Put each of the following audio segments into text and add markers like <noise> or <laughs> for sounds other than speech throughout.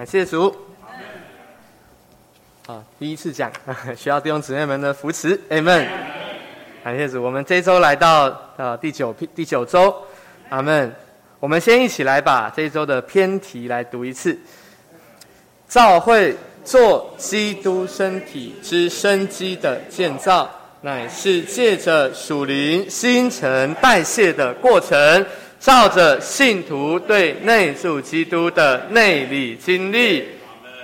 感谢主。啊，第一次讲，<laughs> 需要弟兄姊妹们的扶持，Amen。感谢主，我们这周来到呃第九第九周，阿门。我们先一起来把这一周的篇题来读一次。教会做基督身体之生机的建造，乃是借着属灵新陈代谢的过程，照着信徒对内住基督的内里经历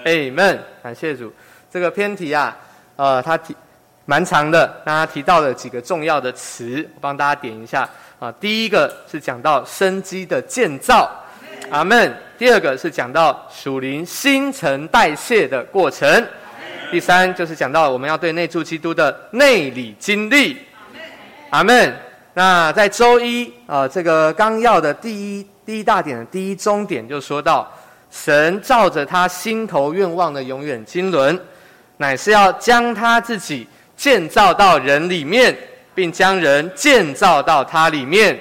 ，Amen。感谢主。这个篇题啊，呃，它提蛮长的，那他提到了几个重要的词，我帮大家点一下啊。第一个是讲到生机的建造，阿门。第二个是讲到属灵新陈代谢的过程，第三就是讲到我们要对内住基督的内里经历，阿门。那在周一啊，这个纲要的第一第一大点的第一终点就说到，神照着他心头愿望的永远经纶。乃是要将他自己建造到人里面，并将人建造到他里面。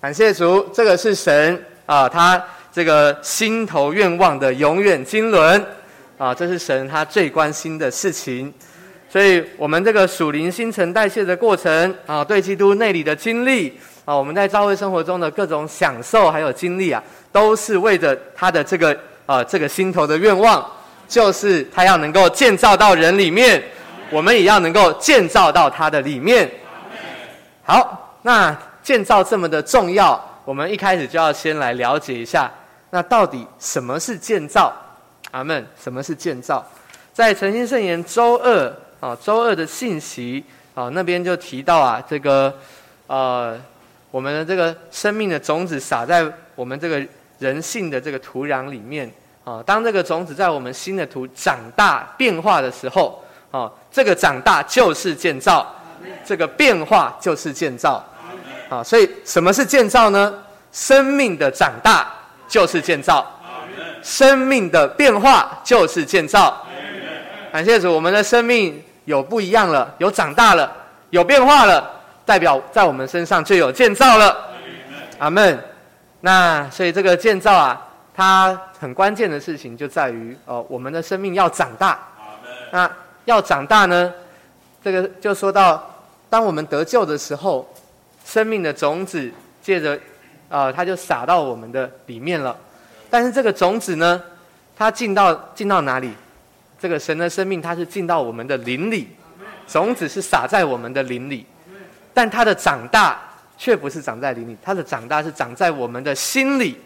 感谢主，这个是神啊，他这个心头愿望的永远经纶啊，这是神他最关心的事情。所以，我们这个属灵新陈代谢的过程啊，对基督内里的经历啊，我们在教会生活中的各种享受还有经历啊，都是为着他的这个啊这个心头的愿望。就是他要能够建造到人里面，我们也要能够建造到他的里面。好，那建造这么的重要，我们一开始就要先来了解一下，那到底什么是建造？阿门。什么是建造？在诚心圣言周二啊，周二的信息啊，那边就提到啊，这个呃，我们的这个生命的种子撒在我们这个人性的这个土壤里面。啊，当这个种子在我们心的土长大变化的时候，啊，这个长大就是建造，这个变化就是建造，啊，所以什么是建造呢？生命的长大就是建造，生命的变化就是建造。感谢主，我们的生命有不一样了，有长大了，有变化了，代表在我们身上就有建造了。阿门。那所以这个建造啊。它很关键的事情就在于，哦，我们的生命要长大。那要长大呢，这个就说到，当我们得救的时候，生命的种子借着，啊，它就撒到我们的里面了。但是这个种子呢，它进到进到哪里？这个神的生命，它是进到我们的灵里，种子是撒在我们的灵里，但它的长大却不是长在灵里，它的长大是长在我们的心里。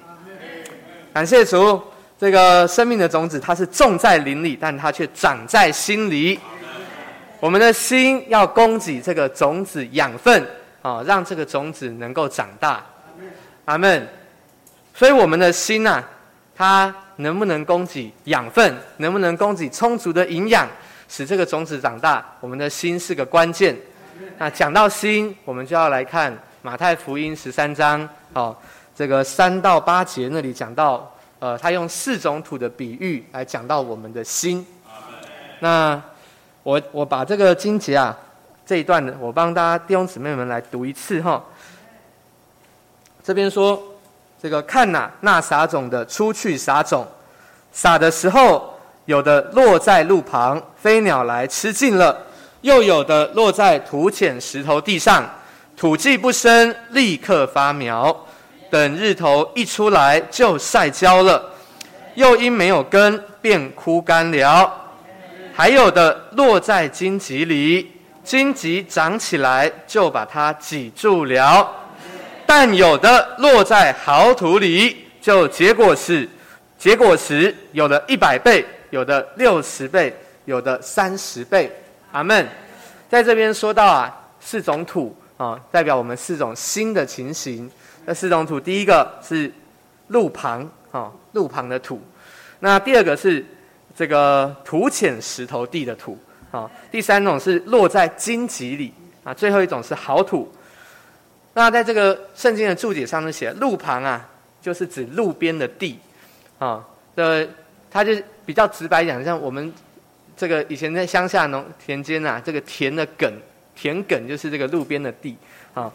感谢主，这个生命的种子，它是种在灵里，但它却长在心里。我们的心要供给这个种子养分啊，让这个种子能够长大。阿门。所以我们的心呐，它能不能供给养分，能不能供给充足的营养，使这个种子长大？我们的心是个关键。那讲到心，我们就要来看马太福音十三章哦。这个三到八节那里讲到，呃，他用四种土的比喻来讲到我们的心。那我我把这个经节啊这一段，我帮大家弟兄姊妹们来读一次哈。这边说，这个看哪，那撒种的出去撒种，撒的时候，有的落在路旁，飞鸟来吃尽了；又有的落在土浅石头地上，土既不深，立刻发苗。等日头一出来就晒焦了，又因没有根便枯干了。还有的落在荆棘里，荆棘长起来就把它挤住了。但有的落在好土里，就结果是，结果时有的一百倍，有的六十倍，有的三十倍。阿门。在这边说到啊，四种土啊，代表我们四种新的情形。那四种土，第一个是路旁，啊，路旁的土；那第二个是这个土浅石头地的土，啊；第三种是落在荆棘里，啊；最后一种是好土。那在这个圣经的注解上面写，路旁啊，就是指路边的地，啊，的，它就比较直白讲，像我们这个以前在乡下农田间啊，这个田的埂，田埂就是这个路边的地，啊，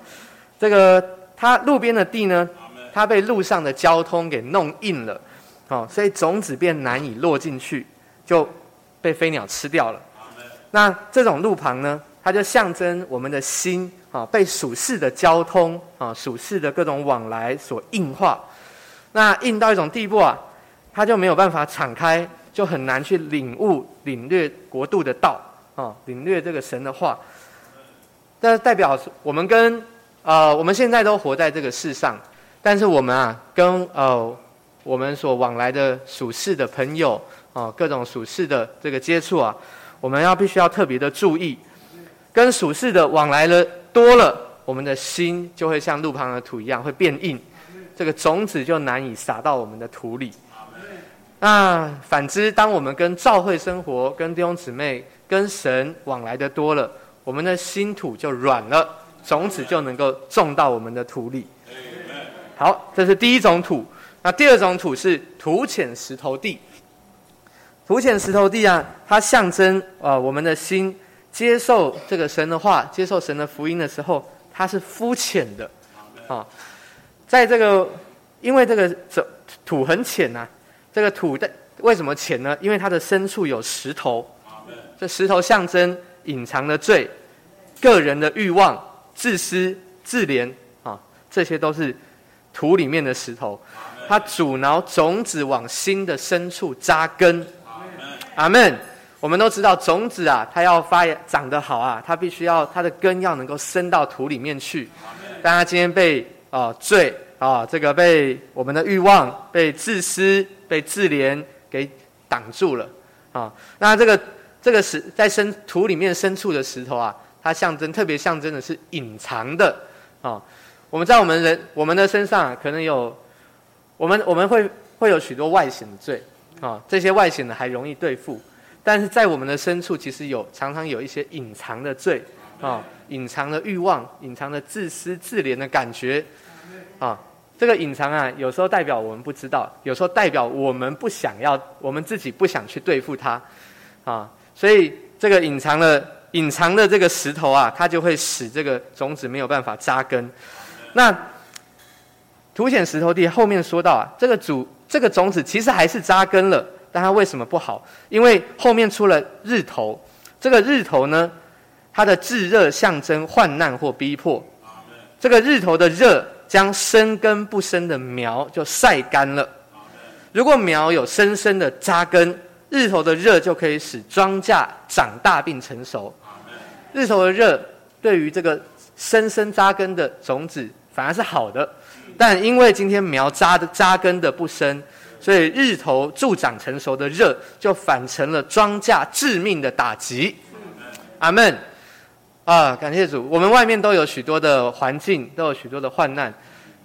这个。它路边的地呢，它被路上的交通给弄硬了，哦，所以种子便难以落进去，就被飞鸟吃掉了。那这种路旁呢，它就象征我们的心啊，被属世的交通啊、属世的各种往来所硬化。那硬到一种地步啊，他就没有办法敞开，就很难去领悟、领略国度的道啊，领略这个神的话。这代表我们跟呃，我们现在都活在这个世上，但是我们啊，跟呃，我们所往来的属世的朋友啊，各种属世的这个接触啊，我们要必须要特别的注意。跟属世的往来了多了，我们的心就会像路旁的土一样会变硬，这个种子就难以撒到我们的土里。那反之，当我们跟教会生活、跟弟兄姊妹、跟神往来的多了，我们的心土就软了，种子就能够种到我们的土里。好，这是第一种土。那第二种土是土浅石头地。土浅石头地啊，它象征啊我们的心。接受这个神的话，接受神的福音的时候，它是肤浅的，啊，在这个，因为这个这土很浅呐、这个土的为什么浅呢？因为它的深处有石头，这石头象征隐藏的罪、个人的欲望、自私、自怜啊，这些都是土里面的石头，它阻挠种子往心的深处扎根。阿门。我们都知道，种子啊，它要发芽长得好啊，它必须要它的根要能够伸到土里面去。但它今天被啊、罪啊、呃，这个被我们的欲望、被自私、被自怜给挡住了啊。那这个这个石在深土里面深处的石头啊，它象征特别象征的是隐藏的啊。我们在我们人我们的身上、可能有我们我们会会有许多外显的罪啊，这些外显的还容易对付。但是在我们的深处，其实有常常有一些隐藏的罪，啊，隐藏的欲望，隐藏的自私自怜的感觉，啊，这个隐藏啊，有时候代表我们不知道，有时候代表我们不想要，我们自己不想去对付它，啊，所以这个隐藏的隐藏的这个石头啊，它就会使这个种子没有办法扎根。那凸显石头地后面说到啊，这个主这个种子其实还是扎根了。但它为什么不好？因为后面出了日头，这个日头呢，它的炙热象征患难或逼迫。这个日头的热将生根不生的苗就晒干了。如果苗有深深的扎根，日头的热就可以使庄稼长大并成熟。日头的热对于这个深深扎根的种子反而是好的，但因为今天苗扎的扎根的不深。所以日头助长成熟的热，就反成了庄稼致命的打击。阿门。啊，感谢主，我们外面都有许多的环境，都有许多的患难。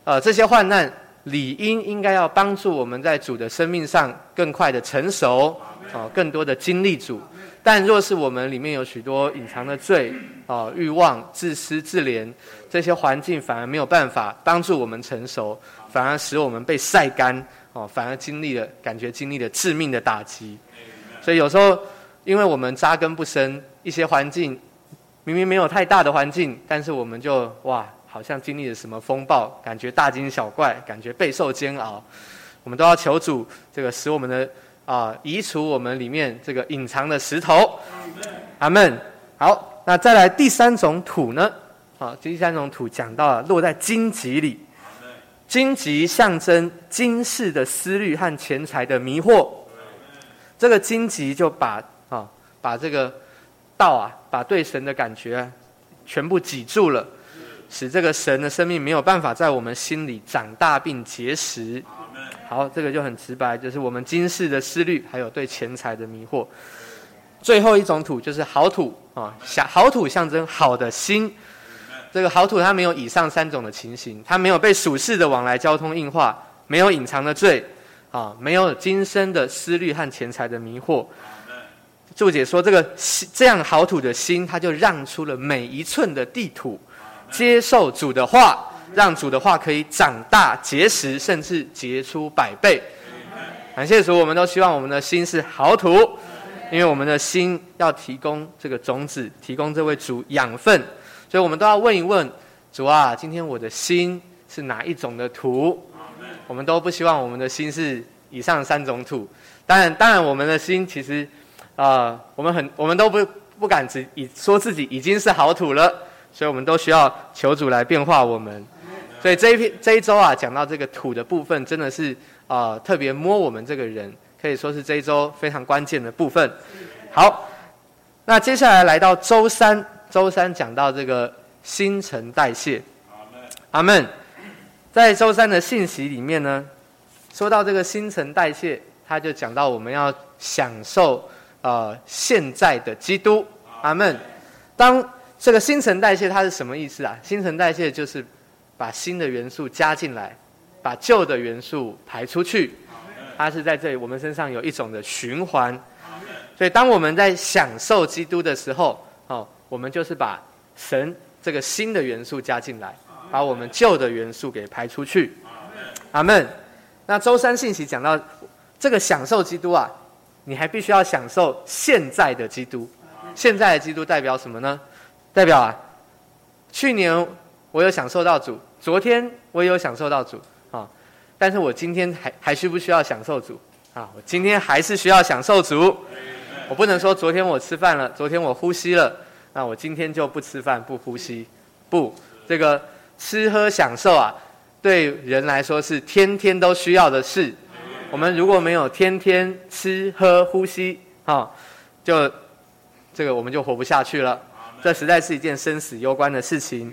呃，这些患难理应应该要帮助我们在主的生命上更快的成熟，啊，更多的经历主。但若是我们里面有许多隐藏的罪，啊，欲望、自私、自怜，这些环境反而没有办法帮助我们成熟，反而使我们被晒干。哦，反而经历了，感觉经历了致命的打击，所以有时候，因为我们扎根不深，一些环境明明没有太大的环境，但是我们就哇，好像经历了什么风暴，感觉大惊小怪，感觉备受煎熬。我们都要求主，这个使我们的啊、移除我们里面这个隐藏的石头。阿门。好，那再来第三种土呢？好，第三种土讲到了落在荆棘里。荆棘象征今世的思虑和钱财的迷惑，这个荆棘就把啊把这个道啊，把对神的感觉，全部挤住了，使这个神的生命没有办法在我们心里长大并结实。好，这个就很直白，就是我们今世的思虑，还有对钱财的迷惑。最后一种土就是好土啊，好土象征好的心。这个好土，它没有以上三种的情形，它没有被属世的往来交通硬化，没有隐藏的罪，啊，没有今生的思虑和钱财的迷惑。注解说，这个这样好土的心，它就让出了每一寸的地土，接受主的话，让主的话可以长大结实，甚至结出百倍。感谢主，我们都希望我们的心是好土，因为我们的心要提供这个种子，提供这位主养分。所以我们都要问一问主啊，今天我的心是哪一种的土？我们都不希望我们的心是以上三种土。当然，当然，我们的心其实，啊、我们很，我们都不不敢只以说自己已经是好土了，所以我们都需要求主来变化我们。所以这一篇这一周啊，讲到这个土的部分，真的是啊、特别摸我们这个人，可以说是这一周非常关键的部分。好，那接下来来到周三，周三讲到这个新陈代谢。阿门。在周三的信息里面呢，说到这个新陈代谢。他就讲到我们要享受呃现在的基督，阿门。当这个新陈代谢它是什么意思啊？新陈代谢就是把新的元素加进来，把旧的元素排出去。它是在这里我们身上有一种的循环。所以当我们在享受基督的时候，哦，我们就是把神这个新的元素加进来，把我们旧的元素给排出去。阿门。那周三信息讲到。这个享受基督啊，你还必须要享受现在的基督。现在的基督代表什么呢？代表啊，去年我有享受到主，昨天我也有享受到主啊，但是我今天还还需不需要享受主啊？我今天还是需要享受主。我不能说昨天我吃饭了，昨天我呼吸了，那我今天就不吃饭不呼吸。不，这个吃喝享受啊，对人来说是天天都需要的事。我们如果没有天天吃喝呼吸，哈，就这个我们就活不下去了。这实在是一件生死攸关的事情。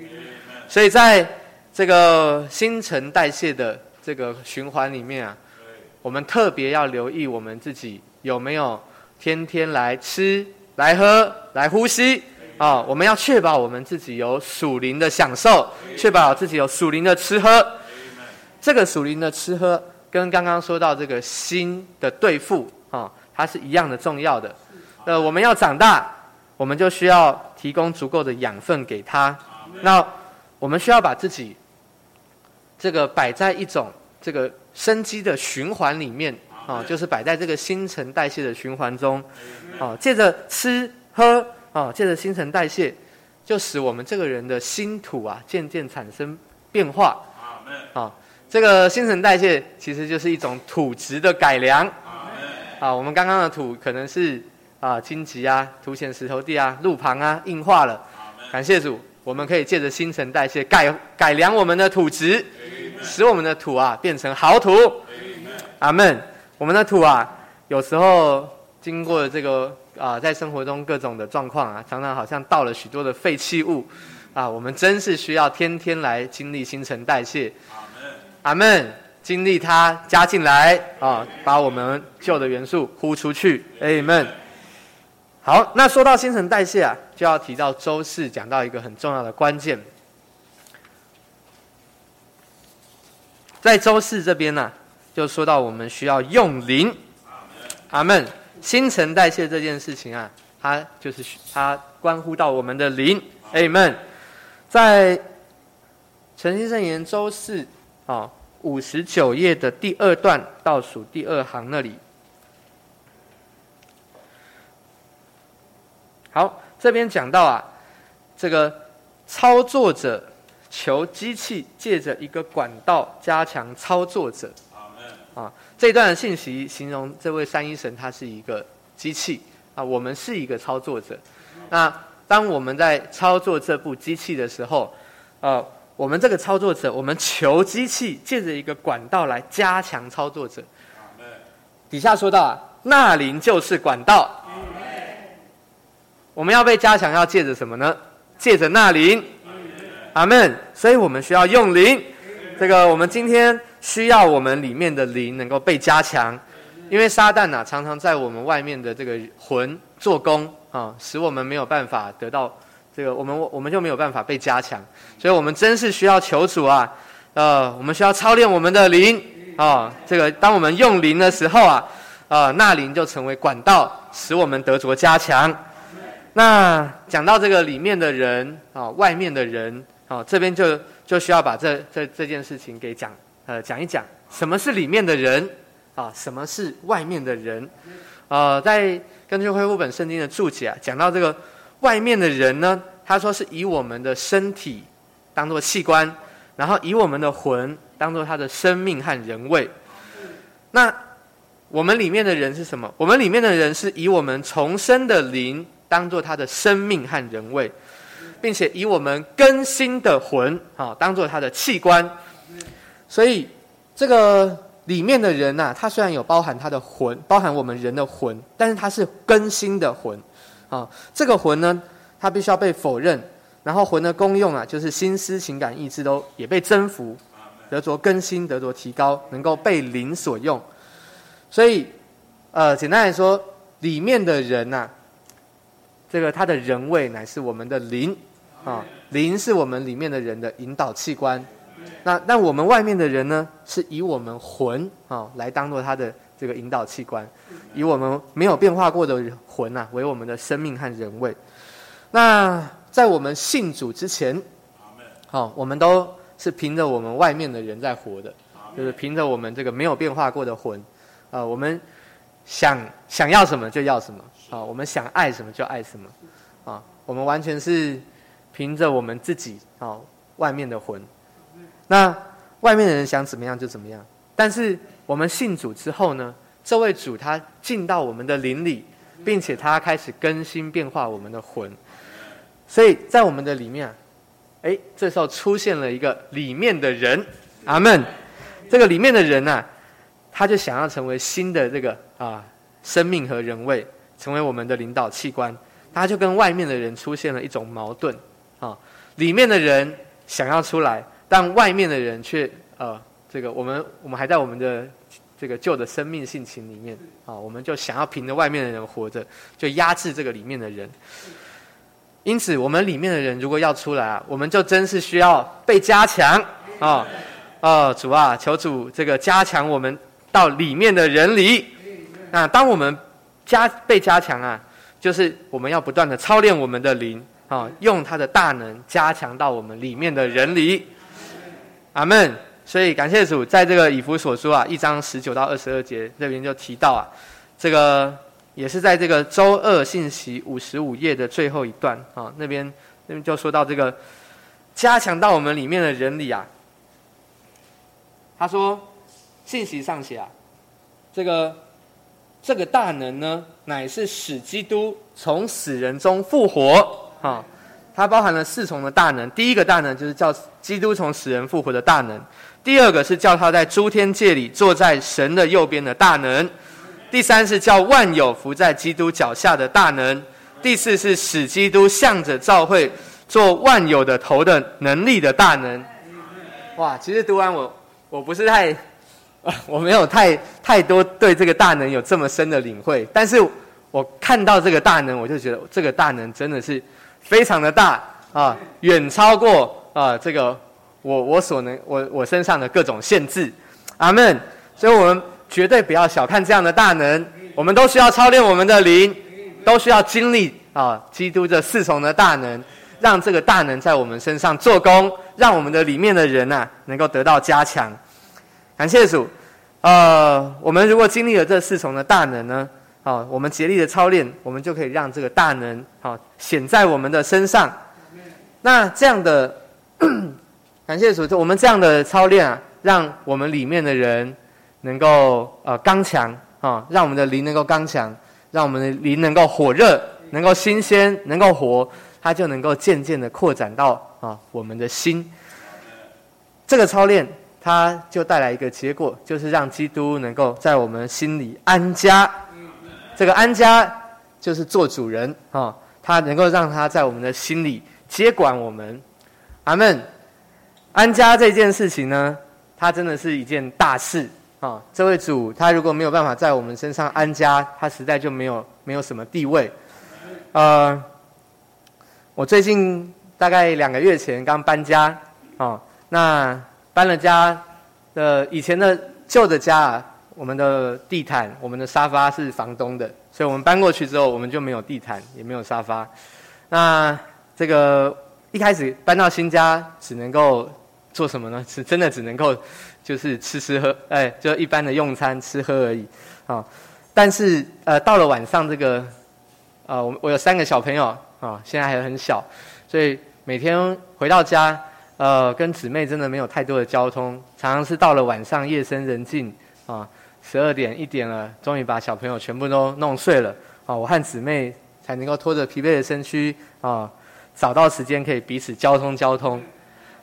所以在这个新陈代谢的这个循环里面啊，我们特别要留意我们自己有没有天天来吃、来喝、来呼吸啊。我们要确保我们自己有属灵的享受，确保自己有属灵的吃喝。这个属灵的吃喝。跟刚刚说到这个心的对付啊，它是一样的重要的。呃，我们要长大，我们就需要提供足够的养分给他。那我们需要把自己这个摆在一种这个生机的循环里面啊，就是摆在这个新陈代谢的循环中啊，借着吃喝啊，借着新陈代谢，就使我们这个人的心土啊渐渐产生变化啊。这个新陈代谢其实就是一种土质的改良。啊，我们刚刚的土可能是啊荆棘啊、土显石头地啊、路旁啊硬化了。感谢主，我们可以借着新陈代谢改改良我们的土质，使我们的土啊变成好土。阿门。我们的土啊，有时候经过这个啊，在生活中各种的状况啊，常常好像倒了许多的废弃物。啊，我们真是需要天天来经历新陈代谢。阿门，经历它加进来啊，把我们旧的元素呼出去。阿门。好，那说到新陈代谢啊，就要提到周四讲到一个很重要的关键。在周四这边呢、啊，就说到我们需要用灵。阿门。新陈代谢这件事情啊，它就是它关乎到我们的灵。阿门。在诚心圣言周四啊。五十九页的第二段倒数第二行那里，好，这边讲到啊，这个操作者求机器借着一个管道加强操作者。啊，这段信息形容这位三一神他是一个机器啊，我们是一个操作者。那当我们在操作这部机器的时候，呃。我们这个操作者，我们求机器借着一个管道来加强操作者。底下说到啊，那灵就是管道。我们要被加强，要借着什么呢？借着那灵。阿门。所以我们需要用灵。这个我们今天需要我们里面的灵能够被加强，因为撒旦呐常常在我们外面的这个魂做工啊，使我们没有办法得到。这个我们我们就没有办法被加强，所以我们真是需要求主啊，呃，我们需要操练我们的灵啊。这个当我们用灵的时候啊，呃，那灵就成为管道，使我们得着加强。那讲到这个里面的人啊，外面的人啊，这边就就需要把这这这件事情给讲呃讲一讲，什么是里面的人啊？什么是外面的人？呃，在根据恢复本圣经的注解啊，讲到这个。外面的人呢，他说是以我们的身体当做器官，然后以我们的魂当做他的生命和人位。那我们里面的人是什么？我们里面的人是以我们重生的灵当做他的生命和人位，并且以我们更新的魂啊当做他的器官。所以这个里面的人呐、啊，他虽然有包含他的魂，包含我们人的魂，但是他是更新的魂啊。这个魂呢，他必须要被否认，然后魂的功用啊，就是心思、情感、意志都也被征服，得着更新，得着提高，能够被灵所用。所以，呃，简单来说，里面的人呐、这个他的人位乃是我们的灵，啊，灵是我们里面的人的引导器官。那那我们外面的人呢，是以我们魂啊来当做他的这个引导器官，以我们没有变化过的魂呐、啊、为我们的生命和人位。那在我们信主之前，好，我们都是凭着我们外面的人在活的，就是凭着我们这个没有变化过的魂。啊、呃，我们想想要什么就要什么啊，我们想爱什么就爱什么啊，我们完全是凭着我们自己啊外面的魂，那外面的人想怎么样就怎么样。但是我们信主之后呢，这位主他进到我们的灵里，并且他开始更新变化我们的魂，所以在我们的里面啊，哎，这时候出现了一个里面的人，阿门。这个里面的人呐、啊。他就想要成为新的这个啊生命和人位，成为我们的领导器官。他就跟外面的人出现了一种矛盾啊，里面的人想要出来，但外面的人却呃这个我们我们还在我们的这个旧的生命性情里面啊，我们就想要凭着外面的人活着，就压制这个里面的人。因此，我们里面的人如果要出来啊，我们就真是需要被加强啊啊主啊，求主这个加强我们。到里面的人里，那当我们加被加强啊，就是我们要不断的操练我们的灵啊，用他的大能加强到我们里面的人里。阿门。所以感谢主，在这个以弗所书啊一章十九到二十二节这边就提到啊，这个也是在这个周二信息五十五页的最后一段啊，那边那边就说到这个加强到我们里面的人里啊，他说。信息上写啊，这个这个大能呢，乃是使基督从死人中复活啊。它包含了四重的大能。第一个大能就是叫基督从死人复活的大能；第二个是叫他在诸天界里坐在神的右边的大能；第三是叫万有伏在基督脚下的大能；第四是使基督向着教会做万有的头的能力的大能。哇，其实读完我我不是太。<laughs> 我没有太太多对这个大能有这么深的领会，但是我看到这个大能，我就觉得这个大能真的是非常的大啊，远超过啊这个我我所能我我身上的各种限制，阿门。所以我们绝对不要小看这样的大能，我们都需要操练我们的灵，都需要经历啊基督这四重的大能，让这个大能在我们身上做工，让我们的里面的人呐、啊、能够得到加强。感谢主，呃，我们如果经历了这四重的大能呢，好，我们竭力的操练，我们就可以让这个大能好显在我们的身上。那这样的，<clears throat> 感谢主，我们这样的操练啊，让我们里面的人能够呃刚强啊，让我们的灵能够刚强，让我们的灵能够火热，能够新鲜，能够活，它就能够渐渐的扩展到啊我们的心。这个操练。它就带来一个结果，就是让基督能够在我们心里安家。这个安家就是做主人啊，他能够让他在我们的心里接管我们。阿门。安家这件事情呢，它真的是一件大事啊。这位主他如果没有办法在我们身上安家，他实在就没有没有什么地位。呃，我最近大概两个月前刚搬家啊，那。搬了家，的以前的旧的家啊，我们的地毯、我们的沙发是房东的，所以我们搬过去之后，我们就没有地毯，也没有沙发。那这个一开始搬到新家，只能够做什么呢？是 <laughs> 真的只能够就是吃吃喝，哎，就一般的用餐吃喝而已啊。但是呃，到了晚上，这个呃，我我有三个小朋友啊，现在还很小，所以每天回到家。呃，跟姊妹真的没有太多的交通，常常是到了晚上夜深人静啊，十二点一点了，终于把小朋友全部都弄睡了啊！我和姊妹才能够拖着疲惫的身躯啊，找到时间可以彼此交通交通。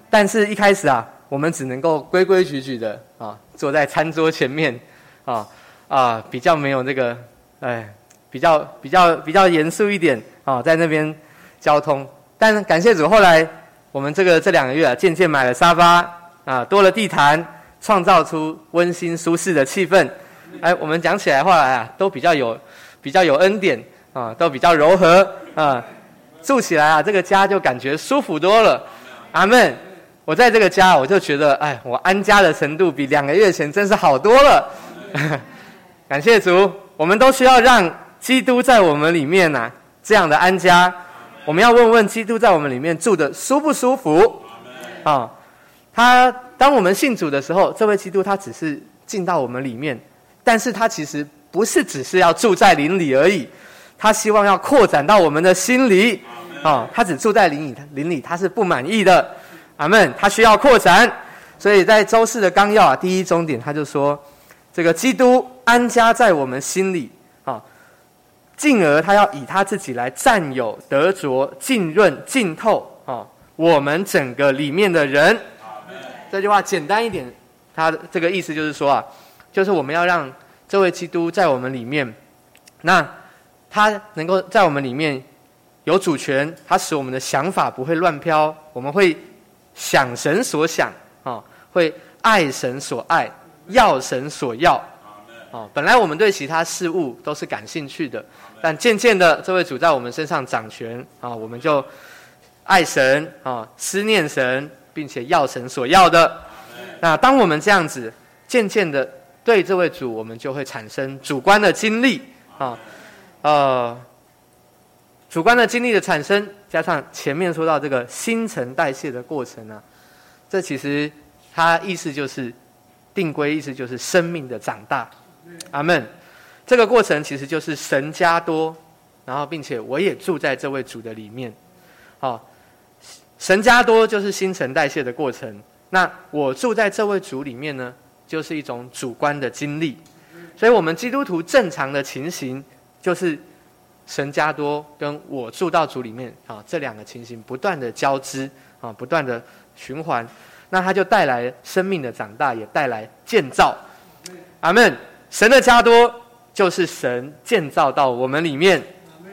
但是，一开始啊，我们只能够规规矩矩的啊，坐在餐桌前面啊啊，比较没有那个哎，比较比较比较严肃一点啊，在那边交通。但感谢主，后来我们这个这两个月啊，渐渐买了沙发啊，多了地毯。创造出温馨舒适的气氛，哎，我们讲起来话来啊，都比较有，比较有恩典啊，都比较柔和啊，住起来啊，这个家就感觉舒服多了。阿门。我在这个家，我就觉得，哎，我安家的程度比两个月前真是好多了。<laughs> 感谢主，我们都需要让基督在我们里面呐、这样的安家。我们要问问基督在我们里面住的舒不舒服？啊，他。当我们信主的时候，这位基督他只是进到我们里面，但是他其实不是只是要住在灵里而已，他希望要扩展到我们的心里。啊，他只住在灵里，灵里他是不满意的。阿门。他需要扩展，所以在周四的纲要啊，第一终点他就说，这个基督安家在我们心里啊，进而他要以他自己来占有、得着、浸润、浸透啊，我们整个里面的人。这句话简单一点，他这个意思就是说啊，就是我们要让这位基督在我们里面，那他能够在我们里面有主权，他使我们的想法不会乱飘，我们会想神所想啊，会爱神所爱，要神所要啊。本来我们对其他事物都是感兴趣的，但渐渐的，这位主在我们身上掌权啊，我们就爱神啊，思念神。并且要神所要的，那当我们这样子渐渐的对这位主，我们就会产生主观的经历啊，呃，主观的经历的产生，加上前面说到这个新陈代谢的过程呢，这其实它意思就是定规，意思就是生命的长大。阿门。这个过程其实就是神加多，然后并且我也住在这位主的里面，好。神加多就是新陈代谢的过程，那我住在这位主里面呢，就是一种主观的经历。所以，我们基督徒正常的情形，就是神加多跟我住到主里面啊，这两个情形不断的交织啊，不断的循环，那它就带来生命的长大，也带来建造。阿门。神的加多就是神建造到我们里面。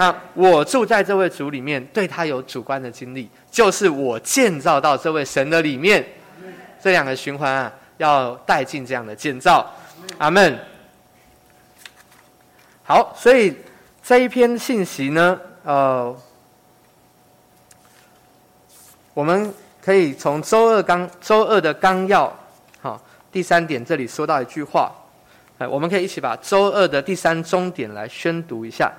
那我住在这位主里面，对他有主观的经历，就是我建造到这位神的里面，这两个循环啊，要带进这样的建造，阿门。好，所以这一篇信息呢，呃，我们可以从周二纲周二的纲要，好，第三点这里说到一句话，哎，我们可以一起把周二的第三终点来宣读一下。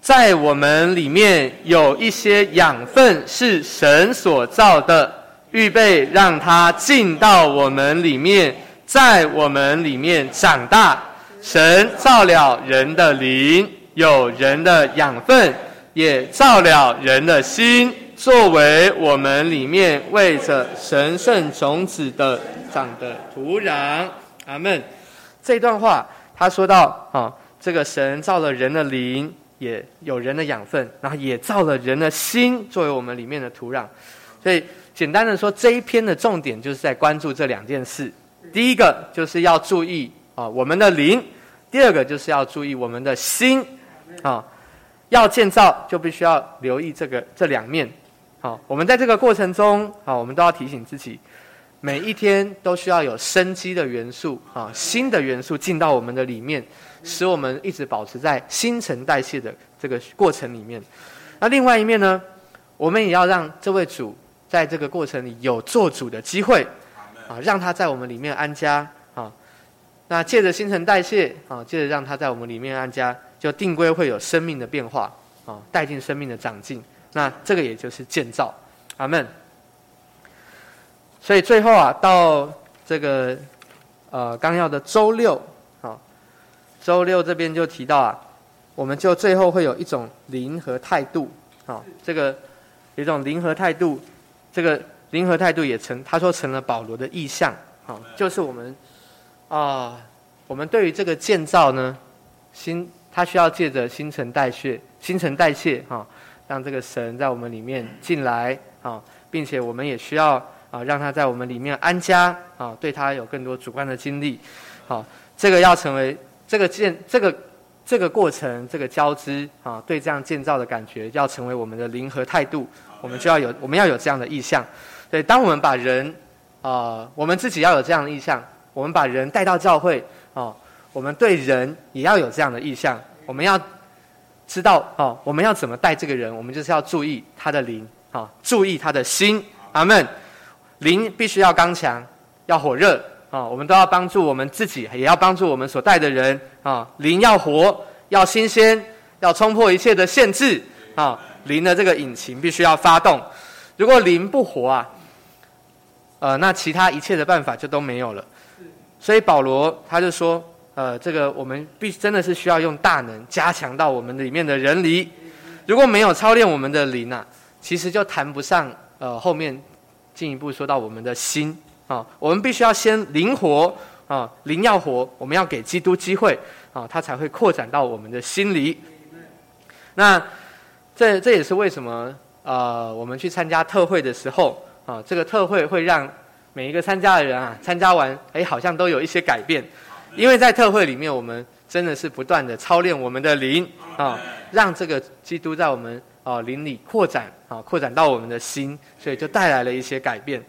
在我们里面有一些养分是神所造的，预备让它进到我们里面，在我们里面长大。神造了人的灵，有人的养分，也造了人的心，作为我们里面为着神圣种子的长的土壤。阿门。这段话他说到啊，这个神造了人的灵。也有人的养分，然后也造了人的心作为我们里面的土壤，所以简单的说，这一篇的重点就是在关注这两件事。第一个就是要注意啊我们的灵，第二个就是要注意我们的心啊。要建造就必须要留意这个这两面。好，我们在这个过程中啊，我们都要提醒自己，每一天都需要有生机的元素啊，新的元素进到我们的里面。使我们一直保持在新陈代谢的这个过程里面。那另外一面呢，我们也要让这位主在这个过程里有做主的机会，啊，让他在我们里面安家啊。那借着新陈代谢啊，借着让他在我们里面安家，就定规会有生命的变化啊，带进生命的长进。那这个也就是建造，阿门。所以最后啊，到这个呃纲要的周六。周六这边就提到啊，我们就最后会有一种灵和态度，啊，这个有一种灵和态度，这个灵和态度也成，他说成了保罗的意象，啊，就是我们啊我们对于这个建造呢，新它需要借着新陈代谢，新陈代谢哈，让这个神在我们里面进来啊，并且我们也需要啊，让他在我们里面安家啊，对他有更多主观的经历，好，这个要成为这个建这个这个过程这个交织啊，对这样建造的感觉要成为我们的灵和态度，我们就要有我们要有这样的意向，对，当我们把人啊，我们自己要有这样的意向，我们把人带到教会啊，我们对人也要有这样的意向，我们要知道哦，我们要怎么带这个人，我们就是要注意他的灵啊，注意他的心，阿门。灵必须要刚强，要火热啊！我们都要帮助我们自己，也要帮助我们所带的人啊！灵要活，要新鲜，要冲破一切的限制啊！灵的这个引擎必须要发动。如果灵不活啊，呃，那其他一切的办法就都没有了。所以保罗他就说，呃，这个我们必真的是需要用大能加强到我们里面的人离。如果没有操练我们的灵啊，其实就谈不上呃后面。进一步说到我们的心啊，我们必须要先灵活啊，灵要活，我们要给基督机会啊，他才会扩展到我们的心里。那这这也是为什么呃，我们去参加特会的时候啊，这个特会会让每一个参加的人啊，参加完哎，好像都有一些改变，因为在特会里面，我们真的是不断的操练我们的灵啊，让这个基督在我们。啊，灵里扩展啊，扩展到我们的心，所以就带来了一些改变。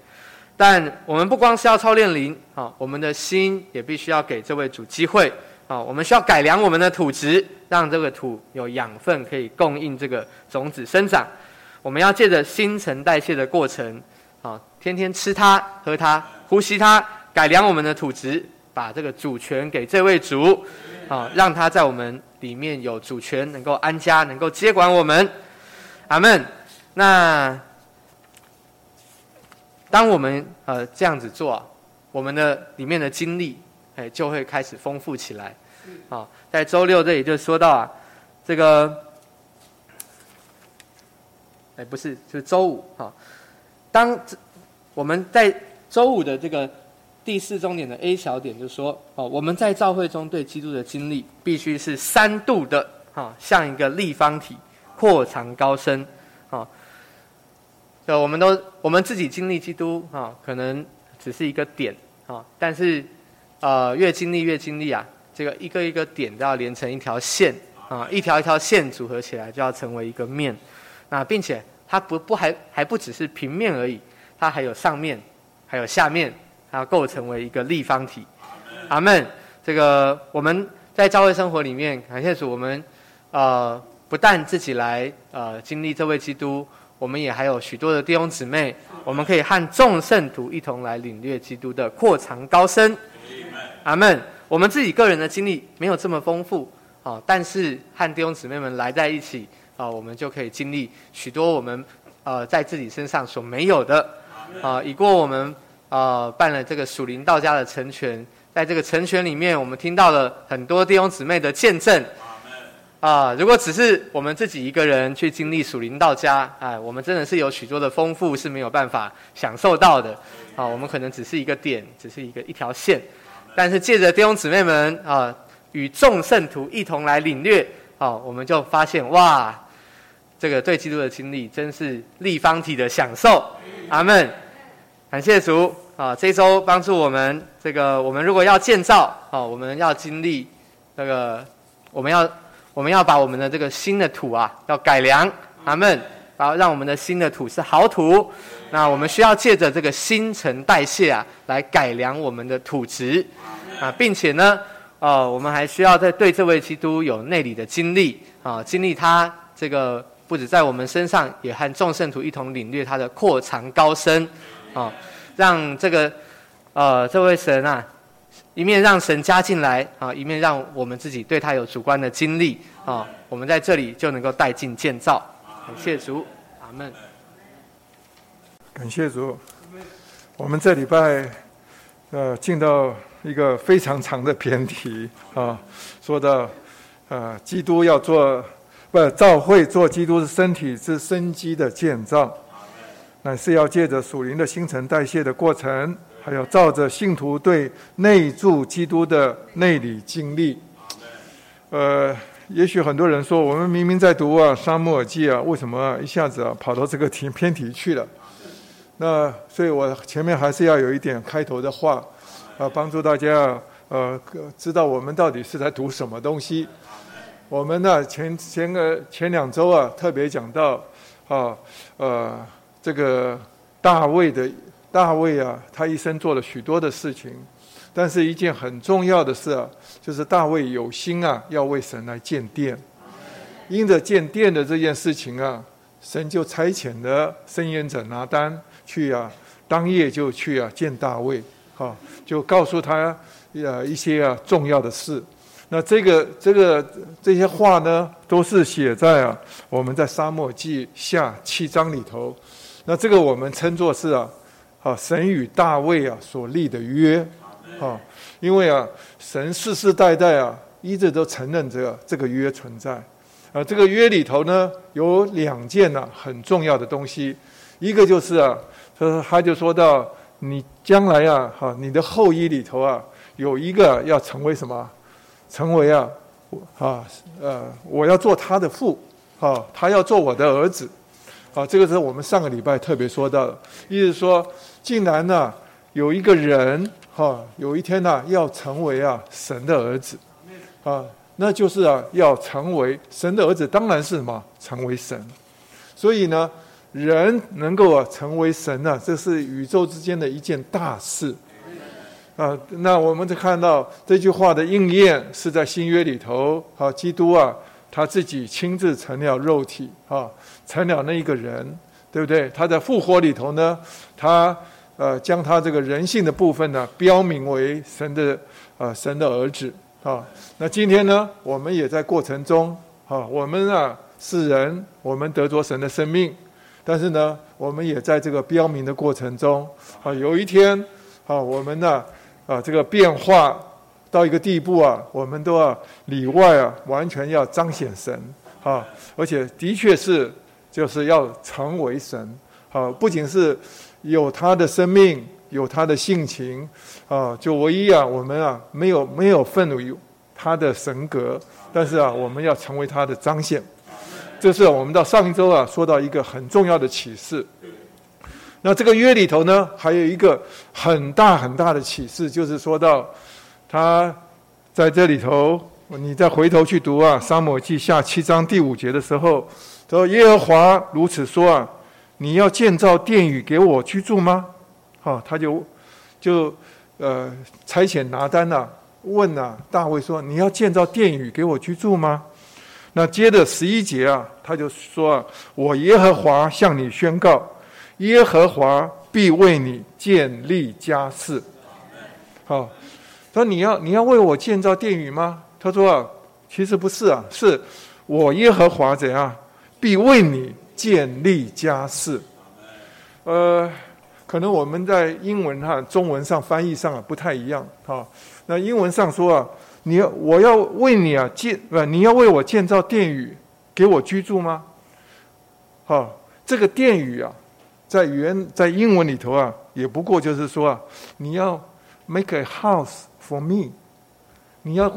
但我们不光是要操练灵啊，我们的心也必须要给这位主机会啊。我们需要改良我们的土质，让这个土有养分可以供应这个种子生长。我们要借着新陈代谢的过程啊，天天吃它、喝它、呼吸它，改良我们的土质，把这个主权给这位主啊，让他在我们里面有主权，能够安家，能够接管我们。阿门。那当我们呃这样子做，我们的里面的经历哎就会开始丰富起来。啊，在周六这里就说到啊，这个哎不是，就是周五哈。当我们在周五的这个第四重点的 A 小点就说哦，我们在教会中对基督的经历必须是三度的啊，像一个立方体。扩长高深，啊，就我们都我们自己经历基督啊，可能只是一个点啊，但是呃越经历越经历啊，这个一个一个点都要连成一条线啊，一条一条线组合起来就要成为一个面，那并且它不不还还不只是平面而已，它还有上面，还有下面，它要构成为一个立方体。阿门。这个我们在教会生活里面，感谢主，我们呃。不但自己来呃经历这位基督，我们也还有许多的弟兄姊妹，我们可以和众圣徒一同来领略基督的扩长高深。阿门。我们自己个人的经历没有这么丰富啊，但是和弟兄姊妹们来在一起啊，我们就可以经历许多我们呃在自己身上所没有的啊。已过我们呃办了这个属灵道家的成全，在这个成全里面，我们听到了很多弟兄姊妹的见证。啊，如果只是我们自己一个人去经历属灵到家，哎，我们真的是有许多的丰富是没有办法享受到的。啊，我们可能只是一个点，只是一个一条线，但是借着弟兄姊妹们啊，与众圣徒一同来领略，啊，我们就发现哇，这个对基督的经历真是立方体的享受。阿门，感谢主啊，这周帮助我们，这个我们如果要建造，啊，我们要经历那个，我们要。我们要把我们的这个新的土啊，要改良，阿门，然后让我们的新的土是好土。那我们需要借着这个新陈代谢啊，来改良我们的土质啊，并且呢，呃，我们还需要在对这位基督有内里的经历啊，经历他这个不止在我们身上，也和众圣徒一同领略他的扩长高深啊，让这个呃这位神啊。一面让神加进来啊，一面让我们自己对他有主观的经历啊，我们在这里就能够带进建造。感谢主，阿门。感谢主，我们这礼拜呃进到一个非常长的篇题啊，说到呃基督要做不教会做基督的身体之生机的建造，乃是要借着属灵的新陈代谢的过程。还有照着信徒对内住基督的内里经历。呃，也许很多人说，我们明明在读啊《撒母耳记》啊，为什么一下子啊跑到这个题偏题去了？那所以我前面还是要有一点开头的话，啊，帮助大家呃知道我们到底是在读什么东西。我们呢前前个前两周啊特别讲到啊呃这个大卫的大卫啊，他一生做了许多的事情，但是一件很重要的事啊，就是大卫有心啊要为神来建殿，因着建殿的这件事情啊，神就差遣了申言者拿单去啊，当夜就去啊见大卫，哈，就告诉他呃一些啊重要的事。那这个这个这些话呢，都是写在啊我们在撒母耳记下七章里头。那这个我们称作是啊，啊神与大卫啊所立的约，啊，因为啊神世世代代啊一直都承认这这个约存在。啊，这个约里头呢有两件呢、很重要的东西，一个就是啊，他他就说到你将来啊哈你的后裔里头啊有一个要成为什么？成为啊，啊，呃，我要做他的父，啊，他要做我的儿子，啊，这个是我们上个礼拜特别说到的，意思说，竟然呢、有一个人，哈、有一天呢、要成为啊神的儿子，啊，那就是啊，要成为神的儿子，当然是什么？成为神，所以呢，人能够啊成为神呢、这是宇宙之间的一件大事。啊，那我们就看到这句话的应验是在新约里头。啊，基督啊，他自己亲自成了肉体，啊，成了那一个人，对不对？他在复活里头呢，他呃将他这个人性的部分呢，标明为神的啊神的儿子。啊，那今天呢，我们也在过程中，啊，我们啊是人，我们得着神的生命，但是呢，我们也在这个标明的过程中，啊，有一天，啊，我们呢。啊，这个变化到一个地步啊，我们都要里外啊，完全要彰显神啊，而且的确是就是要成为神啊，不仅是有他的生命，有他的性情啊，就唯一啊，我们啊没有没有愤怒于他的神格，但是啊，我们要成为他的彰显。这是我们到上一周啊说到一个很重要的启示。那这个约里头呢，还有一个很大很大的启示，就是说到他在这里头，你再回头去读啊，《撒母记下》七章第五节的时候，说耶和华如此说啊，你要建造殿宇给我居住吗？好，他就就呃差遣拿单呐，问啊大卫说，你要建造殿宇给我居住吗？那接着十一节啊，他就说啊，我耶和华向你宣告。耶和华必为你建立家室。好，他说你要你要为我建造殿宇吗？他说啊，其实不是啊，是我耶和华怎样必为你建立家室。呃，可能我们在英文哈中文上翻译上啊不太一样。哈，那英文上说啊，你要我要为你啊建不，你要为我建造殿宇给我居住吗？好，这个殿宇啊。在原在英文里头啊，也不过就是说啊，你要 make a house for me，你要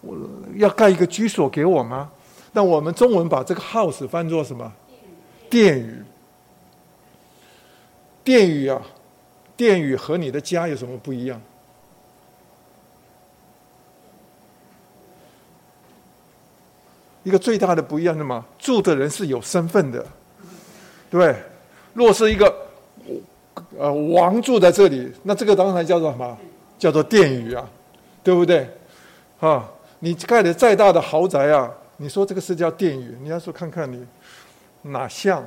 我要盖一个居所给我吗？那我们中文把这个 house 翻作什么？殿宇。殿宇啊，殿宇和你的家有什么不一样？一个最大的不一样是什么？住的人是有身份的，对。若是一个呃王住在这里，那这个当然叫做什么？叫做殿宇啊，对不对？啊，你盖的再大的豪宅啊，你说这个是叫殿宇？你要说看看你哪像？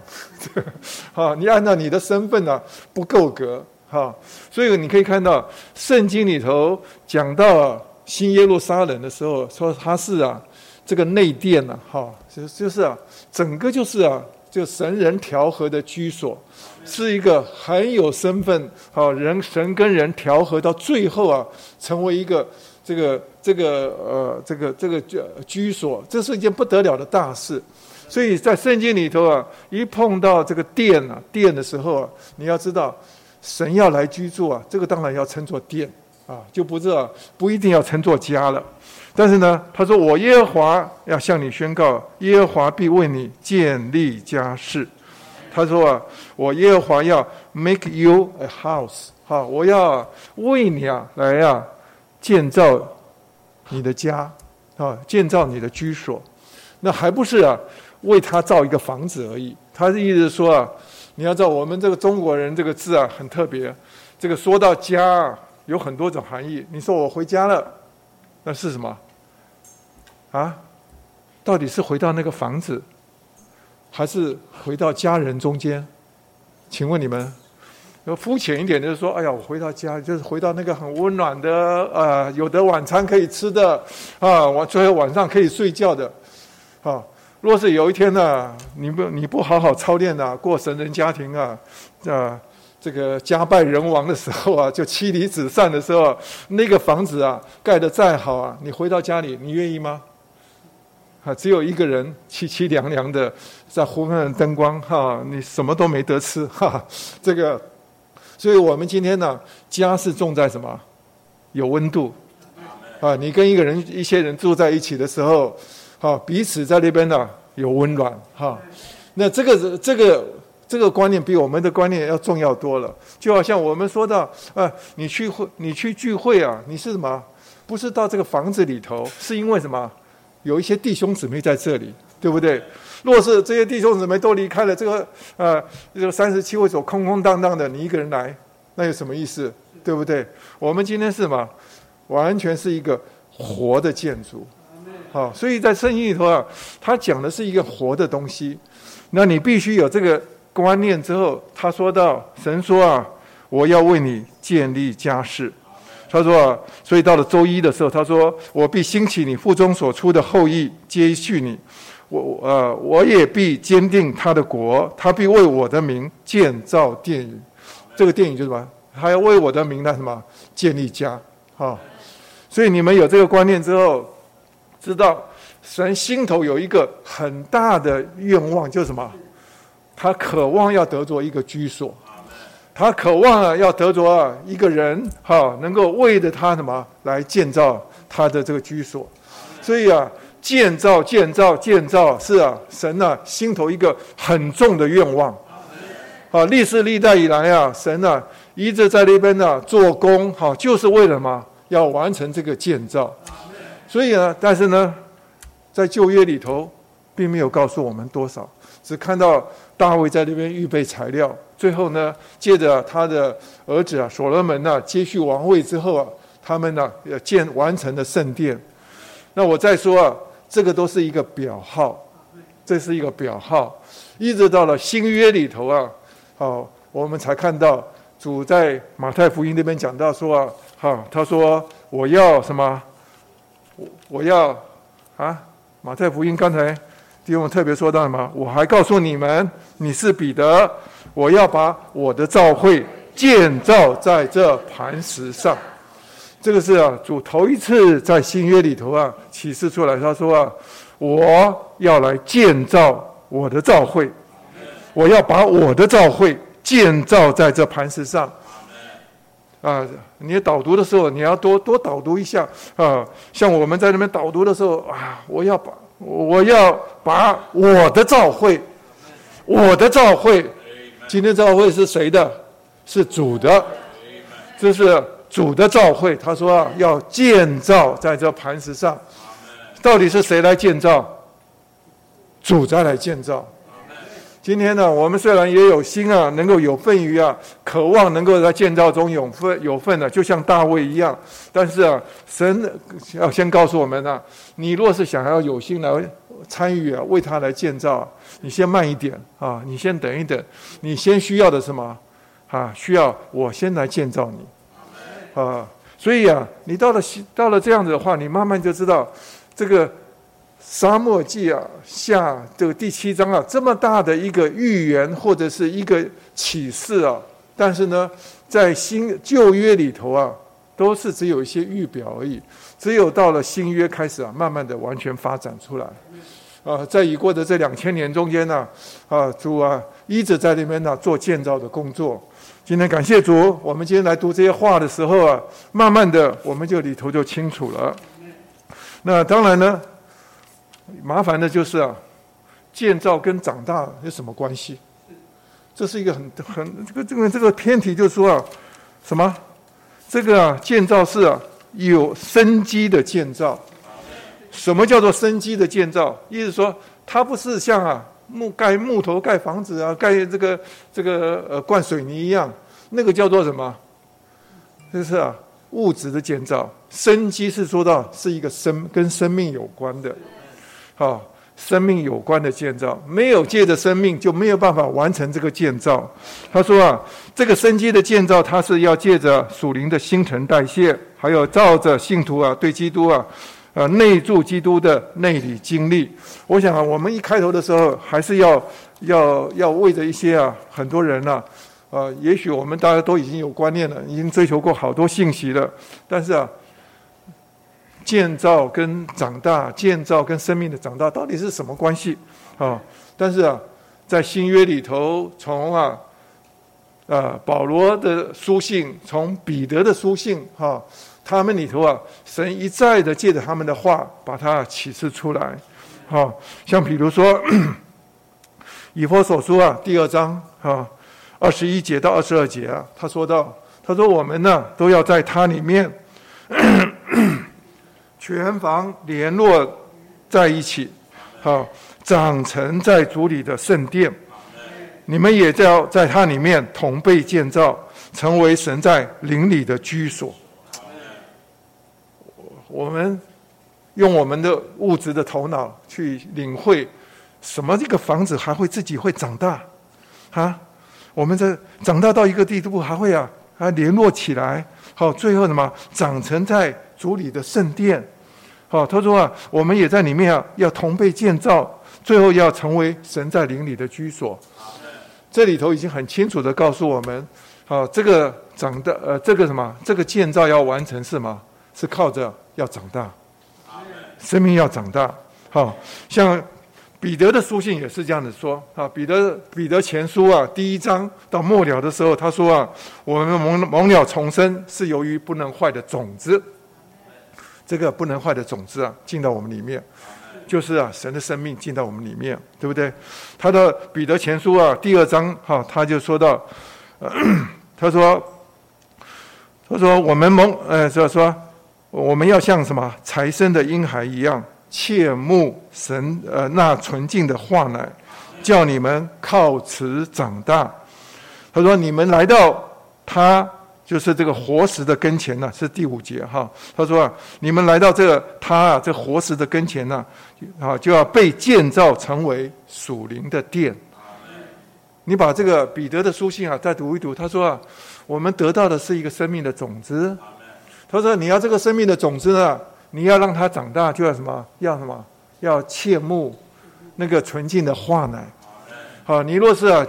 <laughs> 啊，你按照你的身份啊不够格哈。所以你可以看到圣经里头讲到新耶路撒冷的时候，说它是啊这个内殿呐，哈，就就是啊整个就是啊。就神人调和的居所，是一个很有身份，好人神跟人调和到最后啊，成为一个这个这个呃这个这个居居所，这是一件不得了的大事。所以在圣经里头啊，一碰到这个殿啊殿的时候啊，你要知道，神要来居住啊，这个当然要称作殿啊，就不是、啊、不一定要称作家了。但是呢，他说：“我耶和华要向你宣告，耶和华必为你建立家室。”他说：“啊，我耶和华要 make you a house，好，我要为你啊来啊建造你的家，啊，建造你的居所。那还不是啊为他造一个房子而已。他的意思是说啊，你要知道我们这个中国人这个字啊很特别，这个说到家有很多种含义。你说我回家了。”那是什么？啊，到底是回到那个房子，还是回到家人中间？请问你们，肤浅一点，就是说，哎呀，我回到家，就是回到那个很温暖的，呃，有的晚餐可以吃的，啊，我最后晚上可以睡觉的，啊，若是有一天呢，你不你不好好操练啊，过神人家庭啊，啊。这个家败人亡的时候啊，就妻离子散的时候，那个房子啊盖得再好啊，你回到家里，你愿意吗？啊，只有一个人凄凄凉凉的，在昏暗灯光哈，你什么都没得吃哈。这个，所以我们今天呢，家是重在什么？有温度啊！你跟一个人、一些人住在一起的时候，啊，彼此在那边呢有温暖哈。那这个这个。这个观念比我们的观念要重要多了。就好像我们说到，啊，你去会，你去聚会啊，你是什么？不是到这个房子里头，是因为什么？有一些弟兄姊妹在这里，对不对？若是这些弟兄姊妹都离开了，这个呃，这个三十七会所空空荡荡的，你一个人来，那有什么意思？对不对？我们今天是什么？完全是一个活的建筑。好，所以在圣经里头啊，他讲的是一个活的东西，那你必须有这个。观念之后，他说到：“神说啊，我要为你建立家室。”他说啊，所以到了周一的时候，他说：“我必兴起你腹中所出的后裔接续你，我呃，我也必坚定他的国，他必为我的名建造殿宇。这个殿宇就是什么？他要为我的名来什么建立家？哈，所以你们有这个观念之后，知道神心头有一个很大的愿望，就是什么？他渴望要得着一个居所，他渴望啊要得着一个人哈，能够为着他什么来建造他的这个居所，所以啊建造建造建造是啊神啊心头一个很重的愿望，啊历世历代以来啊神啊一直在那边呢做工哈，就是为了嘛要完成这个建造，所以呢但是呢在旧约里头并没有告诉我们多少，只看到。大卫在那边预备材料，最后呢，借着他的儿子啊，所罗门呢接续王位之后啊，他们呢要建完成的圣殿。那我再说啊，这个都是一个表号，这是一个表号，一直到了新约里头啊，好，我们才看到主在马太福音那边讲到说啊，好，他说我要什么？我我要啊，马太福音刚才。弟兄特别说到什么？我还告诉你们，你是彼得，我要把我的教会建造在这磐石上。这个是啊，主头一次在新约里头啊启示出来。他说啊，我要来建造我的教会，我要把我的教会建造在这磐石上。啊，你导读的时候，你要多多导读一下啊。像我们在那边导读的时候啊，我要把。我要把我的教会，我的教会，今天教会是谁的？是主的，这是主的教会。他说要建造在这磐石上，到底是谁来建造？主再来建造。今天呢，我们虽然也有心啊，能够有份于啊，渴望能够在建造中有份有份的，就像大卫一样。但是啊，神要先告诉我们啊，你若是想要有心来参与啊，为他来建造，你先慢一点啊，你先等一等，你先需要的是什么啊？需要我先来建造你啊。所以啊，你到了到了这样子的话，你慢慢就知道这个。沙漠记啊，下这个第七章啊，这么大的一个预言或者是一个启示啊，但是呢，在新旧约里头啊，都是只有一些预表而已。只有到了新约开始啊，慢慢的完全发展出来。啊，在已过的这两千年中间呢，啊，主啊一直在里面呢做建造的工作。今天感谢主，我们今天来读这些话的时候啊，慢慢的我们就里头就清楚了。那当然呢，麻烦的就是啊，建造跟长大有什么关系？这是一个很很这个这个这个偏题，就是说啊，什么？这个啊建造是啊有生机的建造。什么叫做生机的建造？意思说，它不是像啊木盖木头盖房子啊，盖这个这个呃灌水泥一样，那个叫做什么？就是啊物质的建造。生机是说到是一个生跟生命有关的，好，生命有关的建造，没有借着生命就没有办法完成这个建造。他说啊，这个生机的建造，它是要借着属灵的新陈代谢，还有照着信徒啊对基督啊。呃，内住基督的内里经历，我想啊，我们一开头的时候还是要要要为着一些啊很多人呐，啊，呃，也许我们大家都已经有观念了，已经追求过好多信息了，但是啊，建造跟长大，建造跟生命的长大到底是什么关系啊？但是啊，在新约里头，从啊，呃，保罗的书信，从彼得的书信，哈，他们里头啊，神一再的借着他们的话，把它启示出来。好，像比如说 <clears throat> 以弗所书啊，第二章啊，二十一节到二十二节啊，他说到，他说我们呢都要在他里面 <clears throat> 全房联络在一起，好，长成在主里的圣殿。你们也要在他里面同被建造，成为神在灵里的居所。我们用我们的物质的头脑去领会，什么这个房子还会自己会长大，啊？我们这长大到一个地步还会啊，还联络起来，好，最后什么长成在主里的圣殿，好，他说啊，我们也在里面啊，要同被建造，最后要成为神在灵里的居所。这里头已经很清楚地告诉我们，好，这个长的呃，这个什么，这个建造要完成是吗？是靠着。要长大，生命要长大。好，像彼得的书信也是这样子说啊。彼得彼得前书啊，第一章到末了的时候，他说啊，我们蒙蒙鸟重生，是由于不能坏的种子。这个不能坏的种子啊，进到我们里面，就是啊，神的生命进到我们里面，对不对？他的彼得前书啊，第二章哈，他就说到，呃、<clears throat> 他说，他说我们蒙呃，说说。我们要像什么才生的婴孩一样，切慕神呃那纯净的话奶，叫你们靠此长大。他说：“你们来到他就是这个活石的跟前呢，是第五节哈。他说啊，你们来到这个他啊，这活石的跟前呢，啊就要被建造成为属灵的殿。你把这个彼得的书信啊再读一读。他说啊，我们得到的是一个生命的种子。”他说：“你要这个生命的种子呢，你要让它长大，就要什么？要什么？要切慕那个纯净的话奶。好，你若是啊，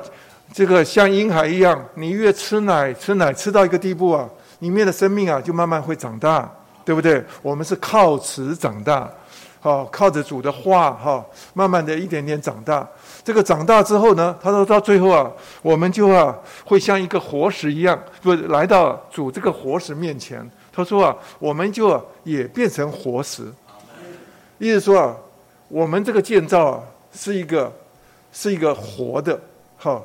这个像婴孩一样，你越吃奶，吃奶吃到一个地步啊，里面的生命啊，就慢慢会长大，对不对？我们是靠此长大，好，靠着主的话，哈，慢慢的一点点长大。这个长大之后呢，他说到最后啊，我们就啊，会像一个活石一样，不来到主这个活石面前。”他说啊，我们就也变成活石，意思说啊，我们这个建造啊，是一个是一个活的，哈，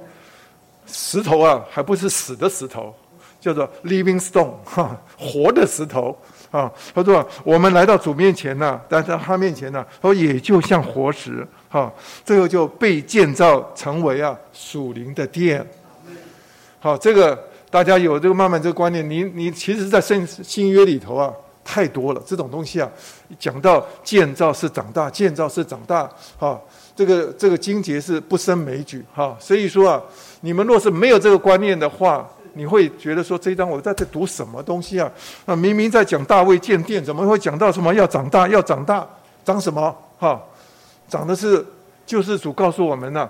石头啊，还不是死的石头，叫做 living stone，哈，活的石头啊。他说啊，我们来到主面前呢，但在他面前呢，他说也就像活石，哈，最后就被建造成为啊属灵的殿。好，这个。大家有这个慢慢这个观念，你你其实，在圣新约里头啊，太多了这种东西啊，讲到建造是长大，建造是长大，哈，这个这个经节是不胜枚举，哈，所以说啊，你们若是没有这个观念的话，你会觉得说，这一章我在这读什么东西啊？啊，明明在讲大卫建殿，怎么会讲到什么要长大，要长大，长什么？哈，长的是救世主告诉我们呢、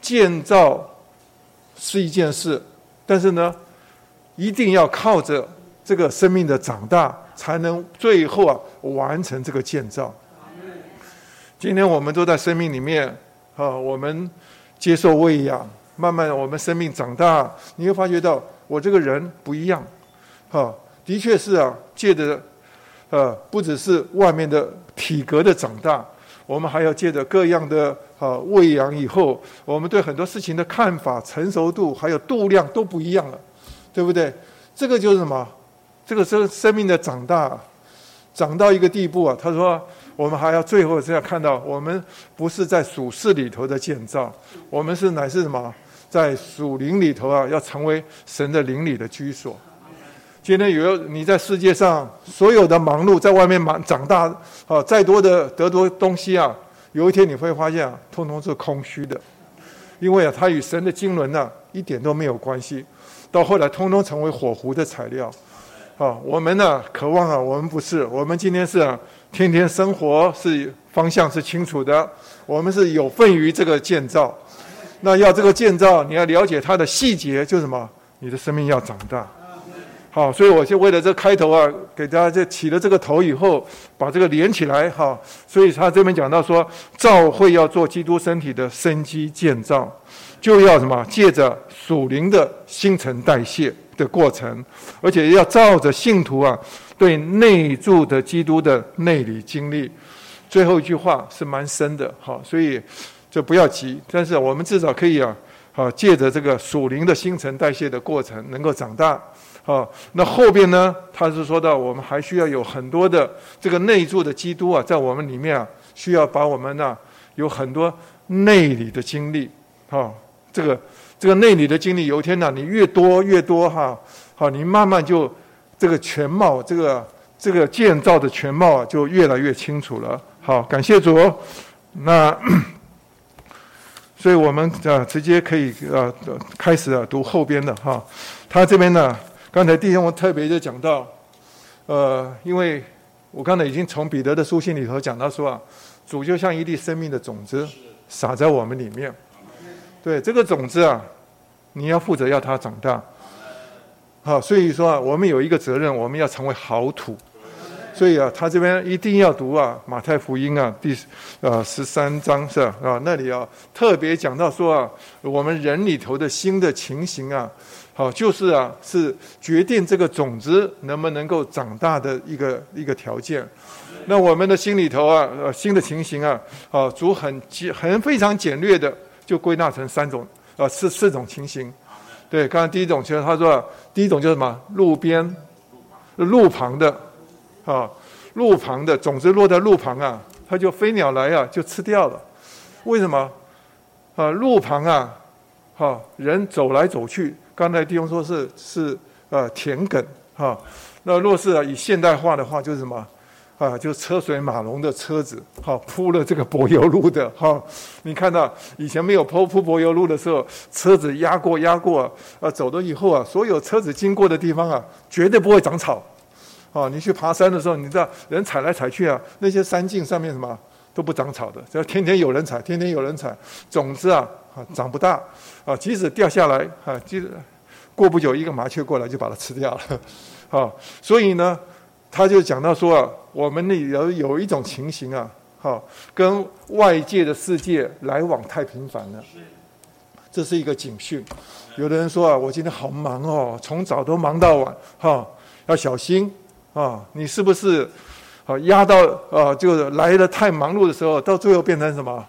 建造是一件事。但是呢，一定要靠着这个生命的长大，才能最后啊完成这个建造。今天我们都在生命里面，啊，我们接受喂养，慢慢我们生命长大，你会发觉到我这个人不一样，哈，的确是啊，借着，呃，不只是外面的体格的长大，我们还要借着各样的啊喂养以后，我们对很多事情的看法、成熟度还有度量都不一样了，对不对？这个就是什么？这个生生命的长大。长到一个地步啊，他说：“我们还要最后是要看到，我们不是在属世里头的建造，我们是乃是什么，在属灵里头啊，要成为神的灵里的居所。今天有你在世界上所有的忙碌，在外面忙长大啊，再多的得多东西啊，有一天你会发现啊，通通是空虚的，因为啊，它与神的经纶啊一点都没有关系，到后来通通成为火湖的材料。”啊，我们呢，渴望啊，我们不是，我们今天是啊，天天生活是方向是清楚的，我们是有份于这个建造。那要这个建造，你要了解它的细节，就是什么？你的生命要长大。好，所以我就为了这开头啊，给大家这起了这个头以后，把这个连起来哈。所以他这边讲到说，教会要做基督身体的生机建造，就要什么？借着属灵的新陈代谢。的过程，而且要照着信徒啊对内住的基督的内里经历。最后一句话是蛮深的，好，所以就不要急。但是我们至少可以啊，好借着这个属灵的新陈代谢的过程，能够长大。好，那后边呢，他是说到我们还需要有很多的这个内住的基督啊，在我们里面啊，需要把我们呢、有很多内里的经历，好，这个。这个内里的经历，有一天呢、你越多越多哈，好，你慢慢就这个全貌，这个这个建造的全貌啊，就越来越清楚了。好，感谢主。那所以我们啊，直接可以啊开始啊读后边的哈。他这边呢，刚才弟兄们特别就讲到，呃，因为我刚才已经从彼得的书信里头讲到说啊，主就像一粒生命的种子撒在我们里面。对这个种子啊，你要负责要它长大，好，所以说啊，我们有一个责任，我们要成为好土，所以啊，他这边一定要读啊，马太福音啊，第呃十三章是吧？啊，那里啊特别讲到说啊，我们人里头的心的情形啊，好，就是啊是决定这个种子能不能够长大的一个一个条件。那我们的心里头啊，呃，新的情形啊，啊，主很很非常简略的。就归纳成三种，呃，四四种情形。对，刚才第一种，其实他说，第一种就是什么？路边、路旁的，啊，路旁的种子落在路旁啊，它就飞鸟来啊，就吃掉了。为什么？啊，路旁啊，哈，人走来走去。刚才弟兄说是是呃田埂，哈，那若是啊以现代化的话，就是什么？啊，就车水马龙的车子，好铺了这个柏油路的，哈，你看到以前没有铺铺柏油路的时候，车子压过压过，啊，走了以后啊，所有车子经过的地方啊，绝对不会长草，啊，你去爬山的时候，你知道人踩来踩去啊，那些山径上面什么都不长草的，只要天天有人踩，天天有人踩，种子啊，啊长不大，啊，即使掉下来，啊，即使过不久一个麻雀过来就把它吃掉了，啊，所以呢。他就讲到说啊，我们那有有一种情形啊，哈，跟外界的世界来往太频繁了，这是一个警讯。有的人说啊，我今天好忙哦，从早都忙到晚，哈，要小心啊，你是不是啊压到啊，就来的太忙碌的时候，到最后变成什么？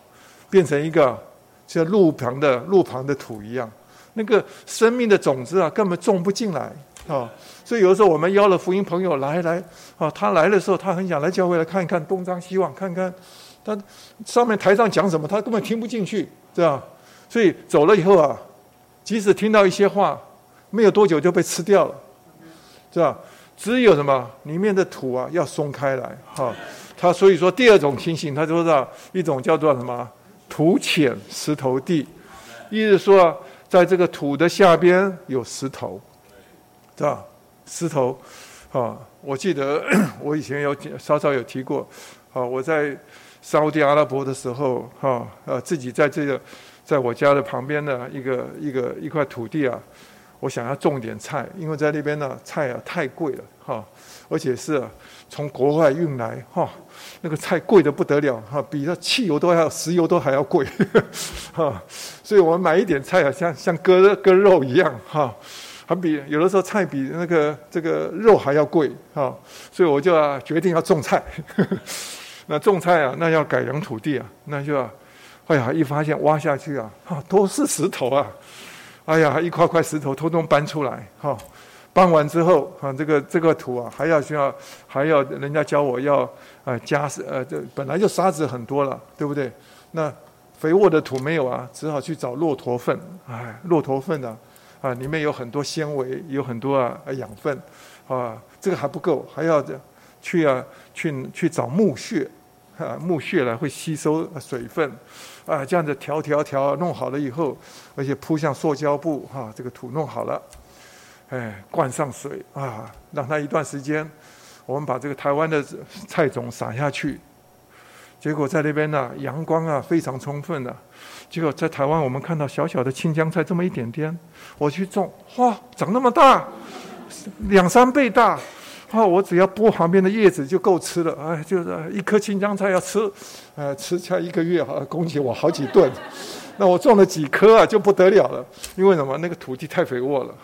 变成一个像路旁的路旁的土一样，那个生命的种子啊，根本种不进来啊。所以有的时候我们邀了福音朋友来来，啊，他来的时候他很想来教会来看一看，东张西望看看，他上面台上讲什么他根本听不进去，对吧？所以走了以后啊，即使听到一些话，没有多久就被吃掉了，是吧？只有什么里面的土啊要松开来，哈，他所以说第二种情形，他说到一种叫做什么土浅石头地，意思说在这个土的下边有石头，是吧？石头，啊，我记得 <coughs> 我以前有稍稍有提过，啊，我在沙乌地阿拉伯的时候，哈、啊，呃，自己在这个，在我家的旁边的一个一个一块土地啊，我想要种点菜，因为在那边呢，菜啊太贵了哈，而且是从国外运来哈，那个菜贵得不得了哈，比那汽油都还要石油都还要贵 <laughs> 哈，所以我们买一点菜啊，像像割割肉一样哈，还比有的时候菜比那个这个肉还要贵哈，所以我就啊决定要种菜。<laughs> 那种菜啊，那要改良土地啊，那就要，哎呀，一发现挖下去啊，哈，都是石头啊。哎呀，一块块石头通通搬出来，哈，搬完之后，啊，这个这个土啊，还要需要还要人家教我要呃加呃，这本来就沙子很多了，对不对？那肥沃的土没有啊，只好去找骆驼粪，哎，骆驼粪呢，啊，里面有很多纤维，有很多啊养分，啊，这个还不够，还要去啊去去找木屑，啊，木屑来会吸收水分。啊，这样子调调调，弄好了以后，而且铺上塑胶布，哈、啊，这个土弄好了，哎，灌上水啊，让它一段时间，我们把这个台湾的菜种撒下去，结果在那边呢、阳光啊非常充分的、结果在台湾我们看到小小的青江菜这么一点点，我去种，哇，长那么大，两三倍大。啊，我只要剥旁边的叶子就够吃了，哎，就是一颗青江菜要吃，呃，吃下一个月哈，供给我好几顿。<laughs> 那我种了几棵啊，就不得了了，因为什么？那个土地太肥沃了。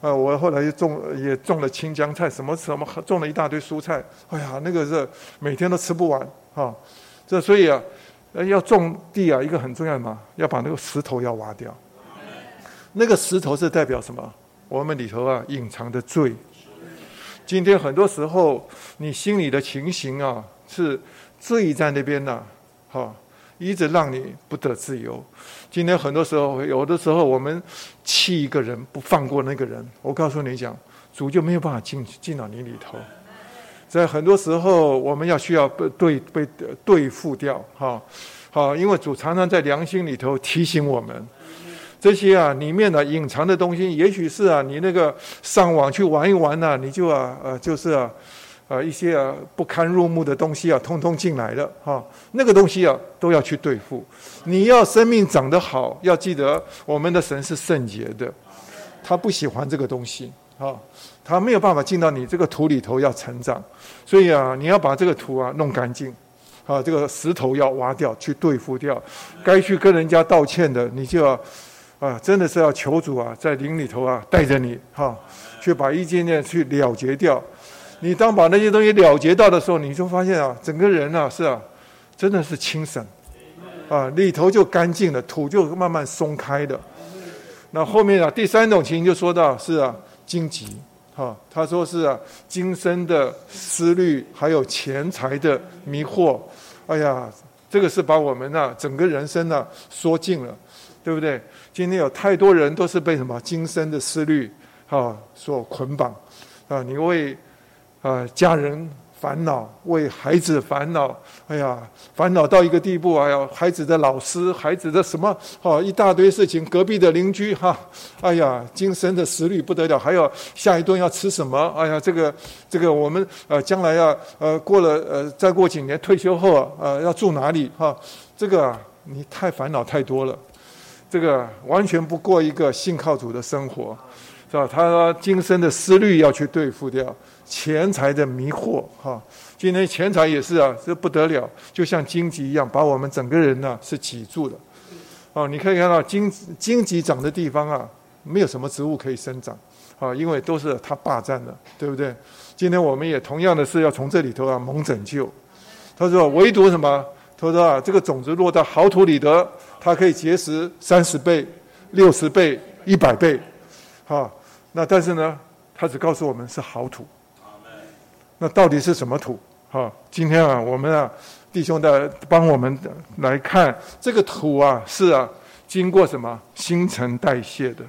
啊，我后来又种也种了青江菜，什么什么种了一大堆蔬菜。哎呀，那个是每天都吃不完啊。这所以啊，要种地啊，一个很重要的嘛，要把那个石头要挖掉。那个石头是代表什么？我们里头啊隐藏的罪。今天很多时候，你心里的情形啊，是罪在那边呢，哈，一直让你不得自由。今天很多时候，有的时候我们气一个人，不放过那个人，我告诉你讲，主就没有办法进进到你里头。在很多时候，我们要需要被对被对付掉，哈，好，因为主常常在良心里头提醒我们。这些啊，里面的隐藏的东西，也许是啊，你那个上网去玩一玩呐、啊，你就啊，呃，就是啊，呃，一些啊不堪入目的东西啊，通通进来了哈。那个东西啊，都要去对付。你要生命长得好，要记得我们的神是圣洁的，他不喜欢这个东西啊，他没有办法进到你这个土里头要成长。所以啊，你要把这个土啊弄干净，啊，这个石头要挖掉，去对付掉。该去跟人家道歉的，你就要。啊，真的是要求主啊，在灵里头啊，带着你哈，去把一件件去了结掉。你当把那些东西了结到的时候，你就发现啊，整个人啊是啊，真的是清省，啊，里头就干净了，土就慢慢松开的。那后面啊，第三种情形就说到是啊，荆棘哈，他说是啊，今生的思虑，还有钱财的迷惑，哎呀，这个是把我们啊整个人生啊说尽了，对不对？今天有太多人都是被什么今生的思虑啊所捆绑啊！你为啊家人烦恼，为孩子烦恼，哎呀，烦恼到一个地步，哎呀，孩子的老师，孩子的什么，哦，一大堆事情，隔壁的邻居哈，哎呀，今生的思虑不得了，还有下一顿要吃什么？哎呀，这个这个我们呃将来要呃过了呃再过几年退休后呃要住哪里哈？这个你太烦恼太多了。这个完全不过一个信靠主的生活，是吧？他说今生的思虑要去对付掉，钱财的迷惑，哈，今天钱财也是啊，这不得了，就像荆棘一样，把我们整个人呢是挤住的。哦，你可以看到荆荆棘长的地方啊，没有什么植物可以生长，啊，因为都是他霸占的，对不对？今天我们也同样的是要从这里头啊蒙拯救。他说唯独什么？他说啊，这个种子落到好土里的。它可以结实三十倍、六十倍、一百倍，哈。那但是呢，他只告诉我们是好土。那到底是什么土？哈，今天啊，我们啊，弟兄的帮我们来看这个土啊，是啊，经过什么新陈代谢的。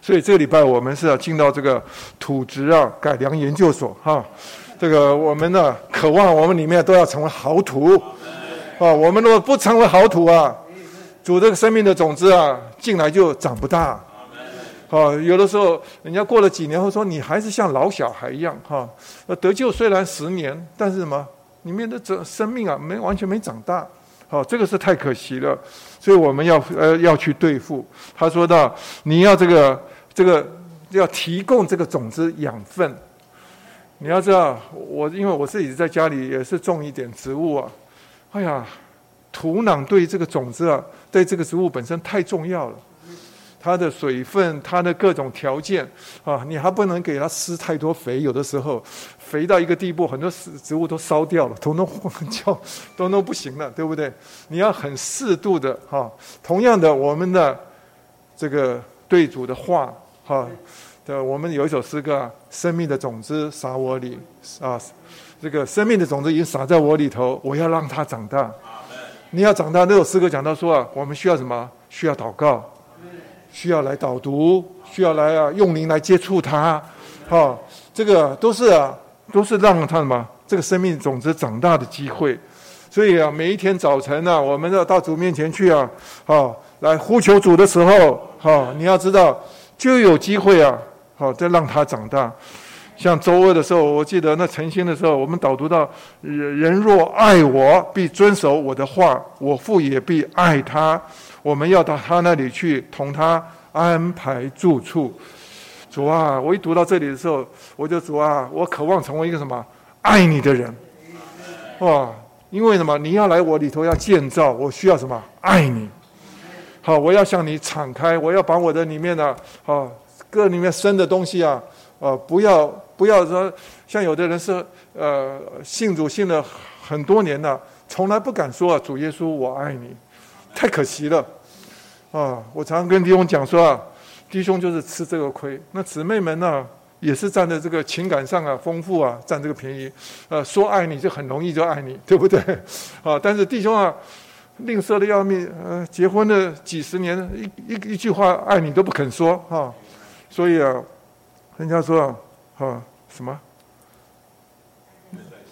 所以这个礼拜我们是要进到这个土质啊改良研究所哈。这个我们呢，渴望我们里面都要成为好土。啊，我们如果不成为好土啊。主这个生命的种子啊，进来就长不大。好，有的时候人家过了几年后说，你还是像老小孩一样哈。得救虽然十年，但是什么里面的这生命啊，没完全没长大。好，这个是太可惜了。所以我们要呃要去对付。他说到你要这个这个要提供这个种子养分。你要知道，我因为我自己在家里也是种一点植物啊，哎呀，土壤对这个种子啊，对这个植物本身太重要了。它的水分，它的各种条件啊，你还不能给它施太多肥，有的时候肥到一个地步，很多植物都烧掉了，统统叫都 <laughs> 都不行了，对不对？你要很适度的哈。同样的，我们的这个对主的话哈的，我们有一首诗歌啊，生命的种子撒我里啊，这个生命的种子已经撒在我里头，我要让它长大。你要长大，那首诗歌讲到说啊，我们需要什么？需要祷告。需要来导读，需要来啊，用灵来接触他，哈，这个都是啊，都是让他什么这个生命种子长大的机会。所以啊，每一天早晨呢、啊，我们要到主面前去啊，哈，来呼求主的时候，哈，你要知道就有机会啊，好，再让他长大。像周二的时候，我记得那晨星的时候，我们导读到，人人若爱我，必遵守我的话，我父也必爱他。我们要到他那里去，同他安排住处。主啊，我一读到这里的时候，我就主啊，我渴望成为一个什么爱你的人。哇，因为什么？你要来我里头要建造，我需要什么？爱你。好，我要向你敞开，我要把我的里面的啊，各里面生的东西啊，呃，不要不要说像有的人是呃信主信了很多年了，从来不敢说啊，主耶稣我爱你。太可惜了，啊！我常常跟弟兄讲说啊，弟兄就是吃这个亏，那姊妹们呢、也是占着这个情感上啊丰富啊，占这个便宜，呃，说爱你就很容易就爱你，对不对？啊！但是弟兄啊，吝啬的要命，呃，结婚了几十年，一一一句话爱你都不肯说，哈、啊！所以啊，人家说啊，啊什么？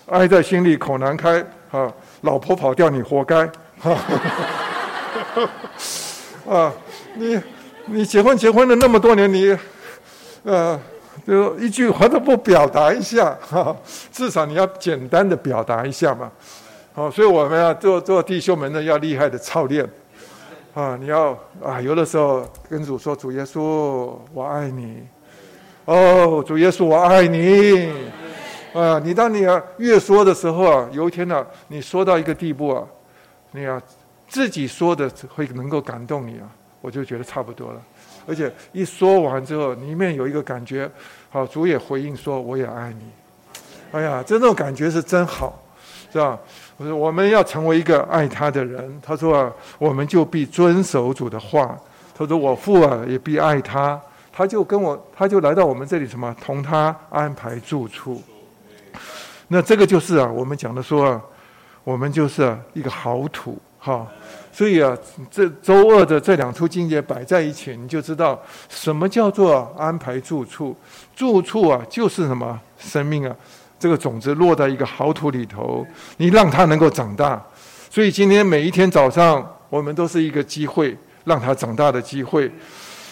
爱在心里口难开，啊，老婆跑掉你活该，啊。<laughs> 啊，你你结婚结婚了那么多年，你呃，就一句话都不表达一下，哈，至少你要简单的表达一下嘛。好，所以我们要做做弟兄们呢，要厉害的操练。啊，你要啊，有的时候跟主说：“主耶稣，我爱你。”哦，主耶稣，我爱你。啊，你当你啊越说的时候啊，有一天呢、你说到一个地步啊，你要。自己说的会能够感动你啊，我就觉得差不多了。而且一说完之后，里面有一个感觉，好，主也回应说我也爱你。哎呀，这种感觉是真好，是吧？我说我们要成为一个爱他的人。他说啊，我们就必遵守主的话。他说我父啊也必爱他。他就跟我，他就来到我们这里什么，同他安排住处。那这个就是啊，我们讲的说啊，我们就是一个好土，哈。所以啊，这周二的这两处经节摆在一起，你就知道什么叫做安排住处。住处啊，就是什么生命啊，这个种子落在一个好土里头，你让它能够长大。所以今天每一天早上，我们都是一个机会，让它长大的机会。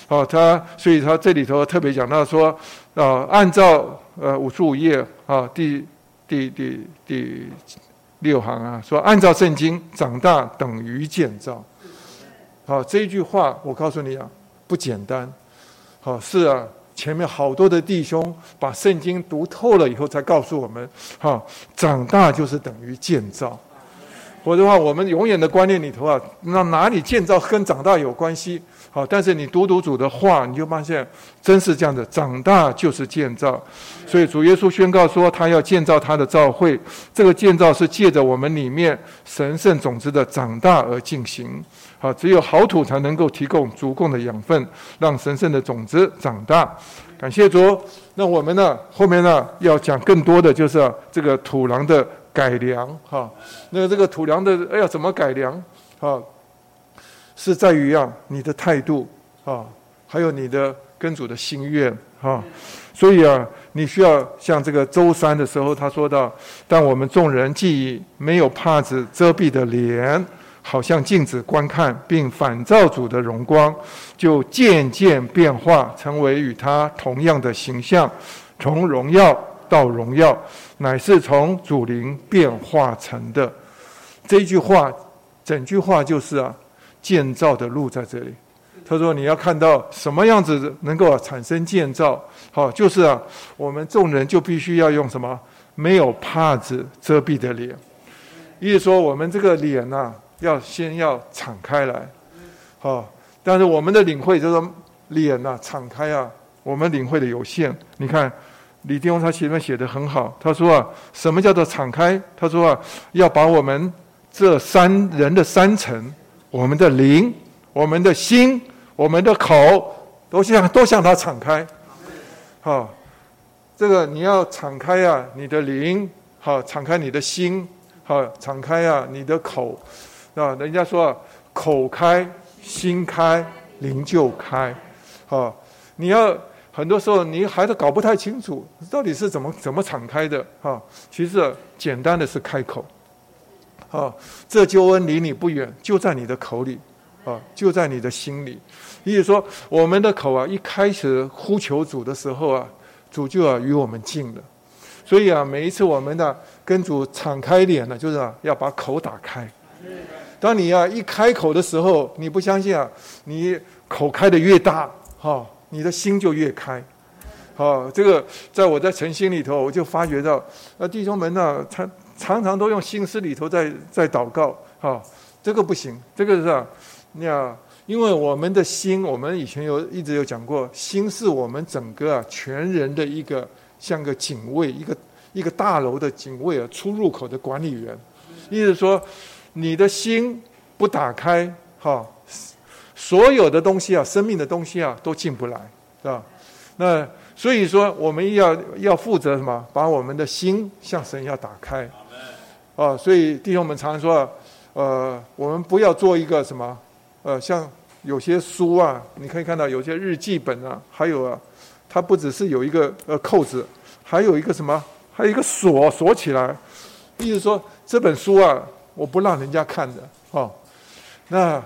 哦，他所以他这里头特别讲到说，啊，按照呃五十五页啊，第第第第。六行啊，说按照圣经长大等于建造。好，这一句话我告诉你啊，不简单。好，是啊，前面好多的弟兄把圣经读透了以后，才告诉我们，哈，长大就是等于建造。否则的话，我们永远的观念里头啊，那哪里建造跟长大有关系？好，但是你读读主的话，你就发现真是这样的，长大就是建造。所以主耶稣宣告说，他要建造他的教会。这个建造是借着我们里面神圣种子的长大而进行。好，只有好土才能够提供足够的养分，让神圣的种子长大。感谢主。那我们呢，后面呢要讲更多的就是这个土壤的改良。哈，那这个土壤的要怎么改良？哈。是在于啊，你的态度啊，还有你的跟主的心愿啊，所以啊，你需要像这个周三的时候，他说到，但我们众人既没有帕子遮蔽的脸，好像镜子观看，并反照主的荣光，就渐渐变化，成为与他同样的形象，从荣耀到荣耀，乃是从主灵变化成的。这句话，整句话就是啊。建造的路在这里，他说你要看到什么样子能够产生建造，好，就是啊，我们众人就必须要用什么没有帕子遮蔽的脸，意思说我们这个脸呐、要先要敞开来，好，但是我们的领会就是脸呐、啊、敞开啊，我们领会的有限，你看。李弟兄他前面写的很好，他说啊，什么叫做敞开？他说啊，要把我们这三人的三层，我们的灵、我们的心、我们的口，都向都向他敞开。好，这个你要敞开啊，你的灵，好，敞开你的心，好，敞开啊，你的口，啊，人家说啊，口开，心开，灵就开，啊，你要。很多时候，你还是搞不太清楚到底是怎么怎么敞开的啊。其实简单的是开口，啊，这救恩离你不远，就在你的口里，啊，就在你的心里。也就是说，我们的口啊，一开始呼求主的时候啊，主就要与我们近了。所以啊，每一次我们呢跟主敞开脸呢，就是啊要把口打开。当你啊一开口的时候，你不相信啊，你口开得越大，哈。你的心就越开，好，这个在我在诚心里头，我就发觉到，呃，弟兄们呢，常常常都用心思里头在在祷告，哈，这个不行，这个是啊，你啊，因为我们的心，我们以前有一直有讲过，心是我们整个啊全人的一个像个警卫，一个一个大楼的警卫啊，出入口的管理员，意思说，你的心不打开，哈。所有的东西啊，生命的东西啊，都进不来，是吧？那所以说，我们要要负责什么？把我们的心向神要打开。啊，所以弟兄们常说，呃，我们不要做一个什么，呃，像有些书啊，你可以看到有些日记本啊，还有啊，它不只是有一个呃扣子，还有一个什么，还有一个锁锁起来。意思说，这本书啊，我不让人家看的，哦，那。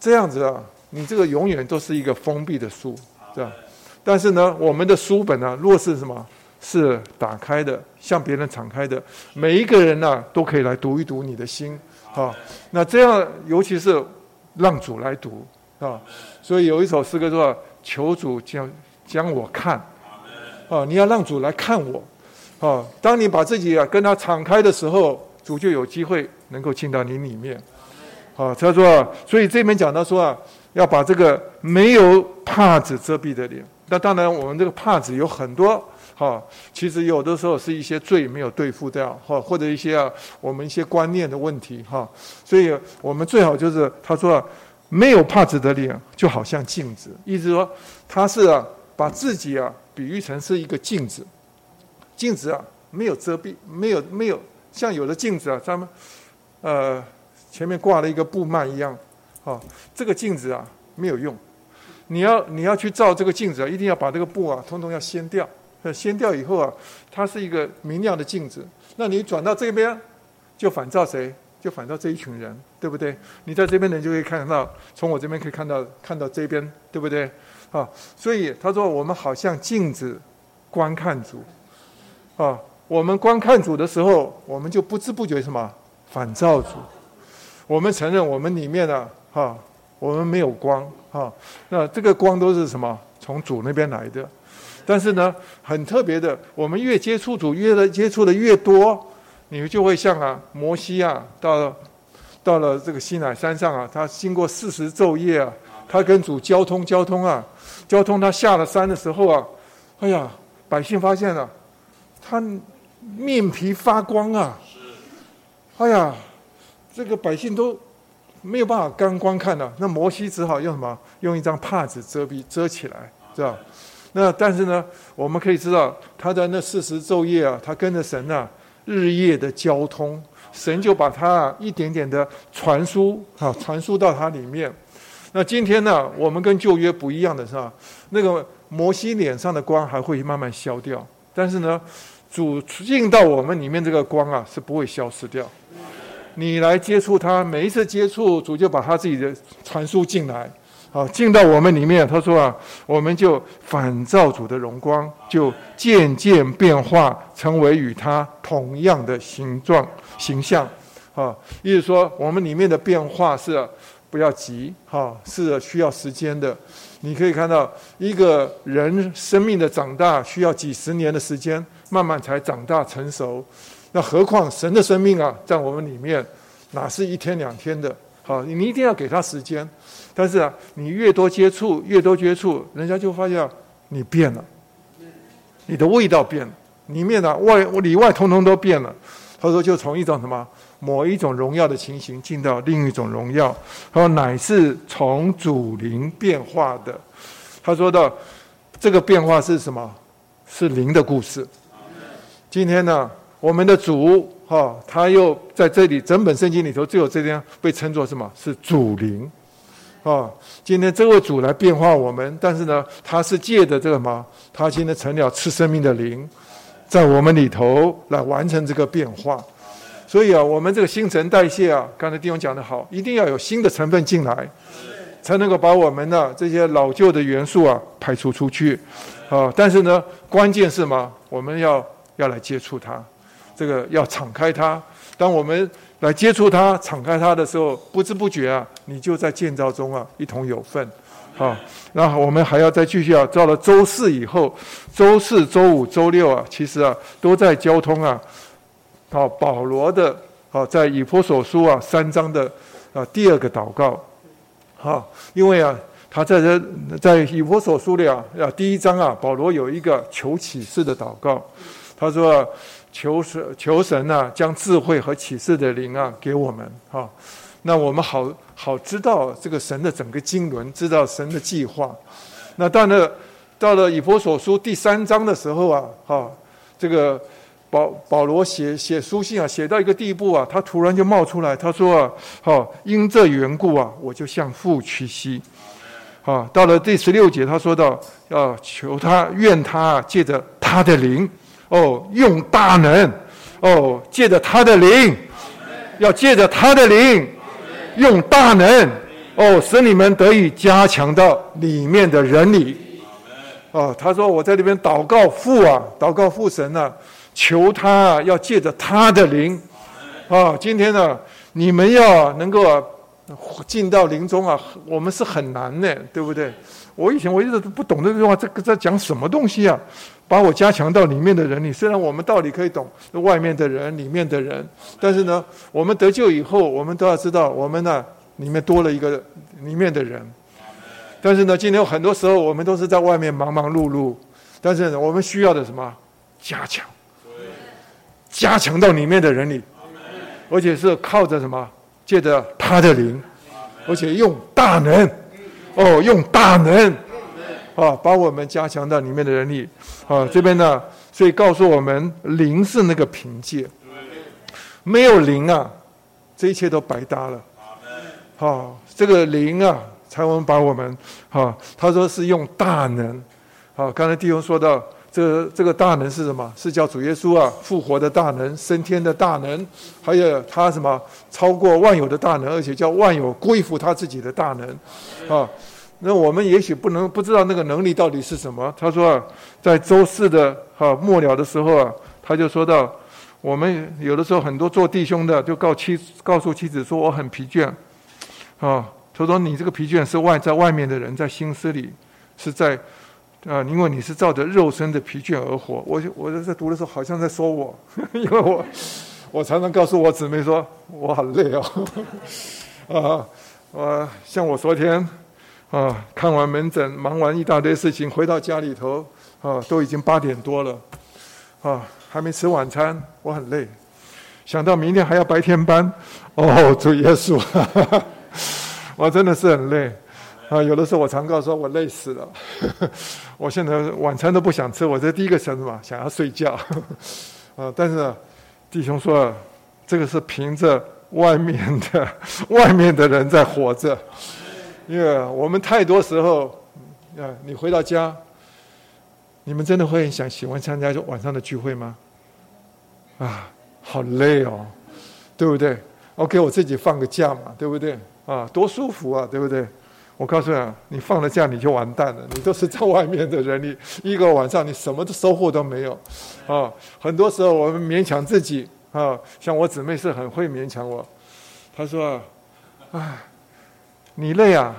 这样子啊，你这个永远都是一个封闭的书，是吧？但是呢，我们的书本呢，若是什么，是打开的，向别人敞开的，每一个人呢，都可以来读一读你的心，啊，那这样，尤其是让主来读，啊，所以有一首诗歌说：“求主将将我看，啊，你要让主来看我，啊，当你把自己啊跟他敞开的时候，主就有机会能够进到你里面。”好，他说，所以这边讲到说啊，要把这个没有帕子遮蔽的脸。那当然，我们这个帕子有很多，哈，其实有的时候是一些罪没有对付掉，哈，或者一些啊，我们一些观念的问题，哈。所以我们最好就是他说，没有帕子的脸就好像镜子，意思说他是啊，把自己啊比喻成是一个镜子，镜子啊没有遮蔽，没有没有像有的镜子啊，咱们呃。前面挂了一个布幔一样，啊，这个镜子啊没有用，你要你要去照这个镜子啊，一定要把这个布啊通通要掀掉，掀掉以后啊，它是一个明亮的镜子。那你转到这边，就反照谁？就反照这一群人，对不对？你在这边人就可以看到，从我这边可以看到看到这边，对不对？啊，所以他说我们好像镜子观看主，啊，我们观看主的时候，我们就不知不觉什么反照主。我们承认，我们里面呢，哈，我们没有光，哈，那这个光都是什么？从主那边来的。但是呢，很特别的，我们越接触主，越的接触的越多，你们就会像啊，摩西啊，到了到了这个西乃山上啊，他经过四十昼夜啊，他跟主交通交通啊，交通，他下了山的时候啊，哎呀，百姓发现了，他面皮发光啊，哎呀。这个百姓都没有办法干观看了，那摩西只好用什么？用一张帕子遮蔽遮起来，知道？那但是呢，我们可以知道，他在那四十昼夜啊，他跟着神啊，日夜的交通，神就把他一点点的传输啊，传输到他里面。那今天呢，我们跟旧约不一样的是吧？那个摩西脸上的光还会慢慢消掉，但是呢，主进到我们里面这个光啊，是不会消失掉。你来接触他，每一次接触主就把他自己的传输进来，好进到我们里面。他说啊，我们就反照主的荣光，就渐渐变化，成为与他同样的形状形象。啊，意思说我们里面的变化是不要急，哈，是需要时间的。你可以看到，一个人生命的长大需要几十年的时间，慢慢才长大成熟。那何况神的生命啊，在我们里面，哪是一天两天的？好，你一定要给他时间。但是啊，你越多接触，越多接触，人家就发现你变了，你的味道变了，里面的外里外通通都变了。他说，就从一种什么某一种荣耀的情形，进到另一种荣耀。他说，乃是从主灵变化的。他说的这个变化是什么？是灵的故事。今天呢，我们的主哈，他又在这里整本圣经里头，只有这边被称作什么？是主灵。啊，今天这位主来变化我们，但是呢，他是借着这个嘛，他今天成了赐生命的灵，在我们里头来完成这个变化。所以啊，我们这个新陈代谢啊，刚才弟兄讲得好，一定要有新的成分进来，才能够把我们的这些老旧的元素啊排除出去。啊，但是呢，关键是嘛，我们要要来接触它，这个要敞开它。当我们来接触它、敞开它的时候，不知不觉啊，你就在建造中啊，一同有份。好，那我们还要再继续啊，到了周四以后，周四、周五、周六啊，其实啊，都在交通啊。好，保罗的好，在以弗所书啊三章的啊第二个祷告。好，因为啊，他在这在以弗所书里啊，啊第一章啊，保罗有一个求启示的祷告，他说。求神，求神啊，将智慧和启示的灵啊给我们哈，那我们好好知道这个神的整个经纶，知道神的计划。那到了到了以弗所书第三章的时候啊，哈，这个保保罗写写书信啊，写到一个地步啊，他突然就冒出来，他说啊，哈，因这缘故啊，我就向父屈膝。啊，到了第十六节，他说到要求他，愿他借着他的灵。哦，用大能，哦，借着他的灵，要借着他的灵，用大能，哦，使你们得以加强到里面的人里。哦，他说我在这边祷告父啊，祷告父神啊，求他啊，要借着他的灵。啊，今天呢，你们要能够进到灵中啊，我们是很难的，对不对？我以前我一直都不懂这句话，这个在讲什么东西啊？把我加强到里面的人里，虽然我们道理可以懂，外面的人、里面的人，但是呢，我们得救以后，我们都要知道，我们呢里面多了一个里面的人。但是呢，今天有很多时候我们都是在外面忙忙碌碌，但是呢，我们需要的什么？加强，加强到里面的人里，而且是靠着什么？借着他的灵，而且用大能，哦，用大能。啊，把我们加强到里面的人力，啊，这边呢，所以告诉我们，灵是那个凭借，没有灵啊，这一切都白搭了。好，这个灵啊，才我们把我们，哈，他说是用大能，好，刚才弟兄说到，这这个大能是什么？是叫主耶稣啊复活的大能，升天的大能，还有他什么超过万有的大能，而且叫万有归服他自己的大能，啊。那我们也许不能不知道那个能力到底是什么。他说啊，在周四的哈末了的时候啊，他就说到，我们有的时候很多做弟兄的就告妻告诉妻子说我很疲倦，啊，他说你这个疲倦是外在外面的人在心思里是在啊，因为你是照着肉身的疲倦而活。我我在读的时候好像在说我，<laughs> 因为我我常常告诉我姊妹说我很累哦，啊，我像我昨天。啊，看完门诊，忙完一大堆事情，回到家里头，啊，都已经八点多了，啊，还没吃晚餐，我很累。想到明天还要白天班，哦，主耶稣，哈哈，我真的是很累。啊，有的时候我常告诉我累死了，<laughs> 我现在晚餐都不想吃，我这第一个想什么？想要睡觉。<laughs> 啊，但是弟兄说，这个是凭着外面的外面的人在活着。因为我们太多时候，啊，你回到家，你们真的会想喜欢参加晚上的聚会吗？啊，好累哦，对不对？我给我自己放个假嘛，对不对？啊，多舒服啊，对不对？我告诉你，你放了假你就完蛋了，你都是在外面的人，你一个晚上你什么的收获都没有，啊，很多时候我们勉强自己啊，像我姊妹是很会勉强我，她说啊，唉。你累啊，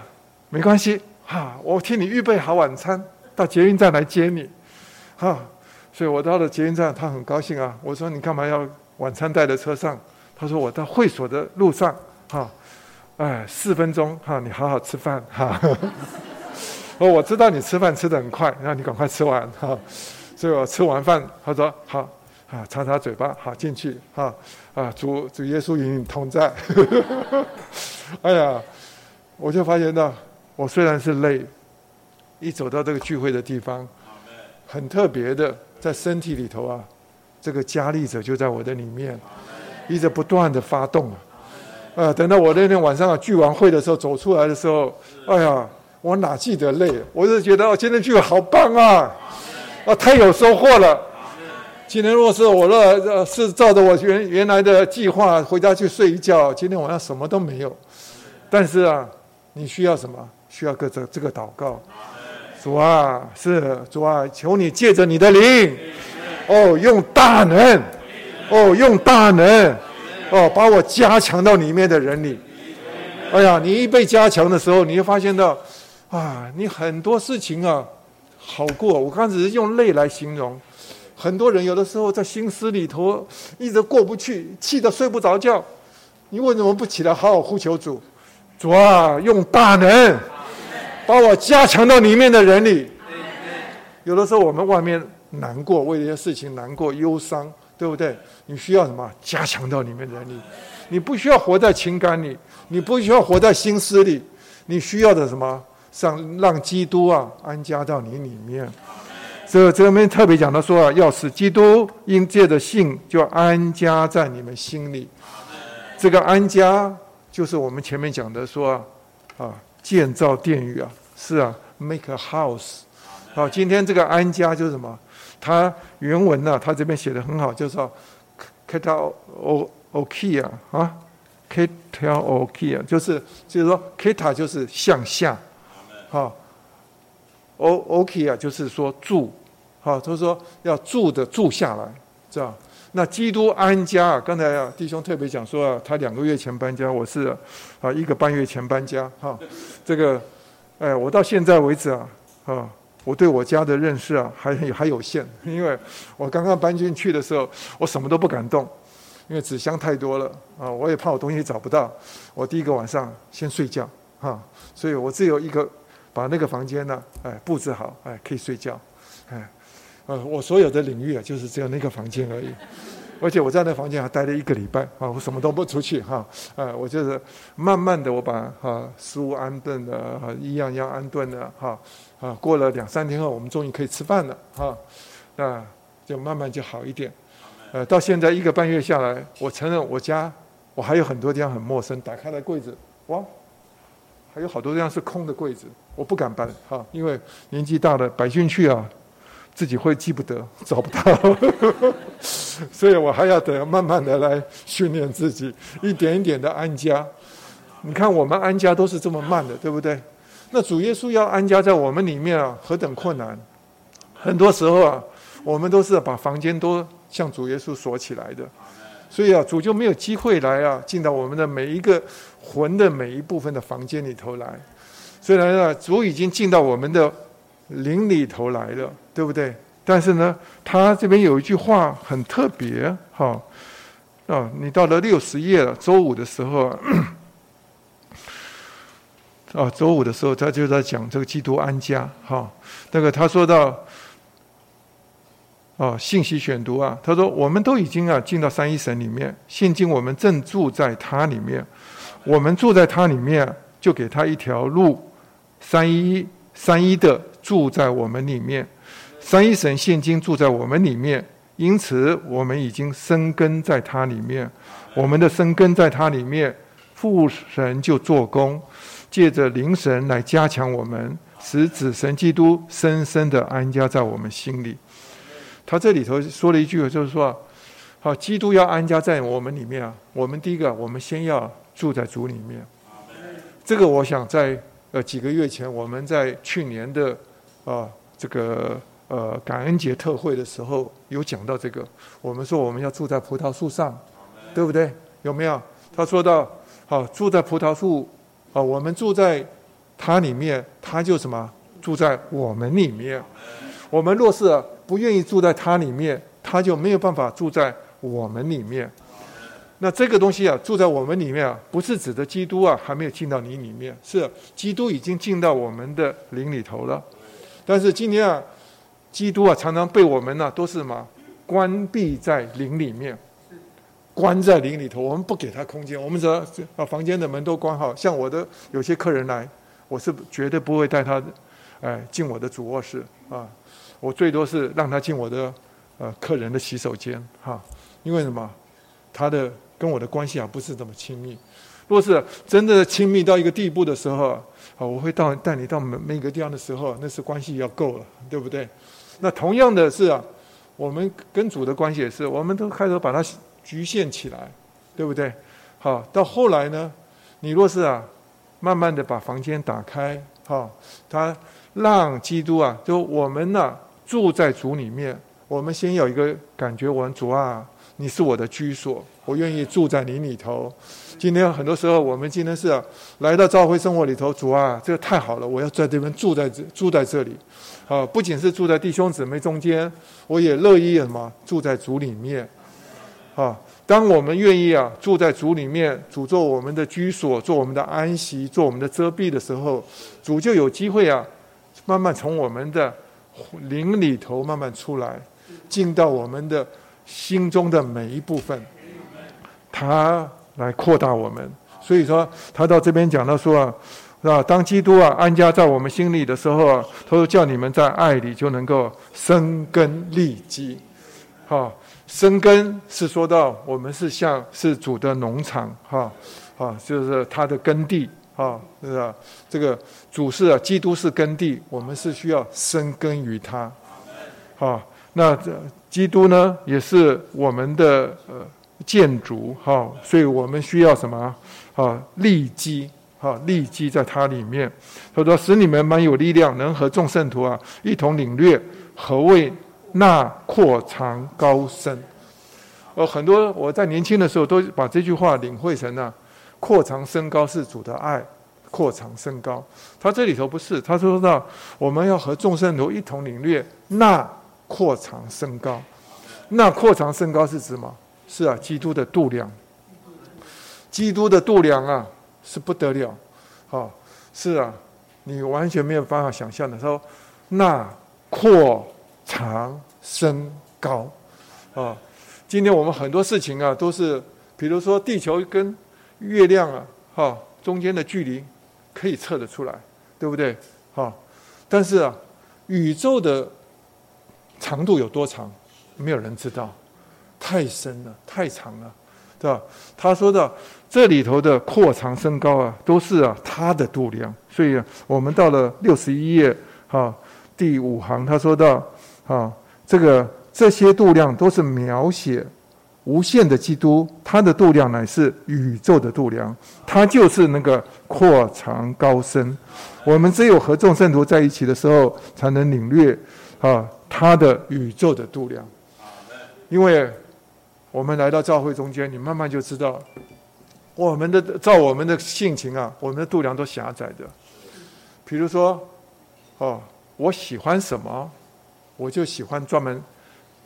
没关系，哈，我替你预备好晚餐，到捷运站来接你，哈。所以我到了捷运站，他很高兴啊。我说你干嘛要晚餐带在车上？他说我到会所的路上，哈，哎，四分钟，哈，你好好吃饭，哈。哦，我知道你吃饭吃得很快，那你赶快吃完，哈。所以我吃完饭，他说好，啊，擦擦嘴巴，好进去，哈，啊，主主耶稣与你同在。<laughs> 哎呀，我就发现到，我虽然是累，一走到这个聚会的地方，很特别的。在身体里头啊，这个加力者就在我的里面，一直不断的发动啊。呃，等到我那天晚上啊聚完会的时候走出来的时候，哎呀，我哪记得累？我就觉得哦，今天聚会好棒啊，啊，太有收获了。今天若是我若是照着我原原来的计划回家去睡一觉，今天晚上什么都没有。但是啊，你需要什么？需要个这这个祷告。主啊，是主啊，求你借着你的灵，哦，用大能，哦，用大能，哦，把我加强到里面的人里。哎呀，你一被加强的时候，你就发现到，啊，你很多事情啊，好过。我刚只是用累来形容，很多人有的时候在心思里头一直过不去，气得睡不着觉。你为什么不起来好好呼求主？主啊，用大能。把我加强到里面的人里。有的时候我们外面难过，为这些事情难过、忧伤，对不对？你需要什么？加强到里面的人里。你不需要活在情感里，你不需要活在心思里，你需要的什么？让让基督啊安家到你里面。这这边特别讲到说啊，要使基督因借着信就安家在你们心里。这个安家就是我们前面讲的说啊。啊建造殿宇啊，是啊，make a house。好，今天这个安家就是什么？它原文呢、啊？它这边写的很好，就是说 keta okia 啊 keta okia 就是就是说 “keta” 就是向下，好，o okia 就是说住，好，就是说要住的住下来，这样。那基督安家，刚才啊弟兄特别讲说啊，他两个月前搬家，我是啊一个半月前搬家哈。这个，哎，我到现在为止啊，啊，我对我家的认识啊还还有限，因为我刚刚搬进去的时候，我什么都不敢动，因为纸箱太多了啊，我也怕我东西找不到。我第一个晚上先睡觉哈，所以我只有一个把那个房间呢，哎布置好，哎可以睡觉，哎。呃，我所有的领域啊，就是只有那个房间而已，而且我在那房间还待了一个礼拜啊，我什么都不出去哈，啊，我就是慢慢的我把哈书安顿的，一样一样安顿的哈，啊，过了两三天后，我们终于可以吃饭了哈，啊，就慢慢就好一点，呃，到现在一个半月下来，我承认我家我还有很多地方很陌生，打开了柜子，哇，还有好多地方是空的柜子，我不敢搬哈，因为年纪大了摆进去啊。自己会记不得，<laughs> 找不到，<laughs> 所以我还要得慢慢的来训练自己，一点一点的安家。你看我们安家都是这么慢的，对不对？那主耶稣要安家在我们里面啊，何等困难！很多时候啊，我们都是把房间都向主耶稣锁起来的，所以啊，主就没有机会来啊，进到我们的每一个魂的每一部分的房间里头来。虽然啊，主已经进到我们的。灵里头来了，对不对？但是呢，他这边有一句话很特别，哈，啊，你到了六十页了，周五的时候啊，周五的时候他就在讲这个基督安家，哈，那个他说到，啊，信息选读啊，他说我们都已经啊进到三一神里面，现今我们正住在他里面，我们住在他里面，就给他一条路，三一三一的。住在我们里面，三一神现今住在我们里面，因此我们已经生根在他里面。我们的生根在他里面，父神就做工，借着灵神来加强我们，使子神基督深深的安家在我们心里。他这里头说了一句，就是说，好，基督要安家在我们里面啊。我们第一个，我们先要住在主里面。这个我想在呃几个月前，我们在去年的。啊，这个呃感恩节特会的时候有讲到这个，我们说我们要住在葡萄树上，对不对？有没有？他说到，好，住在葡萄树啊，我们住在他里面，他就什么住在我们里面。我们若是不愿意住在他里面，他就没有办法住在我们里面。那这个东西啊，住在我们里面啊，不是指的基督啊，还没有进到你里面，是基督已经进到我们的灵里头了。但是今天啊，基督啊，常常被我们呢、都是什么关闭在灵里面，关在灵里头，我们不给他空间，我们只要把房间的门都关好。像我的有些客人来，我是绝对不会带他，哎，进我的主卧室啊，我最多是让他进我的呃客人的洗手间哈，因为什么？他的。跟我的关系啊不是这么亲密，若是真的亲密到一个地步的时候啊，我会到带你到每每个地方的时候，那是关系要够了，对不对？那同样的是啊，我们跟主的关系也是，我们都开始把它局限起来，对不对？好，到后来呢，你若是啊，慢慢的把房间打开，哈，他让基督啊，就我们呢、住在主里面，我们先有一个感觉，我们主啊。你是我的居所，我愿意住在你里头。今天很多时候，我们今天是、来到教会生活里头，主啊，这个太好了，我要在这边住在这住在这里。啊，不仅是住在弟兄姊妹中间，我也乐意什么住在主里面。啊，当我们愿意啊住在主里面，主做我们的居所，做我们的安息，做我们的遮蔽的时候，主就有机会啊，慢慢从我们的灵里头慢慢出来，进到我们的。心中的每一部分，他来扩大我们。所以说，他到这边讲到说啊，是吧？当基督啊安家在我们心里的时候啊，他说叫你们在爱里就能够生根立基。哈，生根是说到我们是像是主的农场，哈，啊，就是他的耕地，啊，是吧？这个主是啊，基督是耕地，我们是需要生根于他，好。那这基督呢，也是我们的呃建筑哈，所以我们需要什么啊？立基哈，立基在它里面。他说：“使你们蛮有力量，能和众圣徒啊一同领略何谓那扩长高深。”呃，很多我在年轻的时候都把这句话领会成啊，扩长升高是主的爱，扩长升高。他这里头不是，他说到我们要和众圣徒一同领略那。扩长升高，那扩长升高是指什么？是啊，基督的度量，基督的度量啊，是不得了，好，是啊，你完全没有办法想象的。说那扩长升高，啊，今天我们很多事情啊，都是，比如说地球跟月亮啊，哈，中间的距离可以测得出来，对不对？哈，但是啊，宇宙的。长度有多长？没有人知道，太深了，太长了，对吧？他说的这里头的扩长升高啊，都是啊他的度量。所以啊，我们到了六十一页哈第五行，他说到啊，这个这些度量都是描写无限的基督，他的度量乃是宇宙的度量，他就是那个扩长高深。我们只有和众圣徒在一起的时候，才能领略啊。他的宇宙的度量，因为我们来到教会中间，你慢慢就知道，我们的照我们的性情啊，我们的度量都狭窄的。比如说，哦，我喜欢什么，我就喜欢专门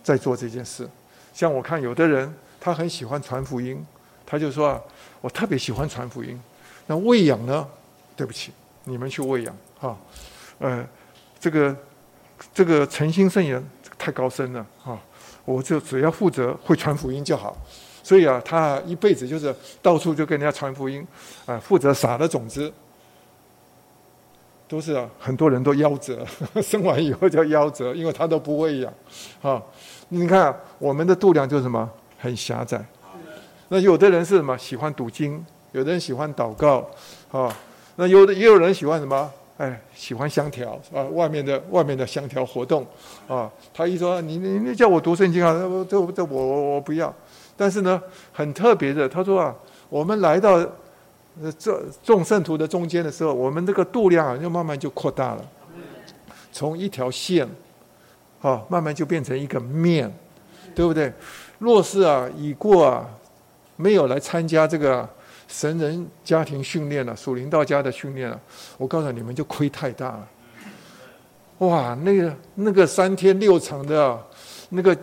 在做这件事。像我看有的人，他很喜欢传福音，他就说啊，我特别喜欢传福音。那喂养呢？对不起，你们去喂养哈，呃，这个。这个诚心圣言太高深了啊！我就只要负责会传福音就好。所以啊，他一辈子就是到处就跟人家传福音啊，负责撒的种子都是啊，很多人都夭折，<laughs> 生完以后就夭折，因为他都不会养啊。你看我们的度量就是什么很狭窄。那有的人是什么喜欢读经，有的人喜欢祷告啊，那有的也有人喜欢什么？哎，喜欢香条啊，外面的外面的香条活动啊，他一说你你你叫我读圣经啊，这这我我我不要。但是呢，很特别的，他说啊，我们来到这众圣徒的中间的时候，我们这个度量啊，就慢慢就扩大了，从一条线啊，慢慢就变成一个面，对不对？若是啊，已过啊，没有来参加这个神人家庭训练了，属灵到家的训练了，我告诉你们就亏太大了。哇，那个那个三天六场的，那个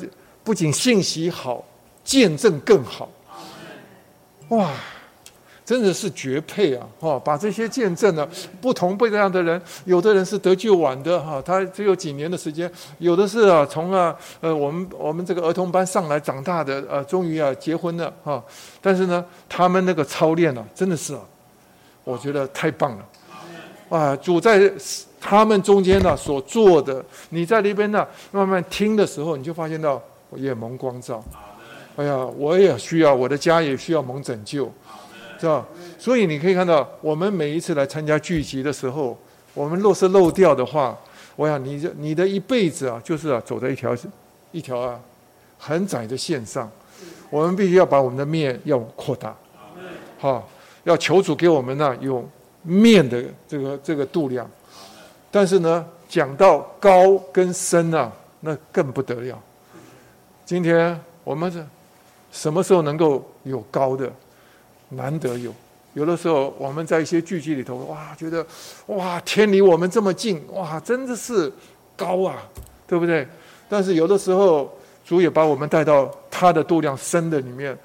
不仅信息好，见证更好。哇！真的是绝配啊！哈，把这些见证呢，不同不一样的人，有的人是得救晚的哈，他只有几年的时间；有的是啊，从啊呃我们我们这个儿童班上来长大的，呃，终于啊结婚了哈。但是呢，他们那个操练呢，真的是啊，我觉得太棒了啊！主在他们中间呢所做的，你在那边呢慢慢听的时候，你就发现到也蒙光照。哎呀，我也需要，我的家也需要蒙拯救。是吧？所以你可以看到，我们每一次来参加聚集的时候，我们若是漏掉的话，我想你这你的一辈子啊，就是啊，走在一条一条啊很窄的线上。我们必须要把我们的面要扩大，好，要求主给我们呢有面的这个这个度量。但是呢，讲到高跟深啊，那更不得了。今天我们是什么时候能够有高的？难得有，有的时候我们在一些聚集里头，哇，觉得哇，天离我们这么近，哇，真的是高啊，对不对？但是有的时候，主也把我们带到他的度量深的里面，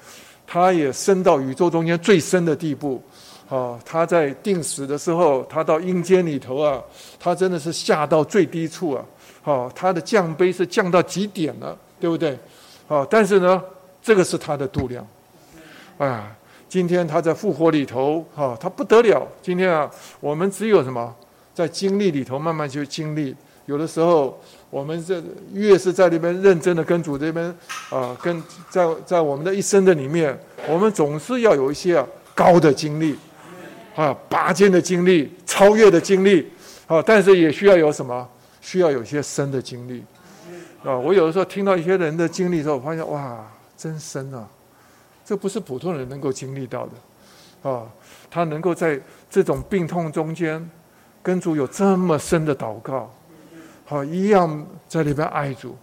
他也深到宇宙中间最深的地步。啊，他在定死的时候，他到阴间里头啊，他真的是下到最低处啊。好，他的降卑是降到极点了，对不对？好，但是呢，这个是他的度量，啊。今天他在复活里头，哈，他不得了。今天啊，我们只有什么，在经历里头慢慢去经历。有的时候，我们这越是在那边认真的跟主这边啊，跟在在我们的一生的里面，我们总是要有一些啊高的经历，啊拔尖的经历，超越的经历，啊，但是也需要有什么？需要有些深的经历，啊，我有的时候听到一些人的经历之后，发现哇，真深啊！这不是普通人能够经历到的，啊，他能够在这种病痛中间，跟主有这么深的祷告，好，一样在里边爱主。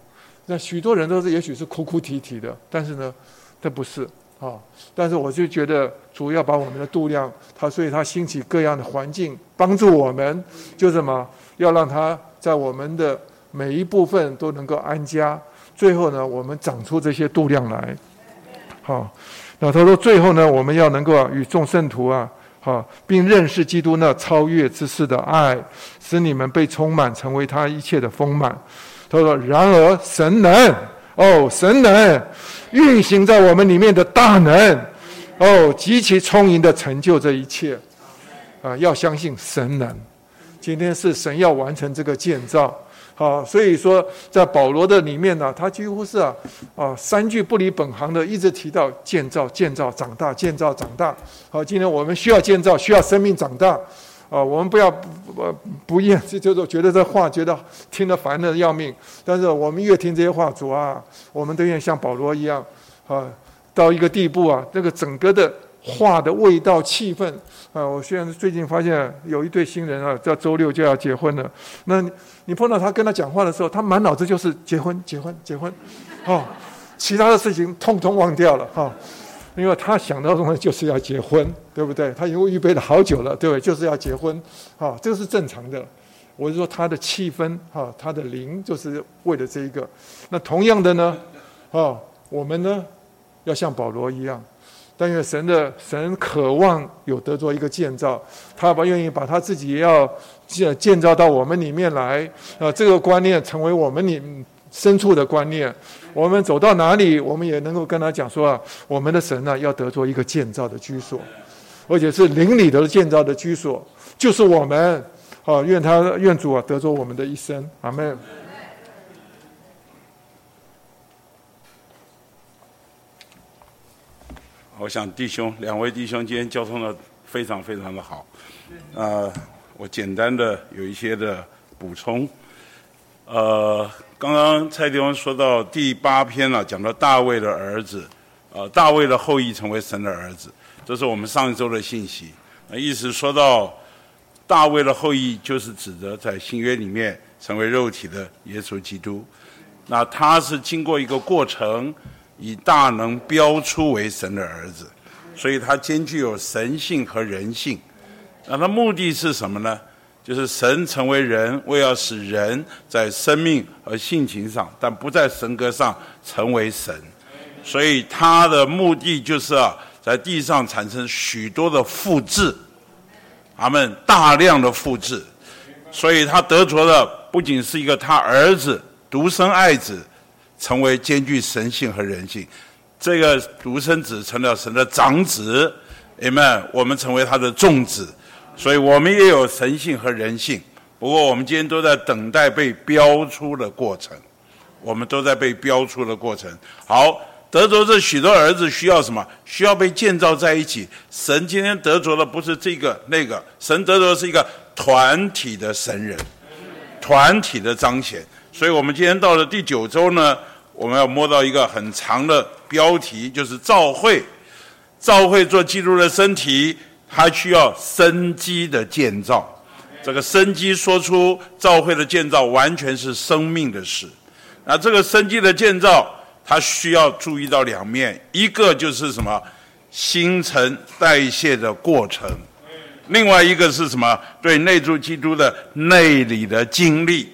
那许多人都是，也许是哭哭啼啼的，但是呢，这不是啊。但是我就觉得主要把我们的度量，他所以他兴起各样的环境帮助我们，就什么要让他在我们的每一部分都能够安家，最后呢，我们长出这些度量来。好，那他说最后呢，我们要能够啊，与众圣徒啊，好，并认识基督那超越之事的爱，使你们被充满，成为他一切的丰满。他说：然而神能，哦，神能运行在我们里面的大能，哦，极其充盈的成就这一切。啊，要相信神能。今天是神要完成这个建造。啊，所以说，在保罗的里面呢，他几乎是啊，啊，三句不离本行的，一直提到建造、建造、长大、建造、长大。好，今天我们需要建造，需要生命长大。啊，我们不要不不厌，这就是觉得这话觉得听得烦得要命。但是我们越听这些话，主啊，我们都愿像保罗一样，啊，到一个地步啊，这个整个的。话的味道、气氛啊！我现在最近发现有一对新人啊，在周六就要结婚了。那你碰到他跟他讲话的时候，他满脑子就是结婚、结婚、结婚，哦，其他的事情通通忘掉了哈、因为他想到的东西就是要结婚，对不对？他因为预备了好久了，对不对？就是要结婚，啊、这个是正常的。我是说他的气氛，哈、他的灵就是为了这一个。那同样的呢，啊、我们呢要像保罗一样。但愿神的神渴望有得做一个建造，他把愿意把他自己也要建建造到我们里面来啊，这个观念成为我们里深处的观念。我们走到哪里，我们也能够跟他讲说啊，我们的神呢要得做一个建造的居所，而且是灵里的建造的居所，就是我们啊，愿他愿主啊得做我们的一生，阿门。我想弟兄两位弟兄今天交通的非常非常的好，啊，我简单的有一些的补充，呃，刚刚蔡弟兄说到第八篇了，讲到大卫的儿子，呃，大卫的后裔成为神的儿子，这是我们上一周的信息，那意思说到大卫的后裔就是指的在新约里面成为肉体的耶稣基督，那他是经过一个过程。以大能标出为神的儿子，所以他兼具有神性和人性。那它目的是什么呢？就是神成为人，为要使人在生命和性情上，但不在神格上成为神。所以他的目的就是啊，在地上产生许多的复制，他们大量的复制。所以他得着的不仅是一个他儿子独生爱子，成为兼具神性和人性。这个独生子成了神的长子，Amen。我们成为他的众子。所以我们也有神性和人性，不过我们今天都在等待被标出的过程，我们都在被标出的过程。好，得着这许多儿子需要什么？需要被建造在一起。神今天得着的不是这个那个，神得着的是一个团体的神人，团体的彰显。所以我们今天到了第九周呢，我们要摸到一个很长的标题，就是召会，召会做基督的身体。还需要生机的建造，这个生机说出召会的建造完全是生命的事。那这个生机的建造，它需要注意到两面，一个就是什么新陈代谢的过程，另外一个是什么对内住基督的内里的经历。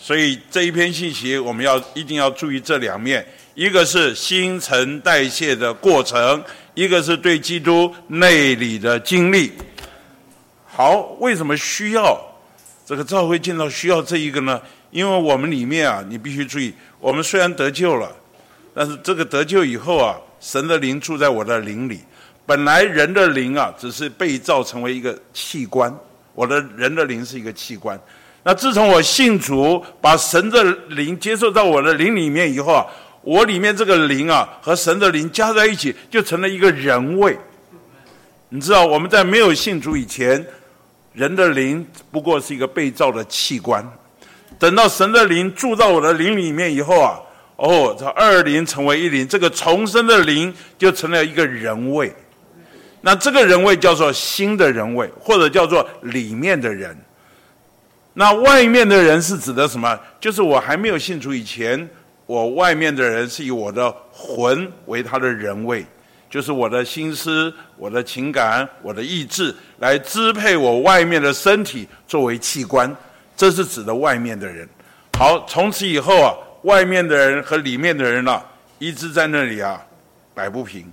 所以这一篇信息，我们要一定要注意这两面，一个是新陈代谢的过程。一个是对基督内里的经历。好，为什么需要这个召会建造需要这一个呢？因为我们里面啊，你必须注意，我们虽然得救了，但是这个得救以后啊，神的灵住在我的灵里。本来人的灵啊，只是被造成为一个器官，我的人的灵是一个器官。那自从我信主，把神的灵接受到我的灵里面以后啊。我里面这个灵啊，和神的灵加在一起，就成了一个人位。你知道，我们在没有信主以前，人的灵不过是一个被造的器官。等到神的灵住到我的灵里面以后啊，哦，这二灵成为一灵，这个重生的灵就成了一个人位。那这个人位叫做新的人位，或者叫做里面的人。那外面的人是指的什么？就是我还没有信主以前。我外面的人是以我的魂为他的人位，就是我的心思、我的情感、我的意志来支配我外面的身体作为器官，这是指的外面的人。好，从此以后啊，外面的人和里面的人啊，一直在那里啊摆不平。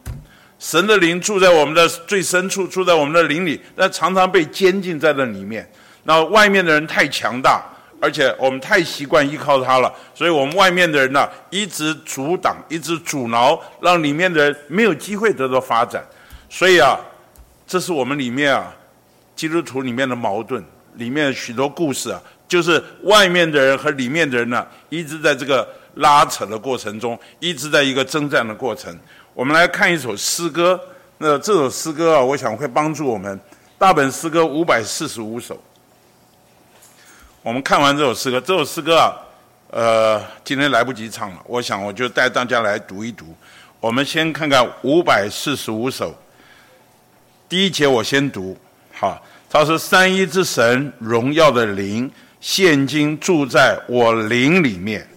神的灵住在我们的最深处，住在我们的灵里，但常常被监禁在那里面。那外面的人太强大。而且我们太习惯依靠他了，所以我们外面的人呢，一直阻挡，一直阻挠，让里面的人没有机会得到发展。所以啊，这是我们里面啊，基督徒里面的矛盾，里面许多故事啊，就是外面的人和里面的人呢，一直在这个拉扯的过程中，一直在一个征战的过程。我们来看一首诗歌，那这首诗歌啊，我想会帮助我们。大本诗歌五百四十五首。我们看完这首诗歌，这首诗歌啊，呃，今天来不及唱了。我想我就带大家来读一读。我们先看看五百四十五首，第一节我先读。好，他说：“三一之神荣耀的灵，现今住在我灵里面，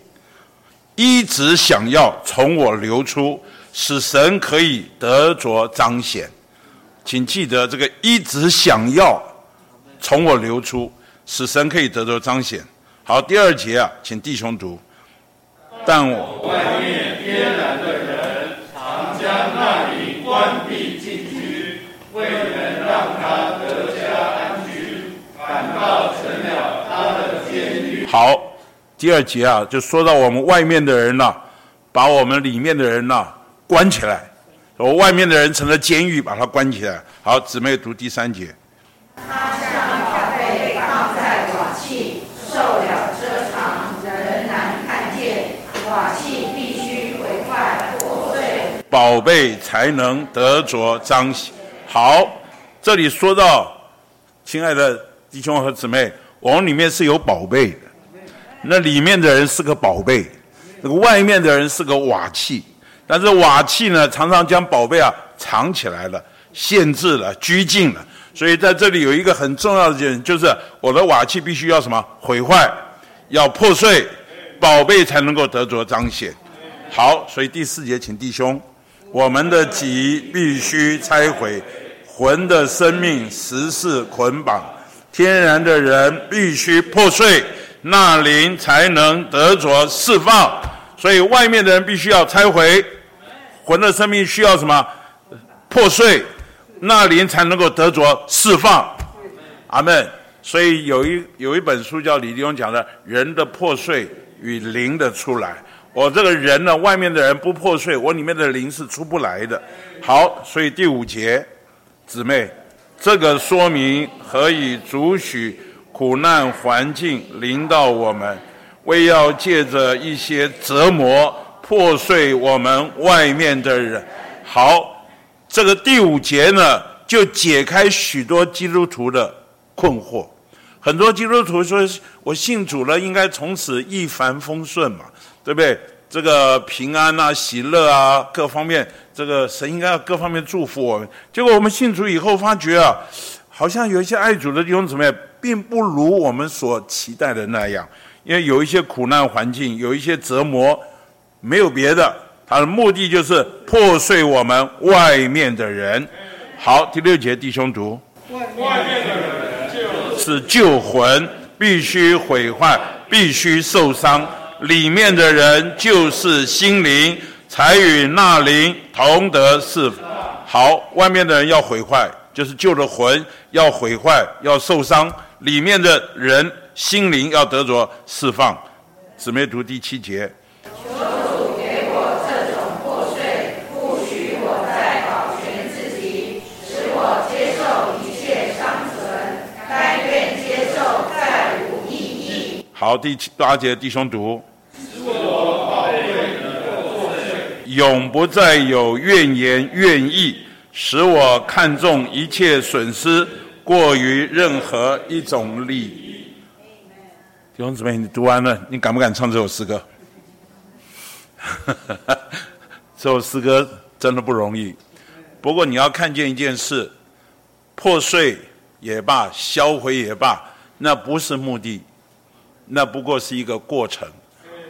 一直想要从我流出，使神可以得着彰显。请记得这个一直想要从我流出。”使神可以得着彰显。好，第二节啊，请弟兄读。但我外面偏懒的人，常将那灵关闭禁区，未能让他得家安居，反倒成了他的监狱。好，第二节啊，就说到我们外面的人呐、啊，把我们里面的人呐、啊、关起来，我外面的人成了监狱，把他关起来。好，姊妹读第三节。宝贝才能得着彰显。好，这里说到，亲爱的弟兄和姊妹，我们里面是有宝贝的。那里面的人是个宝贝，那个外面的人是个瓦器。但是瓦器呢，常常将宝贝啊藏起来了，限制了，拘禁了。所以在这里有一个很重要的点，就是我的瓦器必须要什么？毁坏，要破碎，宝贝才能够得着彰显。好，所以第四节，请弟兄。我们的己必须拆毁，魂的生命实是捆绑，天然的人必须破碎，那灵才能得着释放。所以外面的人必须要拆毁，魂的生命需要什么？破碎，那灵才能够得着释放。阿门。所以有一有一本书叫李弟兄讲的《人的破碎与灵的出来》。我这个人呢，外面的人不破碎，我里面的灵是出不来的。好，所以第五节，姊妹，这个说明何以主许苦难环境临到我们，为要借着一些折磨破碎我们外面的人。好，这个第五节呢，就解开许多基督徒的困惑。很多基督徒说，我信主了，应该从此一帆风顺嘛。对不对？这个平安啊、喜乐啊，各方面，这个神应该要各方面祝福我们。结果我们信主以后，发觉啊，好像有一些爱主的弟兄姊妹，并不如我们所期待的那样。因为有一些苦难环境，有一些折磨，没有别的，他的目的就是破碎我们外面的人。好，第六节弟兄读，外面的人是救魂，必须毁坏，必须受伤。里面的人就是心灵，才与那灵同得是。好，外面的人要毁坏，就是旧的魂要毁坏，要受伤；里面的人心灵要得着释放。姊妹读第七节。求主给我这种破碎，不许我再保全自己，使我接受一切伤痕，甘愿接受再无意义。好，第七八节弟兄读。永不再有怨言怨意，使我看重一切损失，过于任何一种利益。弟兄姊妹，你读完了，你敢不敢唱这首诗歌？<laughs> 这首诗歌真的不容易。不过你要看见一件事：破碎也罢，销毁也罢，那不是目的，那不过是一个过程，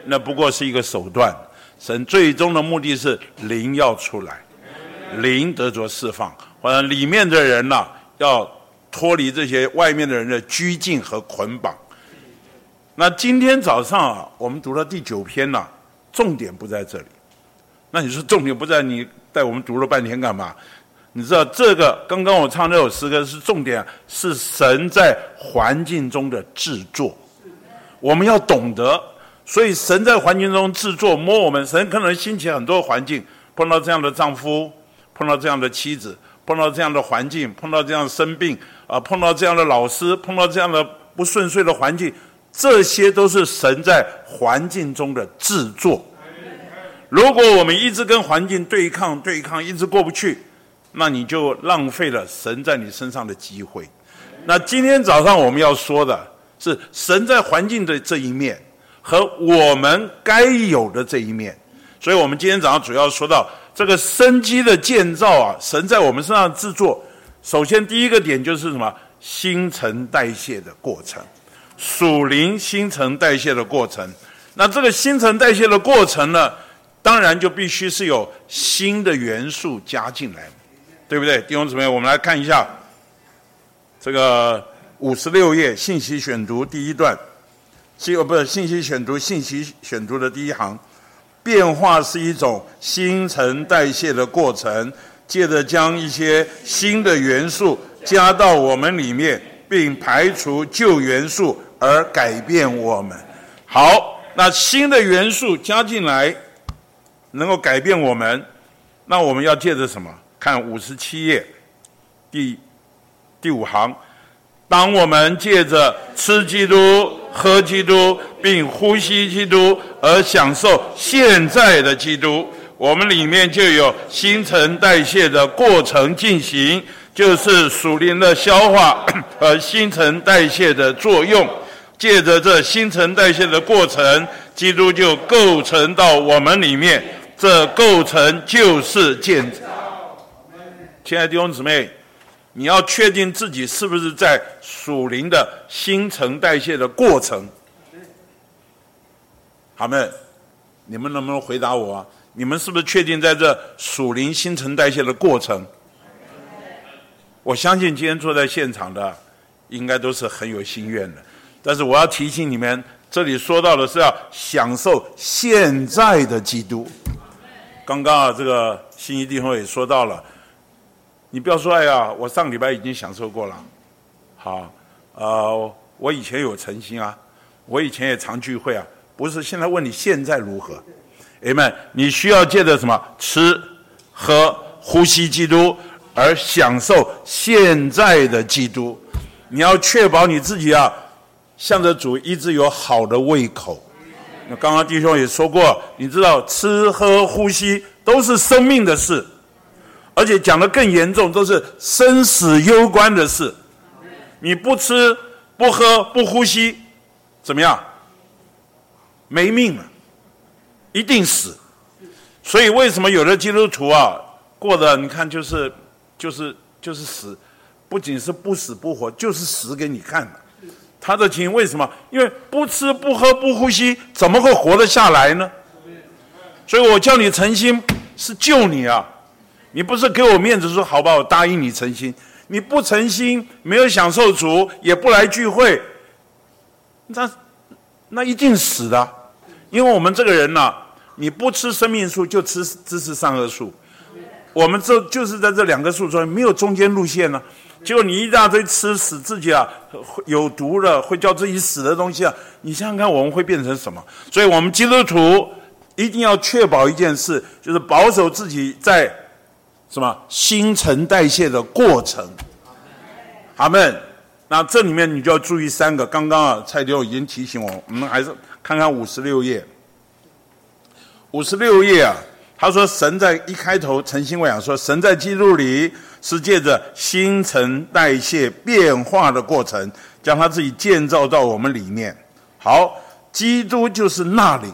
那不过是一个手段。神最终的目的是灵要出来，灵得着释放，或者里面的人呐、啊、要脱离这些外面的人的拘禁和捆绑。那今天早上啊，我们读了第九篇呐、啊，重点不在这里。那你说重点不在，你带我们读了半天干嘛？你知道这个刚刚我唱这首诗歌是重点，是神在环境中的制作，我们要懂得。所以神在环境中制作摸我们，神可能兴起很多环境，碰到这样的丈夫，碰到这样的妻子，碰到这样的环境，碰到这样生病啊，碰到这样的老师，碰到这样的不顺遂的环境，这些都是神在环境中的制作。如果我们一直跟环境对抗，对抗一直过不去，那你就浪费了神在你身上的机会。那今天早上我们要说的是神在环境的这一面。和我们该有的这一面，所以我们今天早上主要说到这个生机的建造啊，神在我们身上制作。首先第一个点就是什么？新陈代谢的过程，属灵新陈代谢的过程。那这个新陈代谢的过程呢，当然就必须是有新的元素加进来，对不对？弟兄姊妹，我们来看一下这个五十六页信息选读第一段。信哦，不是信息选读，信息选读的第一行，变化是一种新陈代谢的过程，借着将一些新的元素加到我们里面，并排除旧元素而改变我们。好，那新的元素加进来，能够改变我们，那我们要借着什么？看五十七页，第第五行。当我们借着吃基督、喝基督，并呼吸基督而享受现在的基督，我们里面就有新陈代谢的过程进行，就是属灵的消化 <clears throat> 和新陈代谢的作用。借着这新陈代谢的过程，基督就构成到我们里面，这构成就是建造。亲爱的弟兄姊妹。你要确定自己是不是在属灵的新陈代谢的过程。好们，你们能不能回答我？你们是不是确定在这属灵新陈代谢的过程？我相信今天坐在现场的，应该都是很有心愿的。但是我要提醒你们，这里说到的是要享受现在的基督。刚刚啊，这个信息弟兄也说到了，你不要说哎呀，我上礼拜已经享受过了。好，呃，我以前有诚心啊，我以前也常聚会啊，不是现在问你现在如何？哎们，你需要借着什么？吃、喝、呼吸基督，而享受现在的基督。你要确保你自己啊，向着主一直有好的胃口。那刚刚弟兄也说过，你知道吃喝呼吸都是生命的事，而且讲得更严重，都是生死攸关的事。你不吃不喝不呼吸，怎么样？没命了。一定死，所以为什么有的基督徒啊过的你看就是就是就是死，不仅是不死不活，就是死给你看的。他的情为什么？因为不吃不喝不呼吸，怎么会活得下来呢？所以我叫你诚心是救你啊，你不是给我面子说好吧，我答应你诚心，你不诚心，没有享受主，也不来聚会，那那一定死的。因为我们这个人呐、你不吃生命树，就吃知识善恶树。我们这就是在这两个树中没有中间路线呢、啊。结果你一大堆吃死自己啊，有毒的会叫自己死的东西啊，你想想看我们会变成什么？所以我们基督徒一定要确保一件事，就是保守自己在什么新陈代谢的过程。阿门。那这里面你就要注意三个。刚刚啊，蔡丢已经提醒我，我们还是。看看五十六页，五十六页啊，他说神在一开头诚心喂养说，神在基督里是借着新陈代谢变化的过程，将他自己建造到我们里面。好，基督就是那灵，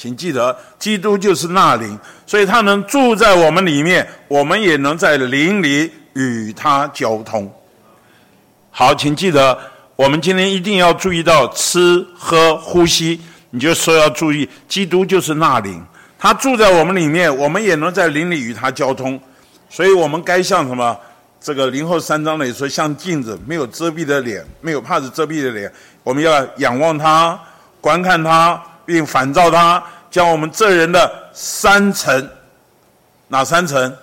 请记得，基督就是那灵，所以他能住在我们里面，我们也能在灵里与他交通。好，请记得。我们今天一定要注意到吃喝呼吸，你就说要注意，基督就是那灵，他住在我们里面，我们也能在灵里与他交通，所以我们该像什么？这个林后三章里说，像镜子，没有遮蔽的脸，没有帕子遮蔽的脸，我们要仰望他，观看他，并反照他，将我们这人的三层，哪三层？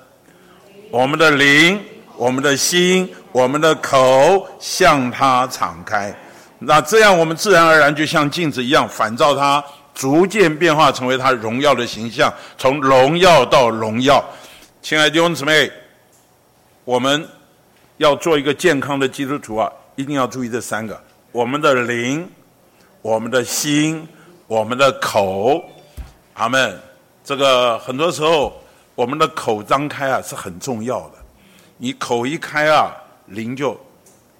我们的灵，我们的心。我们的口向他敞开，那这样我们自然而然就像镜子一样反照他，逐渐变化成为他荣耀的形象，从荣耀到荣耀。亲爱的弟兄姊妹，我们要做一个健康的基督徒啊，一定要注意这三个：我们的灵、我们的心、我们的口。阿门。这个很多时候我们的口张开啊是很重要的，你口一开啊。灵就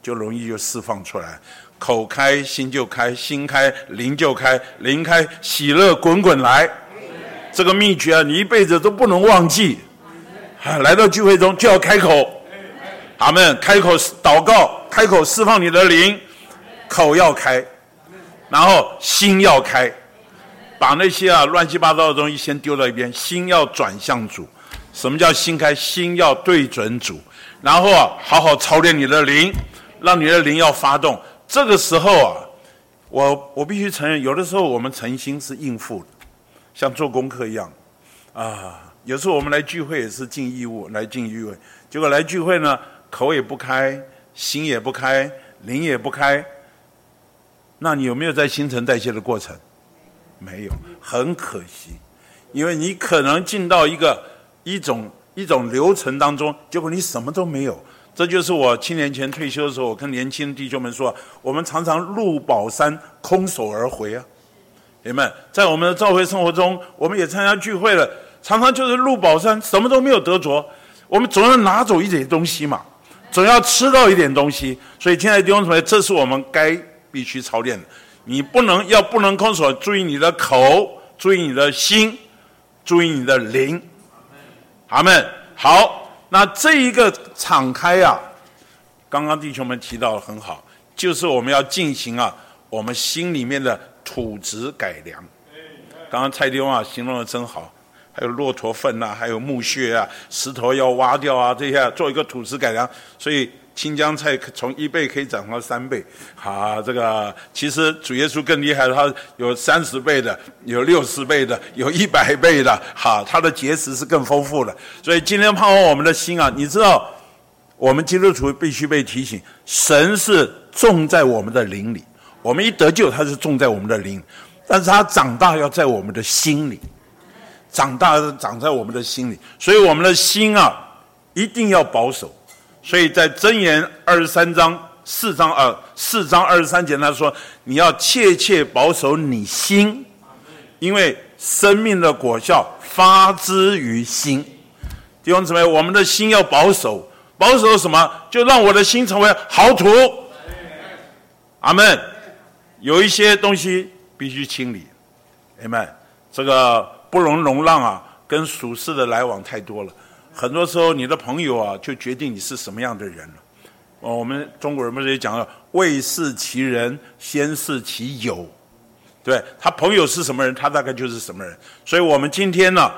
就容易就释放出来，口开心就开，心开灵就开，灵开喜乐滚滚来。这个秘诀啊，你一辈子都不能忘记。啊，来到聚会中就要开口，阿门。开口祷告，开口释放你的灵，口要开，然后心要开，把那些啊乱七八糟的东西先丢到一边，心要转向主。什么叫心开？心要对准主。然后啊，好好操练你的灵，让你的灵要发动。这个时候啊，我我必须承认，有的时候我们诚心是应付的，像做功课一样啊。有时候我们来聚会也是尽义务来尽义务，结果来聚会呢，口也不开，心也不开，灵也不开。那你有没有在新陈代谢的过程？没有，很可惜，因为你可能进到一个一种。一种流程当中，结果你什么都没有。这就是我七年前退休的时候，我跟年轻的弟兄们说，我们常常入宝山空手而回啊。弟兄们，在我们的教会生活中，我们也参加聚会了，常常就是入宝山，什么都没有得着。我们总要拿走一点东西嘛，总要吃到一点东西。所以，亲爱的弟兄姊妹，这是我们该必须操练的。你不能要不能空手，注意你的口，注意你的心，注意你的灵。阿门。好，那这一个敞开啊，刚刚弟兄们提到的很好，就是我们要进行啊，我们心里面的土质改良。刚刚蔡弟兄啊形容的真好，还有骆驼粪啊，还有木屑啊，石头要挖掉啊，这些做一个土质改良，所以青江菜从一倍可以涨到三倍。好，这个其实主耶稣更厉害，他有三十倍的，有六十倍的，有一百倍的。好，他的结实是更丰富的。所以今天盼望我们的心啊，你知道，我们基督徒必须被提醒，神是种在我们的灵里。我们一得救，他是种在我们的灵，但是他长大要在我们的心里，长大长在我们的心里，所以我们的心啊，一定要保守。所以在箴言二十三章四章二四章二十三节，他说：“你要切切保守你心，因为生命的果效发之于心。”弟兄姊妹，我们的心要保守，保守什么？就让我的心成为好土。阿门。有一些东西必须清理，阿们，这个不容容让啊，跟属世的来往太多了。很多时候，你的朋友啊，就决定你是什么样的人了。哦，我们中国人不是也讲了，未视其人，先视其友。对，他朋友是什么人，他大概就是什么人。所以我们今天呢，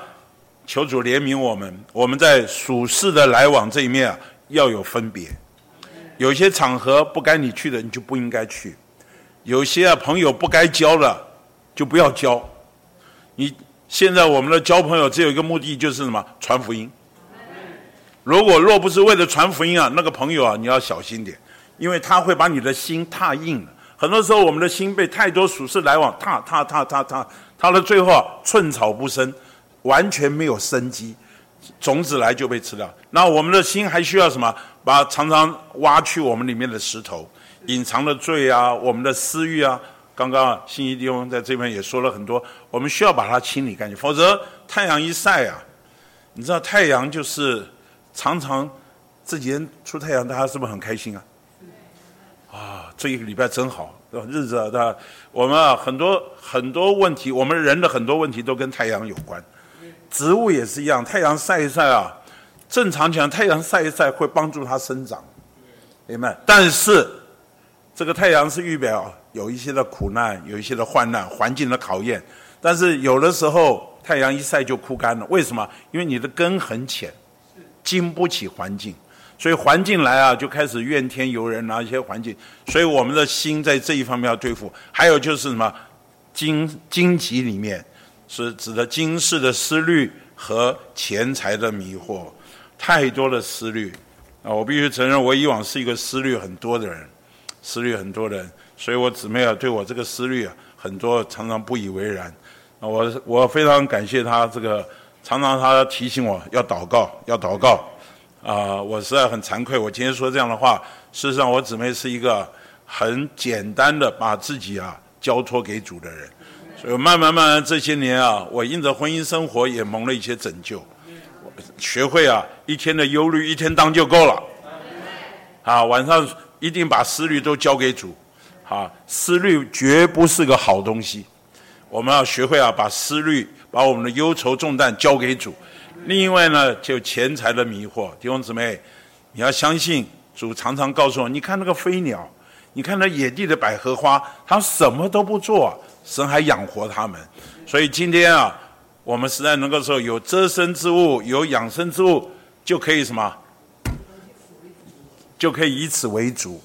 求主怜悯我们，我们在属世的来往这一面啊，要有分别。有些场合不该你去的，你就不应该去。有些啊朋友不该交的，就不要交。你现在我们的交朋友只有一个目的，就是什么？传福音。如果若不是为了传福音啊，那个朋友啊，你要小心点，因为他会把你的心踏硬了。很多时候，我们的心被太多俗世来往踏踏踏踏踏，踏到最后啊，寸草不生，完全没有生机，种子来就被吃掉。那我们的心还需要什么？把常常挖去我们里面的石头。隐藏的罪啊，我们的私欲啊，刚刚信义弟兄在这边也说了很多，我们需要把它清理干净，否则太阳一晒啊，你知道太阳就是常常这几天出太阳，大家是不是很开心啊？啊，这一个礼拜真好，日子啊，大我们啊很多很多问题，我们人的很多问题都跟太阳有关，植物也是一样，太阳晒一晒啊，正常讲太阳晒一晒会帮助它生长，明白？但是。这个太阳是预表有一些的苦难，有一些的患难，环境的考验。但是有的时候太阳一晒就枯干了，为什么？因为你的根很浅，经不起环境，所以环境来啊，就开始怨天尤人啊，一些环境。所以我们的心在这一方面要对付。还有就是什么？经经籍里面是指的今世的思虑和钱财的迷惑，太多的思虑啊！我必须承认，我以往是一个思虑很多的人。思虑很多人，所以我姊妹啊，对我这个思虑啊，很多常常不以为然。啊，我我非常感谢他这个，常常他提醒我要祷告，要祷告。啊，我实在很惭愧，我今天说这样的话。事实上，我姊妹是一个很简单的把自己啊交托给主的人。所以慢慢慢慢这些年啊，我因着婚姻生活也蒙了一些拯救，学会啊一天的忧虑一天当就够了。啊，晚上。一定把思虑都交给主，啊，思虑绝不是个好东西。我们要学会啊，把思虑、把我们的忧愁重担交给主。另外呢，就钱财的迷惑，弟兄姊妹，你要相信主常常告诉我，你看那个飞鸟，你看那野地的百合花，它什么都不做，神还养活它们。所以今天啊，我们实在能够说，有遮身之物，有养生之物，就可以什么？就可以以此为主，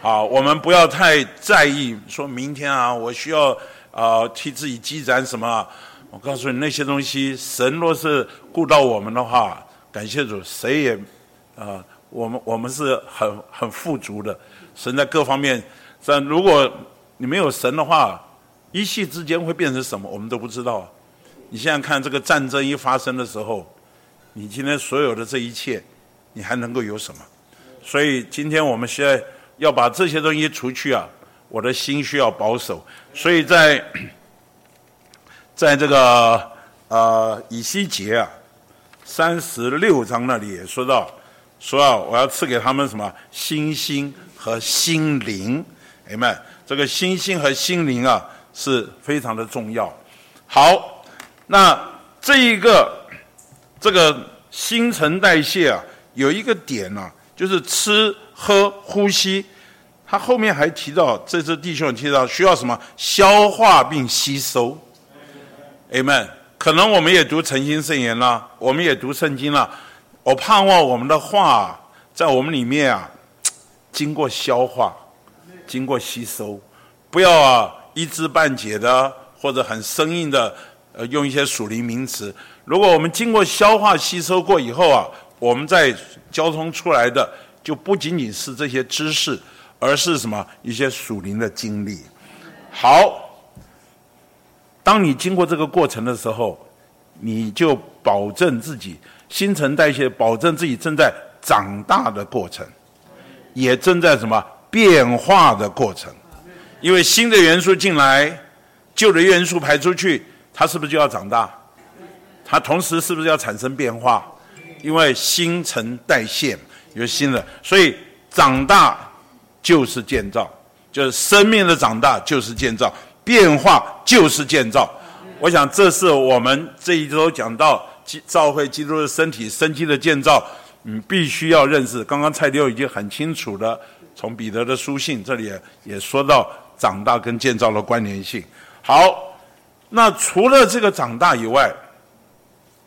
好，我们不要太在意。说明天啊，我需要啊、替自己积攒什么？我告诉你，那些东西，神若是顾到我们的话，感谢主，谁也啊、我们我们是很很富足的。神在各方面，但如果你没有神的话，一夕之间会变成什么，我们都不知道。你现在看这个战争一发生的时候，你今天所有的这一切，你还能够有什么？所以今天我们现在要把这些东西除去啊，我的心需要保守。所以在在这个呃以西结啊三十六章那里也说到，说啊我要赐给他们什么心心和心灵，哎们，这个心心和心灵啊是非常的重要。好，那这一个这个新陈代谢啊有一个点呢、就是吃喝呼吸，他后面还提到，这次弟兄提到需要什么消化并吸收，Amen。可能我们也读诚心圣言了，我们也读圣经了。我盼望我们的话在我们里面啊，经过消化，经过吸收，不要啊一知半解的或者很生硬的呃用一些属灵名词。如果我们经过消化吸收过以后啊，我们在交通出来的就不仅仅是这些知识，而是什么一些属灵的经历。好，当你经过这个过程的时候，你就保证自己新陈代谢，保证自己正在长大的过程，也正在什么变化的过程。因为新的元素进来，旧的元素排出去，它是不是就要长大？它同时是不是要产生变化？因为新陈代谢有新的，所以长大就是建造。就是生命的长大就是建造，变化就是建造。我想这是我们这一周讲到教会基督的身体生机的建造，嗯，必须要认识。刚刚蔡弟兄已经很清楚的从彼得的书信这里也，也说到长大跟建造的关联性。好，那除了这个长大以外，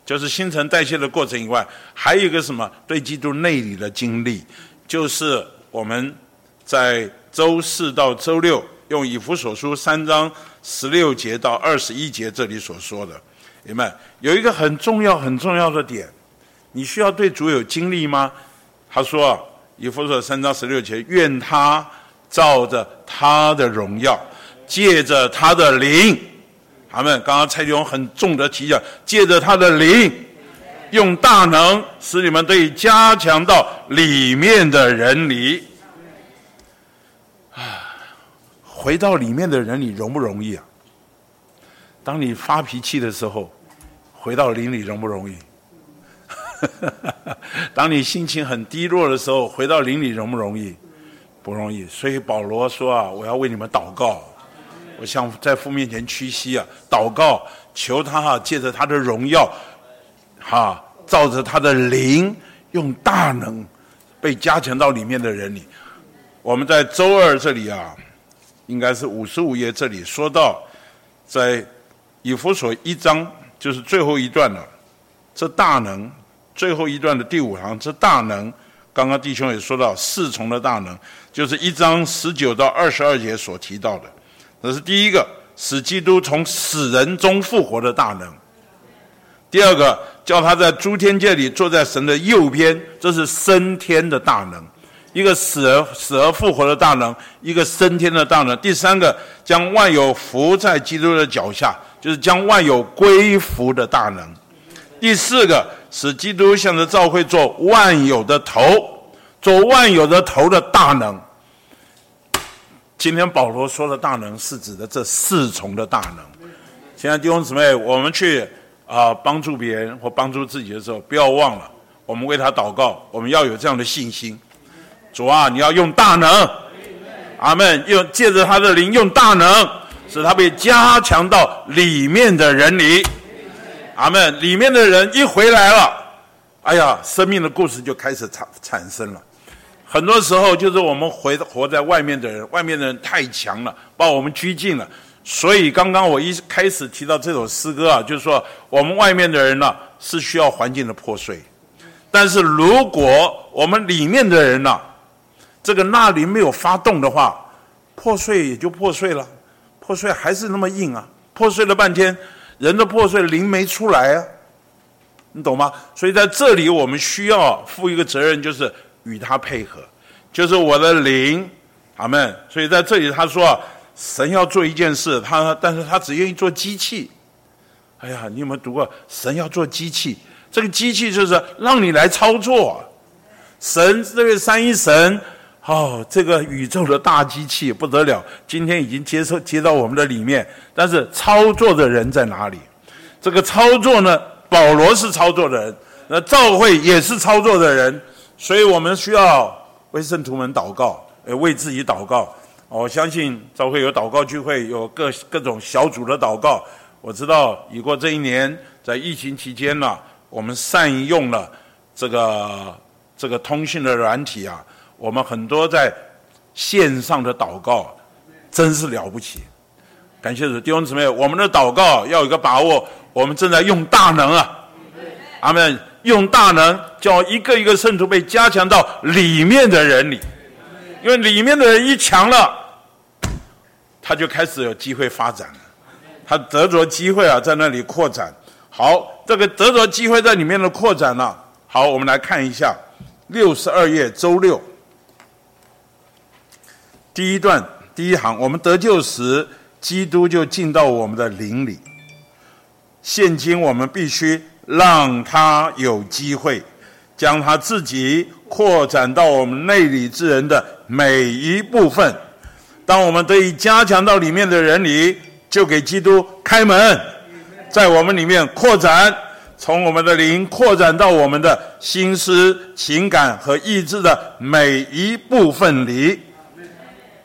就是新陈代谢的过程以外，还有一个什么？对基督内里的经历，就是我们在。周四到周六，用以弗所书三章十六节到二十一节这里所说的，明白？有一个很重要、很重要的点，你需要对主有经历吗？他说，以弗所三章十六节，愿他照着他的荣耀，借着他的灵，他们刚刚蔡弟兄很重的提讲，借着他的灵，用大能使你们得以加强到里面的人里。回到里面的人你容不容易啊？当你发脾气的时候，回到灵里容不容易？<laughs> 当你心情很低落的时候，回到灵里容不容易？不容易。所以保罗说啊，我要为你们祷告，我向在父面前屈膝啊，祷告，求他哈、啊，借着他的荣耀，哈、啊，照着他的灵，用大能被加强到里面的人里。我们在周二这里啊。应该是五十五页这里说到，在以弗所一章就是最后一段了。这大能最后一段的第五行，这大能，刚刚弟兄也说到四重的大能，就是一章十九到二十二节所提到的。那是第一个，使基督从死人中复活的大能。第二个，叫他在诸天界里坐在神的右边，这是升天的大能。一个死而死而复活的大能，一个升天的大能。第三个，将万有伏在基督的脚下，就是将万有归服的大能。第四个，使基督向着教会做万有的头，做万有的头的大能。今天保罗说的大能，是指的这四重的大能。亲爱的弟兄姊妹，我们去啊、帮助别人或帮助自己的时候，不要忘了，我们为他祷告，我们要有这样的信心。主啊，你要用大能，阿门！用借着他的灵，用大能，使他被加强到里面的人里，阿门！里面的人一回来了，哎呀，生命的故事就开始产产生了。很多时候就是我们活活在外面的人，外面的人太强了，把我们拘禁了。所以刚刚我一开始提到这首诗歌啊，就是说我们外面的人呢、是需要环境的破碎，但是如果我们里面的人呢、这个纳灵没有发动的话，破碎也就破碎了，破碎还是那么硬啊！破碎了半天，人都破碎，灵没出来啊，你懂吗？所以在这里我们需要负一个责任，就是与他配合，就是我的灵，阿门。所以在这里他说，神要做一件事，他但是他只愿意做机器。哎呀，你有没有读过？神要做机器，这个机器就是让你来操作。神这个三一神。哦，这个宇宙的大机器不得了，今天已经接受接到我们的里面，但是操作的人在哪里？这个操作呢？保罗是操作的人，那赵会也是操作的人，所以我们需要为圣徒们祷告，呃，为自己祷告。我相信赵会有祷告聚会，有各各种小组的祷告。我知道，已过这一年，在疫情期间呢，我们善用了这个这个通讯的软体啊。我们很多在线上的祷告，真是了不起。感谢主，弟兄姊妹，我们的祷告要有个把握，我们正在用大能啊，阿门，用大能叫一个一个圣徒被加强到里面的人里，因为里面的人一强了，他就开始有机会发展了，他得着机会啊，在那里扩展。好，这个得着机会在里面的扩展了。好，我们来看一下六十二页周六第一段第一行，我们得救时，基督就进到我们的灵里。现今我们必须让他有机会，将他自己扩展到我们内里之人的每一部分。当我们得以加强到里面的人里，就给基督开门，在我们里面扩展，从我们的灵扩展到我们的心思、情感和意志的每一部分里。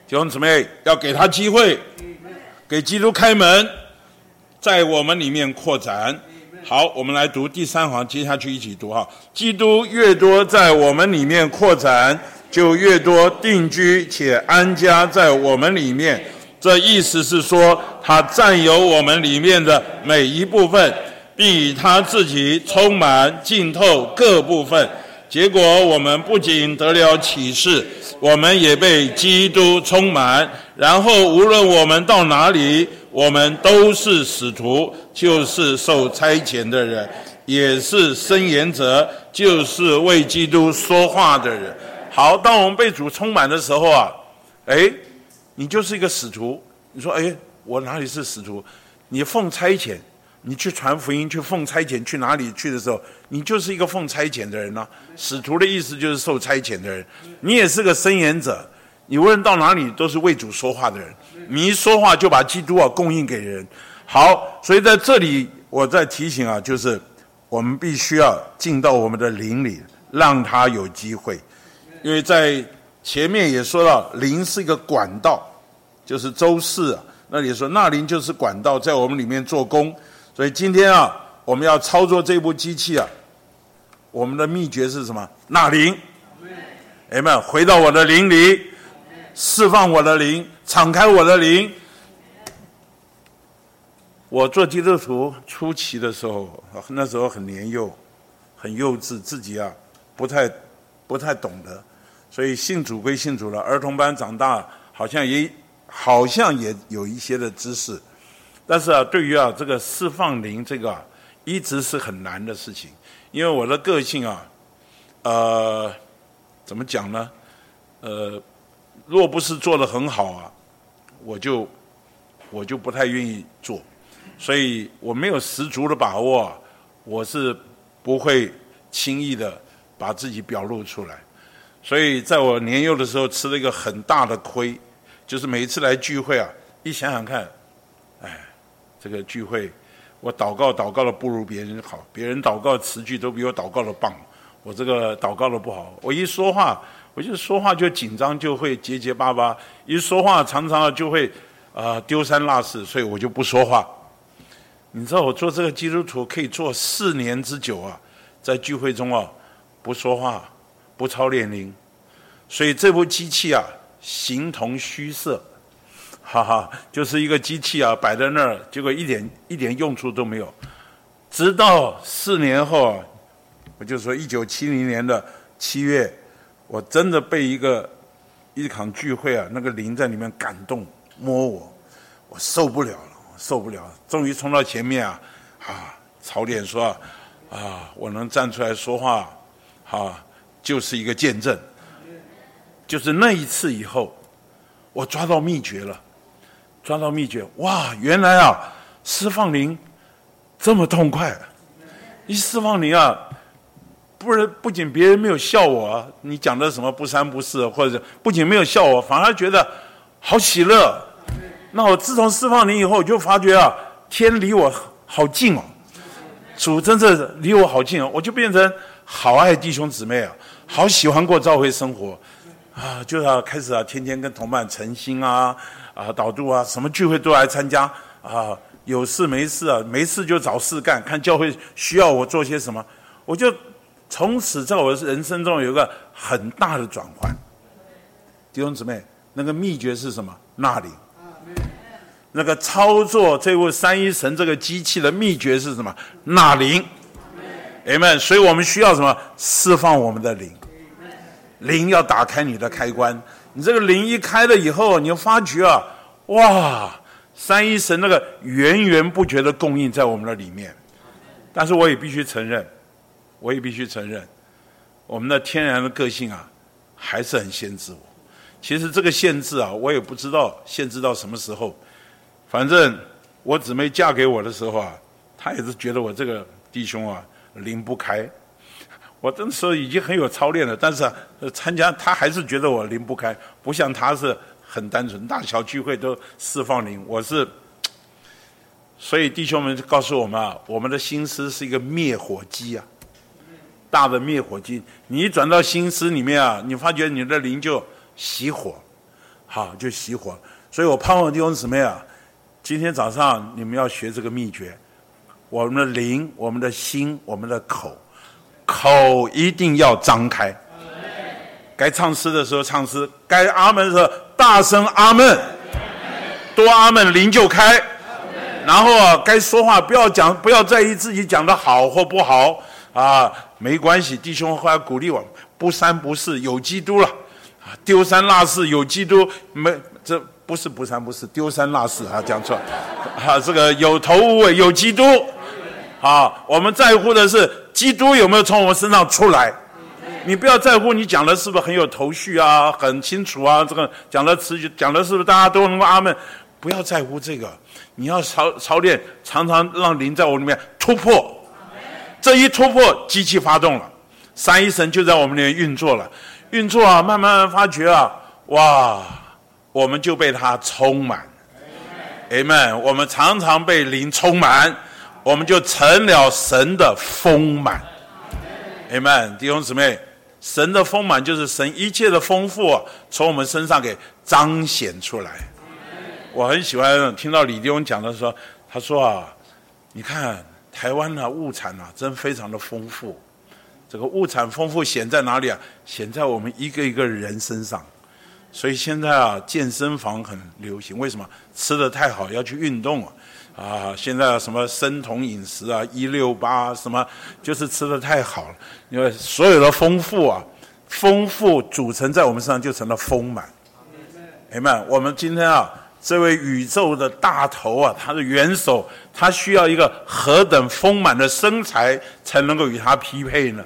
弟兄姊妹，要给他机会，给基督开门，在我们里面扩展。好，我们来读第三行，接下去一起读哈。基督越多在我们里面扩展。就越多定居且安家在我们里面，这意思是说，他占有我们里面的每一部分，并以他自己充满浸透各部分。结果，我们不仅得了启示，我们也被基督充满。然后，无论我们到哪里，我们都是使徒，就是受差遣的人，也是申言者，就是为基督说话的人。好，当我们被主充满的时候啊，哎，你就是一个使徒。你说，哎，我哪里是使徒？你奉差遣，你去传福音，去奉差遣，去哪里去的时候，你就是一个奉差遣的人呢、使徒的意思就是受差遣的人。你也是个伸言者，你无论到哪里都是为主说话的人。你一说话就把基督啊供应给人。好，所以在这里我在提醒啊，就是我们必须要进到我们的灵里，让他有机会。因为在前面也说到，灵是一个管道，就是周四啊，那里说那灵就是管道，在我们里面做工。所以今天啊，我们要操作这部机器啊，我们的秘诀是什么？纳灵，哎们回到我的灵里，释放我的灵，敞开我的灵。我做基督徒初期的时候，那时候很年幼，很幼稚，自己啊不太。不太懂得，所以信主归信主了。儿童班长大，好像也好像也有一些的知识，但是啊，对于啊这个释放灵这个啊，一直是很难的事情。因为我的个性啊，呃，怎么讲呢？呃，若不是做得很好啊，我就我就不太愿意做，所以我没有十足的把握，我是不会轻易的。把自己表露出来，所以在我年幼的时候吃了一个很大的亏，就是每一次来聚会啊，一想想看，这个聚会我祷告祷告的不如别人好，别人祷告词句都比我祷告的棒，我这个祷告的不好，我一说话，我就说话就紧张，就会结结巴巴，一说话常常就会啊、丢三落四，所以我就不说话。你知道我做这个基督徒可以做四年之久啊，在聚会中啊。不说话，不操练灵，所以这部机器啊，形同虚设，哈哈，就是一个机器啊，摆在那儿，结果一点一点用处都没有。直到四年后，我就说一九七零年的七月，我真的被一个一场聚会啊，那个灵在里面感动摸我，我受不了了，我受不了，终于冲到前面啊，啊，操练说，啊，我能站出来说话。啊，就是一个见证，就是那一次以后，我抓到秘诀了，抓到秘诀，哇，原来啊，释放灵这么痛快，一释放灵啊，不是不仅别人没有笑我，你讲的什么不三不四，或者不仅没有笑我，反而觉得好喜乐。那我自从释放灵以后，我就发觉啊，天离我好近哦，主真是离我好近哦，我就变成。好爱弟兄姊妹啊，好喜欢过教会生活，啊，就要开始啊，天天跟同伴诚心啊，啊，导读啊，什么聚会都来参加啊，有事没事啊，没事就找事干，看教会需要我做些什么，我就从此在我的人生中有一个很大的转换。弟兄姊妹，那个秘诀是什么？那灵，那个操作这位三一神这个机器的秘诀是什么？纳灵，Amen。所以我们需要什么？释放我们的灵，灵要打开你的开关。你这个灵一开了以后，你就发觉啊，哇，三一神那个源源不绝的供应在我们的里面。但是我也必须承认，我也必须承认，我们的天然的个性啊，还是很限制我。其实这个限制啊，我也不知道限制到什么时候。反正我姊妹嫁给我的时候啊，她也是觉得我这个弟兄啊灵不开。我那时候已经很有操练了，但是啊，参加他还是觉得我灵不开，不像他是很单纯，大小聚会都释放灵。我是，所以弟兄们就告诉我们啊，我们的心思是一个灭火机啊，大的灭火机。你一转到心思里面啊，你发觉你的灵就熄火，好就熄火。所以我盼望弟兄姊妹啊。今天早上你们要学这个秘诀，我们的灵、我们的心、我们的口，口一定要张开。该唱诗的时候唱诗，该阿门的时候大声阿门，多阿门，灵就开。然后啊，该说话不要讲，不要在意自己讲的好或不好啊，没关系。弟兄后来鼓励我，不三不四有基督了，丢三落四有基督没这。不是不三不四，丢三落四啊，讲错了，啊，这个有头无尾有基督，啊，我们在乎的是基督有没有从我们身上出来，你不要在乎你讲的是不是很有头绪啊，很清楚啊，这个讲的词句讲的是不是大家都能够阿门，不要在乎这个，你要操操练，常常让灵在我里面突破，这一突破，机器发动了，三一神就在我们里面运作了，运作啊，慢慢发觉啊，哇。我们就被他充满，Amen。我们常常被灵充满，我们就成了神的丰满，Amen。弟兄姊妹，神的丰满就是神一切的丰富从我们身上给彰显出来。我很喜欢听到李弟兄讲的时候，他说啊，你看台湾的物产啊，真非常的丰富。这个物产丰富显在哪里啊？显在我们一个一个人身上。所以现在啊，健身房很流行。为什么？吃的太好，要去运动啊！啊，现在什么生酮饮食啊，一六八什么，就是吃的太好了。因为所有的丰富啊，丰富组成在我们身上就成了丰满。哎们，我们今天啊，这位宇宙的大头啊，他的元首，他需要一个何等丰满的身材才能够与他匹配呢？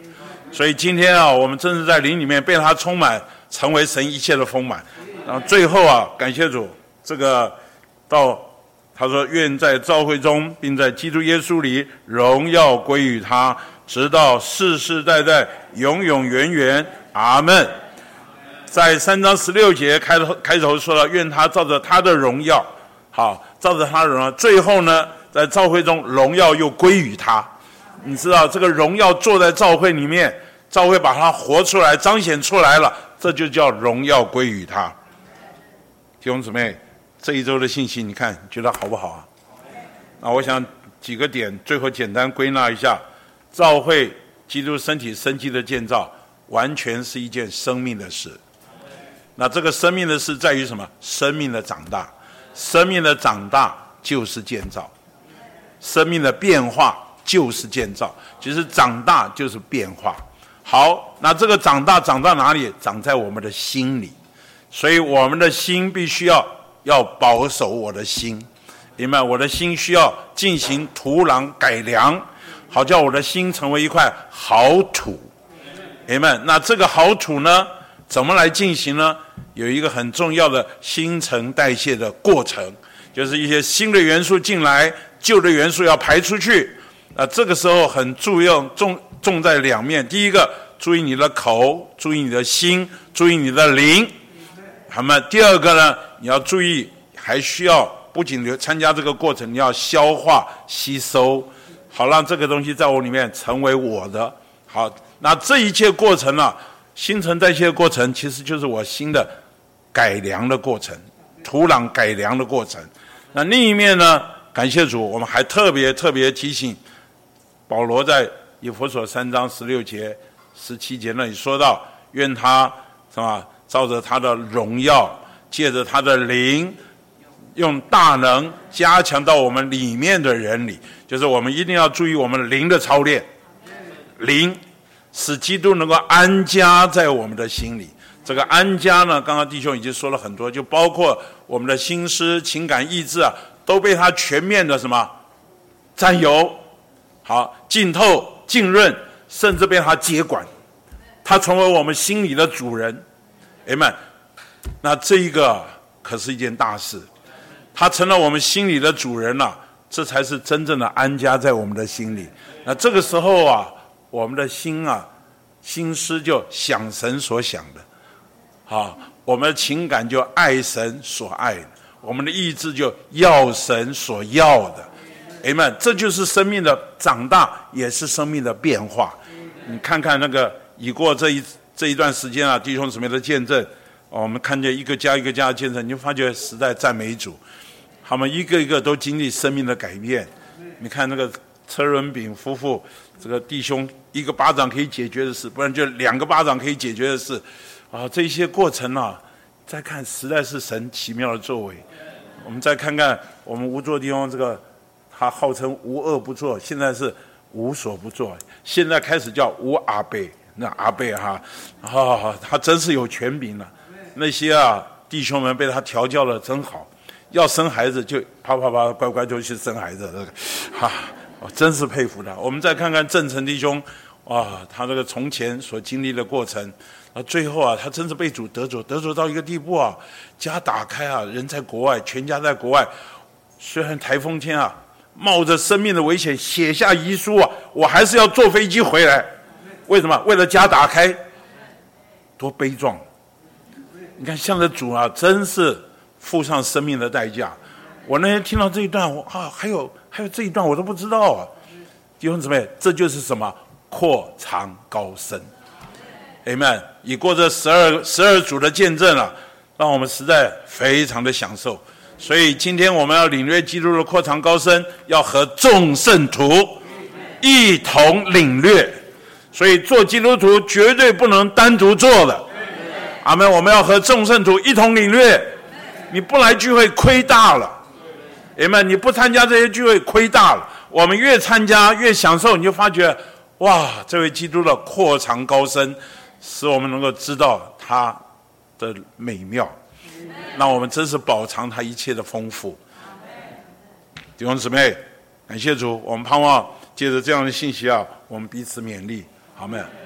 所以今天啊，我们正是在灵里面被他充满。成为神一切的丰满，然后最后啊，感谢主，这个到他说愿在召会中，并在基督耶稣里荣耀归于他，直到世世代代永永远远，阿门。在三章十六节开头开头说了，愿他照着他的荣耀，好，照着他的荣耀，最后呢，在召会中荣耀又归于他。你知道这个荣耀坐在召会里面，召会把它活出来，彰显出来了。这就叫荣耀归于他，弟兄姊妹，这一周的信息你看觉得好不好啊？那我想几个点，最后简单归纳一下：召会基督身体生机的建造，完全是一件生命的事。那这个生命的事在于什么？生命的长大，生命的长大就是建造，生命的变化就是建造。其实长大就是变化。好，那这个长大长到哪里？长在我们的心里，所以我们的心必须要要保守我的心，明白？我的心需要进行土壤改良，好叫我的心成为一块好土，明白？那这个好土呢，怎么来进行呢？有一个很重要的新陈代谢的过程，就是一些新的元素进来，旧的元素要排出去。那这个时候很重要，重重在两面。第一个，注意你的口，注意你的心，注意你的灵。那么？第二个呢，你要注意，还需要不仅留参加这个过程，你要消化吸收，好让这个东西在我里面成为我的。好，那这一切过程呢、新陈代谢过程，其实就是我新的改良的过程，土壤改良的过程。那另一面呢，感谢主，我们还特别特别提醒。保罗在以弗所三章十六节、十七节那里说到：“愿他是吧，照着他的荣耀，借着他的灵，用大能加强到我们里面的人里，就是我们一定要注意我们灵的操练，灵使基督能够安家在我们的心里。这个安家呢，刚刚弟兄已经说了很多，就包括我们的心思、情感、意志啊，都被他全面的什么？占有，好浸透、浸润，甚至被他接管，他成为我们心里的主人。哎们，那这一个可是一件大事，他成了我们心里的主人了，这才是真正的安家在我们的心里。那这个时候啊，我们的心啊，心思就想神所想的。啊，我们的情感就爱神所爱的，我们的意志就要神所要的，哎们，这就是生命的长大，也是生命的变化。你看看那个已过这一这一段时间啊，弟兄姊妹的见证，我们看见一个家一个家的见证，你就发觉实在赞美主，他们一个一个都经历生命的改变。你看那个车轮饼夫妇，这个弟兄一个巴掌可以解决的事，不然就两个巴掌可以解决的事。啊，这些过程啊，再看实在是神奇妙的作为。我们再看看我们无作的地方，这个他号称无恶不作，现在是无所不作，现在开始叫无阿伯，那阿贝哈，啊，他真是有权柄了。那些啊弟兄们被他调教的真好，要生孩子就啪啪啪乖乖就去生孩子，这个哈，我真是佩服他。我们再看看正成弟兄，啊，他这个从前所经历的过程。啊，最后啊，他真是被主得着，得着到一个地步啊，家打开啊，人在国外，全家在国外，虽然台风天啊，冒着生命的危险写下遗书啊，我还是要坐飞机回来。为什么？为了家打开，多悲壮！你看，向着主啊，真是付上生命的代价。我那天听到这一段，我啊，还有还有这一段我都不知道啊。弟兄姊妹，这就是什么？扩长高深。Amen，已过这十二十二组的见证了，让我们实在非常的享受。所以今天我们要领略基督的扩长高深，要和众圣徒一同领略。所以做基督徒绝对不能单独做的。阿门。我们要和众圣徒一同领略。你不来聚会亏大了。Amen，你不参加这些聚会亏大了。我们越参加越享受，你就发觉哇，这位基督的扩长高深。使我们能够知道他的美妙，那我们真是饱尝他一切的丰富。弟兄姊妹，感谢主，我们盼望借着这样的信息啊，我们彼此勉励，好吗？